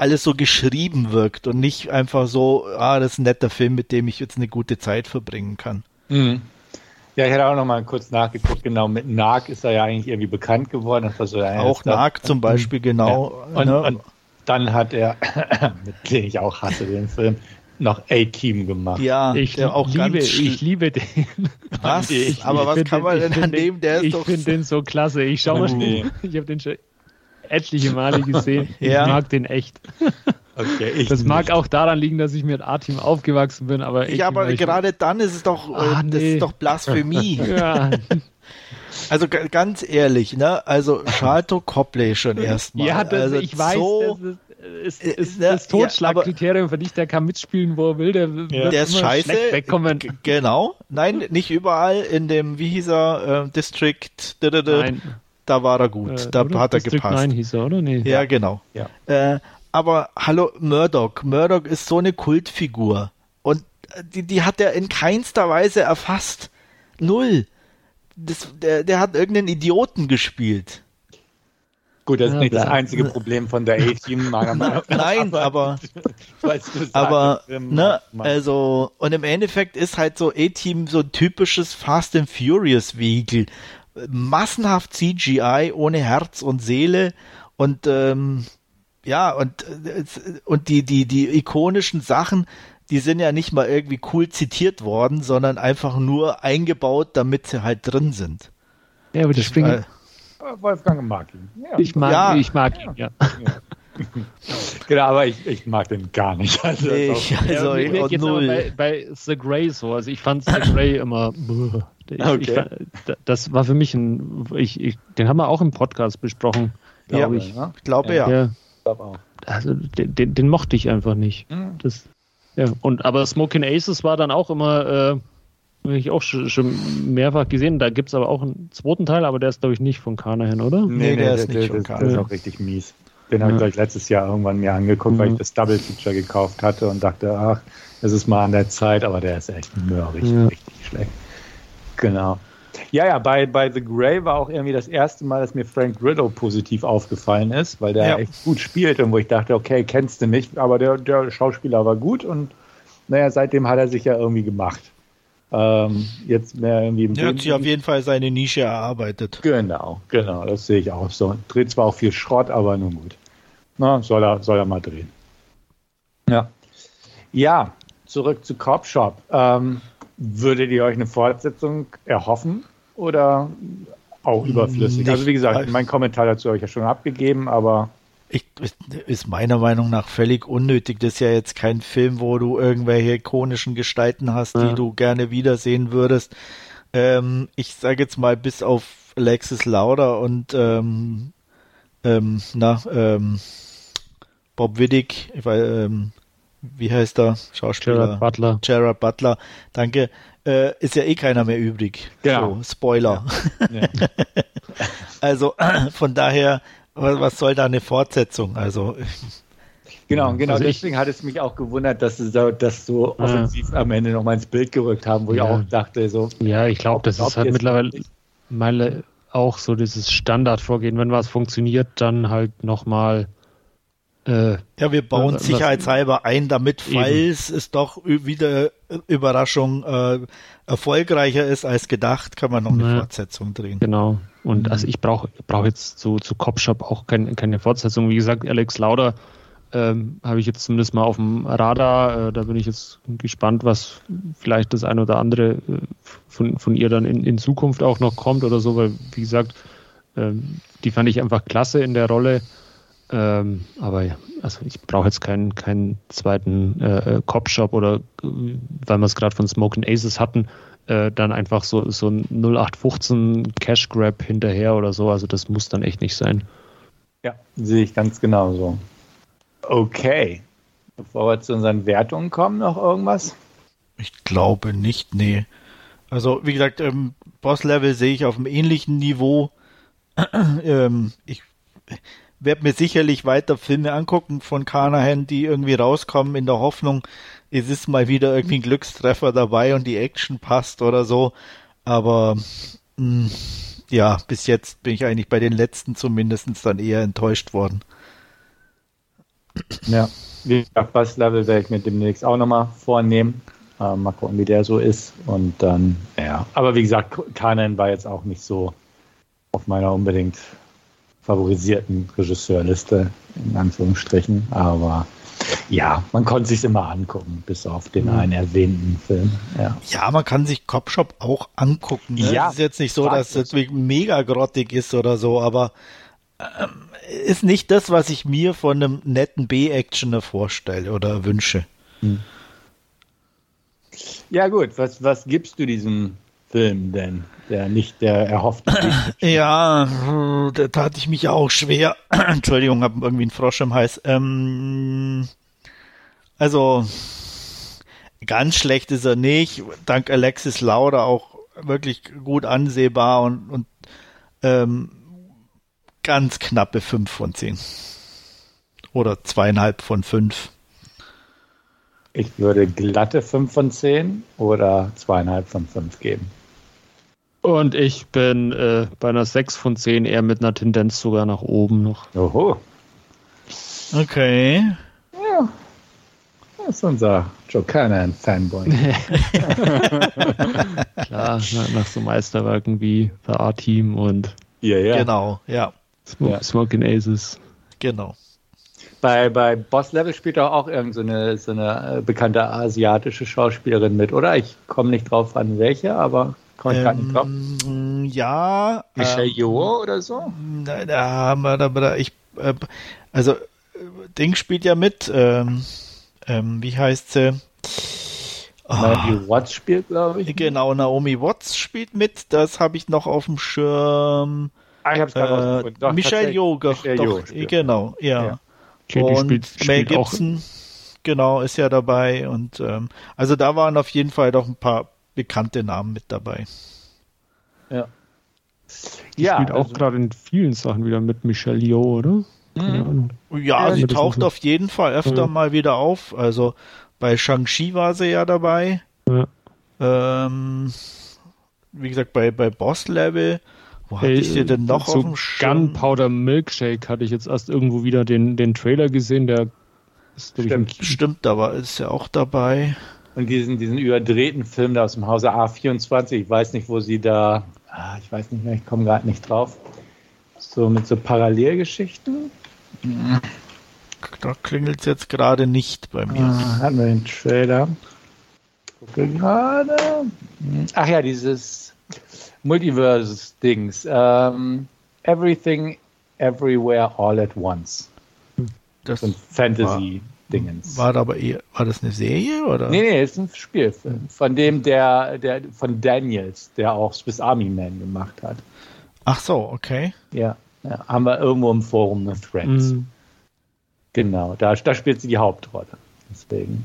alles so geschrieben wirkt und nicht einfach so, ah, das ist ein netter Film, mit dem ich jetzt eine gute Zeit verbringen kann. Mhm. Ja, ich hatte auch noch mal kurz nachgeguckt. Genau, mit Narc ist er ja eigentlich irgendwie bekannt geworden. Das war so der auch Narc zum Beispiel, genau. Ja. Und, ne? und, dann hat er, (coughs) mit dem ich auch hasse den Film, noch A-Team gemacht. Ja, ich auch liebe, ich liebe den. Was? Ich, aber was kann man denn an dem? Der ist ich finde den so klasse. Ich schau mal, nee. (laughs) ich habe den schon etliche Male gesehen. (laughs) ja. Ich mag den echt. Okay, das mag nicht. auch daran liegen, dass ich mit A-Team aufgewachsen bin, aber Ja, aber gerade dann ist es doch, Ach, nee. das ist doch Blasphemie. (laughs) ja. Also ganz ehrlich, ne? Also Charlton Copley schon erstmal. Ja, das, also ich weiß, so, das ist, ist, ist das Totschlagkriterium für dich, der kann mitspielen, wo er will, der, ja. der ist scheiße. Wegkommen. Genau. Nein, nicht überall in dem, wie hieß er, äh, District, Nein. Da war er gut, äh, da hat er District gepasst. 9 hieß er, oder? Nee. Ja, genau. Ja. Äh, aber hallo, Murdoch. Murdoch ist so eine Kultfigur. Und die, die hat er in keinster Weise erfasst. Null. Das, der, der hat irgendeinen Idioten gespielt. Gut, das ist nicht das einzige Problem von der A-Team, meiner (laughs) Meinung nach. Nein, aber, aber, (laughs) ne, also, und im Endeffekt ist halt so A-Team so ein typisches Fast and Furious Vehikel. Massenhaft CGI ohne Herz und Seele und, ähm, ja, und, und die, die, die ikonischen Sachen, die sind ja nicht mal irgendwie cool zitiert worden, sondern einfach nur eingebaut, damit sie halt drin sind. Ja, aber die springen. Äh, Wolfgang mag ihn. Ja. Ich mag, ja. ich mag ihn, ja. (laughs) genau, aber ich, ich mag den gar nicht. (laughs) Also, nee, ich, also ja, mir geht's null. Bei, bei The Grey so. Also ich fand The Grey immer. (laughs) Ich, okay. ich, das war für mich ein. Ich, ich, den haben wir auch im Podcast besprochen, glaube ich. Ja, ich glaube ja. ja. Also den, den, den, mochte ich einfach nicht. Mhm. Das, ja. Und aber Smoking Aces war dann auch immer. Äh, habe ich auch schon, schon mehrfach gesehen. Da gibt es aber auch einen zweiten Teil, aber der ist, glaube ich, nicht von Kanahan, oder? Nee, nee der, der, ist nicht der, von Kanahan. Der ist auch richtig mies. Den habe ich gleich letztes Jahr irgendwann mir angeguckt, mhm. weil ich das Double Feature gekauft hatte und dachte, ach, es ist mal an der Zeit, aber der ist echt mörrig, richtig schlecht. Genau. Ja, ja, bei, bei The Grey war auch irgendwie das erste Mal, dass mir Frank Grillo positiv aufgefallen ist, weil der ja. echt gut spielt und wo ich dachte, okay, kennst du nicht, aber der, der Schauspieler war gut und naja, seitdem hat er sich ja irgendwie gemacht. Ähm, jetzt mehr irgendwie im Er hat sich auf jeden Fall seine Nische erarbeitet. Genau, genau, das sehe ich auch so. Dreht zwar auch viel Schrott, aber nun gut. Na, soll er, soll er mal drehen. Ja. Ja, zurück zu Cop Shop. Ähm, würdet ihr euch eine Fortsetzung erhoffen oder auch überflüssig? Nicht, also wie gesagt, mein Kommentar dazu habe ich ja schon abgegeben, aber ich, ist meiner Meinung nach völlig unnötig. Das ist ja jetzt kein Film, wo du irgendwelche ikonischen Gestalten hast, ja. die du gerne wiedersehen würdest. Ähm, ich sage jetzt mal bis auf Alexis Lauder und ähm, ähm, na, ähm, Bob Widdick, ich weiß, ähm, wie heißt der Schauspieler? Gerard Butler. Gerard Butler, danke. Äh, ist ja eh keiner mehr übrig. Genau. So, Spoiler. Ja. (laughs) Ja. also (clears throat) von daher was soll da eine Fortsetzung? Also. Genau, genau. Also deswegen hat es mich auch gewundert, dass sie so, das so ja. offensiv am Ende noch mal ins Bild gerückt haben, wo ja. ich auch dachte, so. Ja, ich glaube, das ist halt mittlerweile auch so dieses Standardvorgehen. Wenn was funktioniert, dann halt nochmal. Äh, ja, wir bauen es sicherheitshalber ein, damit, falls eben. es doch wieder Überraschung äh, erfolgreicher ist als gedacht, kann man noch eine ja. Fortsetzung drehen. Genau. Und mhm. also ich brauche brauch jetzt zu, zu Copshop auch kein, keine Fortsetzung. Wie gesagt, Alex Lauder ähm, habe ich jetzt zumindest mal auf dem Radar. Äh, da bin ich jetzt gespannt, was vielleicht das eine oder andere äh, von, von ihr dann in, in Zukunft auch noch kommt oder so, weil, wie gesagt, ähm, die fand ich einfach klasse in der Rolle. Ähm, aber ja, also ich brauche jetzt keinen, keinen zweiten äh, Cop-Shop oder äh, weil wir es gerade von Smoking Aces hatten, äh, dann einfach so, so ein 0815 Cash Grab hinterher oder so. Also das muss dann echt nicht sein. Ja, sehe ich ganz genauso. Okay. Bevor wir zu unseren Wertungen kommen, noch irgendwas? Ich glaube nicht, nee. Also, wie gesagt, ähm, Boss-Level sehe ich auf einem ähnlichen Niveau. (clears throat) ähm, ich werde mir sicherlich weiter Filme angucken von Carnahan, die irgendwie rauskommen in der Hoffnung, es ist mal wieder irgendwie ein Glückstreffer dabei und die Action passt oder so. Aber mh, mm, ja, bis jetzt bin ich eigentlich bei den letzten zumindest dann eher enttäuscht worden. Ja, wie gesagt, Bass Level werde ich mir demnächst auch nochmal vornehmen. Äh, mal gucken, wie der so ist. Und dann, ja. Aber wie gesagt, Kanan war jetzt auch nicht so auf meiner unbedingt favorisierten Regisseurliste, in Anführungsstrichen. Aber ja, man konnte sich immer angucken, bis auf den mhm. einen erwähnten Film. Ja. ja, man kann sich Cop Shop auch angucken. Ne? Ja, es ist jetzt nicht so, dass es mega grottig ist oder so, aber ähm, ist nicht das, was ich mir von einem netten B-Actioner vorstelle oder wünsche. Hm. Ja gut, was, was gibst du diesem Film denn, der nicht der erhoffte (clears throat) Ja, da hatte ich mich auch schwer. (clears throat) Entschuldigung, habe irgendwie einen Frosch im Hals. Ähm, also ganz schlecht ist er nicht. Dank Alexis Lauda auch wirklich gut ansehbar und, und ähm, ganz knappe 5 von 10. Oder zweieinhalb von 5. Ich würde glatte 5 von 10 oder zweieinhalb von 5 geben. Und ich bin äh, bei einer 6 von 10 eher mit einer Tendenz sogar nach oben noch. Oho. Okay. Ja. Das ist unser Joe Cannon-Fanboy. (laughs) Klar, nach so Meisterwerken wie The A-Team und. Ja, ja. Genau, ja. Smoke, ja. Smoking Aces. Genau. Bei, bei Boss Level spielt doch auch irgendeine so, eine, so eine äh, bekannte asiatische Schauspielerin mit, oder? Ich komme nicht drauf an, welche, aber komme ich ähm, nicht drauf. Ja. Michelle ähm, Yeoh oder so? Da, da haben wir, da, ich, äh, also, Ding spielt ja mit, ähm, ähm, wie heißt sie? Oh. Naomi Watts spielt, glaube ich. Genau, Naomi Watts spielt mit, das habe ich noch auf dem Schirm. Ah, ich hab's gerade äh, doch, Michelle Yeoh, doch, doch genau, ja. ja. Okay, und spielt, spielt Mel Gibson, auch. genau, ist ja dabei. Und ähm, also da waren auf jeden Fall doch ein paar bekannte Namen mit dabei. Ja. Die ja, spielt auch also, gerade in vielen Sachen wieder mit Michelle Yeoh, oder? Mhm. Ja, ja, sie taucht auf jeden Fall öfter ja. mal wieder auf. Also bei Shang-Chi war sie ja dabei. Ja. Ähm, wie gesagt, bei, bei Boss Level wo hatte ich sie denn noch auf dem Schirm? Gunpowder Milkshake hatte ich jetzt erst irgendwo wieder den, den Trailer gesehen, der ist Stimmt, Stimmt aber ist ja auch dabei. Und diesen, diesen überdrehten Film da aus dem Hause A24, ich weiß nicht, wo sie da, ah, ich weiß nicht mehr, ich komme gerade nicht drauf. So mit so Parallelgeschichten. Da klingelt es jetzt gerade nicht bei mir. Ah, hatten wir den Trailer. Gucke gerade. Ach ja, dieses Multiverse-Dings. Ähm, everything, Everywhere, All at Once. Das ein Fantasy-Dingens. War, war, aber eher, war das eine Serie oder? Nee, nee, ist ein Spielfilm. Von dem der, der, von Daniels, der auch Swiss Army Man gemacht hat. Ach so, okay. Ja, ja haben wir irgendwo im Forum eine Threads. Mhm. Genau, da, da spielt sie die Hauptrolle. Deswegen.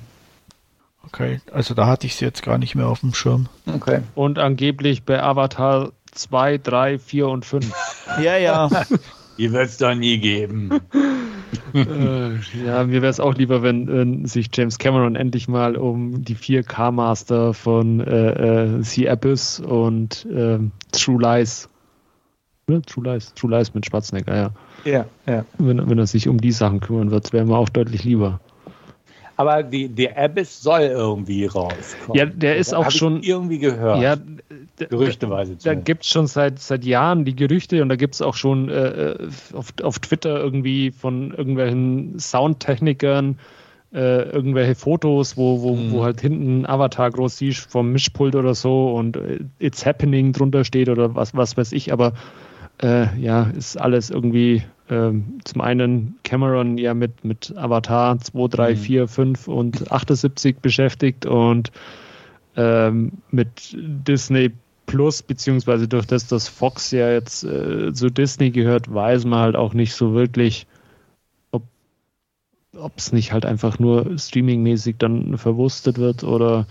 Okay, also da hatte ich sie jetzt gar nicht mehr auf dem Schirm. Okay. Und angeblich bei Avatar 2, 3, 4 und 5. ja, ja. (laughs) Die wird es doch nie geben. Äh, ja, mir wäre es auch lieber, wenn äh, sich James Cameron endlich mal um die 4K-Master von äh, äh, Sea Abyss und ähm, True Lies. Ne? True Lies. True Lies mit Schwarzenegger, ja. Ja, ja. Wenn, wenn er sich um die Sachen kümmern wird, wäre mir auch deutlich lieber. Aber die, der Abyss soll irgendwie rauskommen. Ja, der ist auch schon. irgendwie gehört. Ja, Gerüchteweise. Da, da gibt es schon seit, seit Jahren die Gerüchte und da gibt es auch schon äh, äh, auf, auf Twitter irgendwie von irgendwelchen Soundtechnikern äh, irgendwelche Fotos, wo, wo, mhm. wo halt hinten Avatar groß siehst vom Mischpult oder so und äh, It's Happening drunter steht oder was, was weiß ich, aber äh, ja, ist alles irgendwie ähm, zum einen Cameron ja mit, mit Avatar 2, 3, mhm. 4, 5 und 78 beschäftigt und ähm, mit Disney Plus, beziehungsweise durch das, dass Fox ja jetzt äh, zu Disney gehört, weiß man halt auch nicht so wirklich, ob es nicht halt einfach nur streamingmäßig dann verwurstet wird oder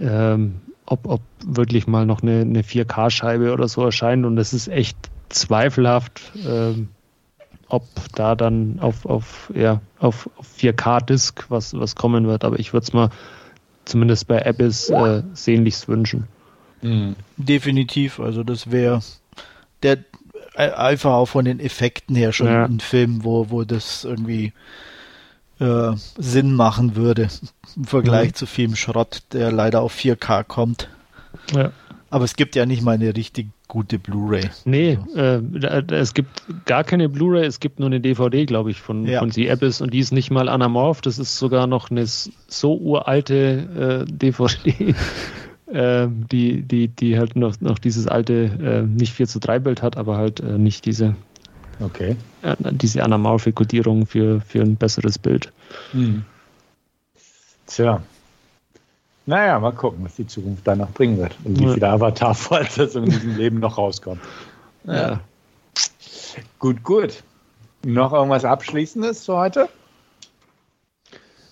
ähm, ob, ob wirklich mal noch eine, eine 4K-Scheibe oder so erscheint und das ist echt zweifelhaft, ähm, ob da dann auf, auf, ja, auf 4K-Disc was, was kommen wird, aber ich würde es mal zumindest bei Abyss äh, sehnlichst wünschen. Mhm. Definitiv, also das wäre der äh, einfach auch von den Effekten her schon ja. ein Film, wo, wo das irgendwie äh, Sinn machen würde im Vergleich mhm. zu vielem Schrott, der leider auf 4K kommt. Ja. Aber es gibt ja nicht mal eine richtig gute Blu-ray. Nee, äh, es gibt gar keine Blu-ray, es gibt nur eine DVD, glaube ich, von, ja. von The Abyss und die ist nicht mal anamorph, das ist sogar noch eine so uralte äh, DVD, (laughs) äh, die, die, die halt noch, noch dieses alte, äh, nicht 4 zu 3 Bild hat, aber halt äh, nicht diese, okay. Äh, diese anamorphe Kodierung für, für ein besseres Bild. Hm. Tja, naja, mal gucken, was die Zukunft da noch bringen wird und wie ja. viele Avatar-Fortsetzungen in diesem Leben noch rauskommen. Ja. Gut, gut. Noch irgendwas Abschließendes für heute?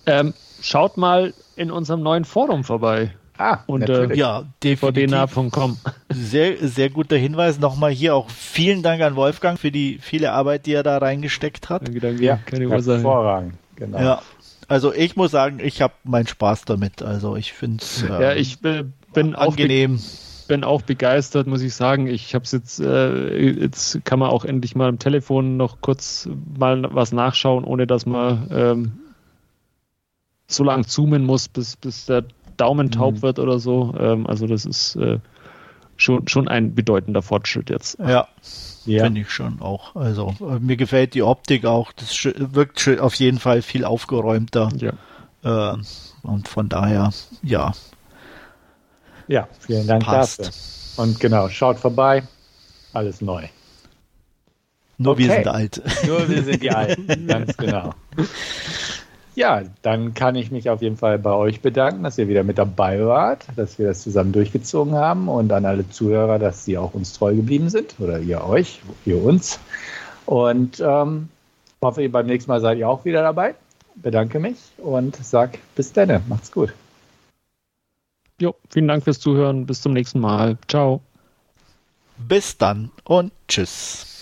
Ähm, schaut mal in unserem neuen Forum vorbei. Ah, unter ja, vdna.com. Sehr, sehr guter Hinweis. Nochmal hier auch vielen Dank an Wolfgang für die viele Arbeit, die er da reingesteckt hat. Danke, danke. Ja, keine Ursache. Hervorragend, genau. Ja, also ich muss sagen, ich habe meinen Spaß damit. Also ich finde es äh, ja, ich bin angenehm. Auch bin auch begeistert, muss ich sagen. Ich habe es jetzt, äh, jetzt kann man auch endlich mal am Telefon noch kurz mal was nachschauen, ohne dass man ähm, so lang zoomen muss, bis, bis der Daumen taub mhm. wird oder so. Ähm, also das ist äh, schon, schon ein bedeutender Fortschritt jetzt. Ja. Ja. Finde ich schon auch. Also äh, mir gefällt die Optik auch. Das wirkt auf jeden Fall viel aufgeräumter. Ja. Äh, und von daher, ja. Ja, vielen Dank Passt. dafür. Und genau, schaut vorbei. Alles neu. Nur okay. wir sind alt. Nur wir sind die Alten, (laughs) ganz genau. Ja, dann kann ich mich auf jeden Fall bei euch bedanken, dass ihr wieder mit dabei wart, dass wir das zusammen durchgezogen haben und an alle Zuhörer, dass sie auch uns treu geblieben sind oder ihr euch, ihr uns. Und ähm, hoffe, ihr beim nächsten Mal seid ihr auch wieder dabei. Bedanke mich und sag bis dann. Macht's gut. Jo, vielen Dank fürs Zuhören. Bis zum nächsten Mal. Ciao. Bis dann und tschüss.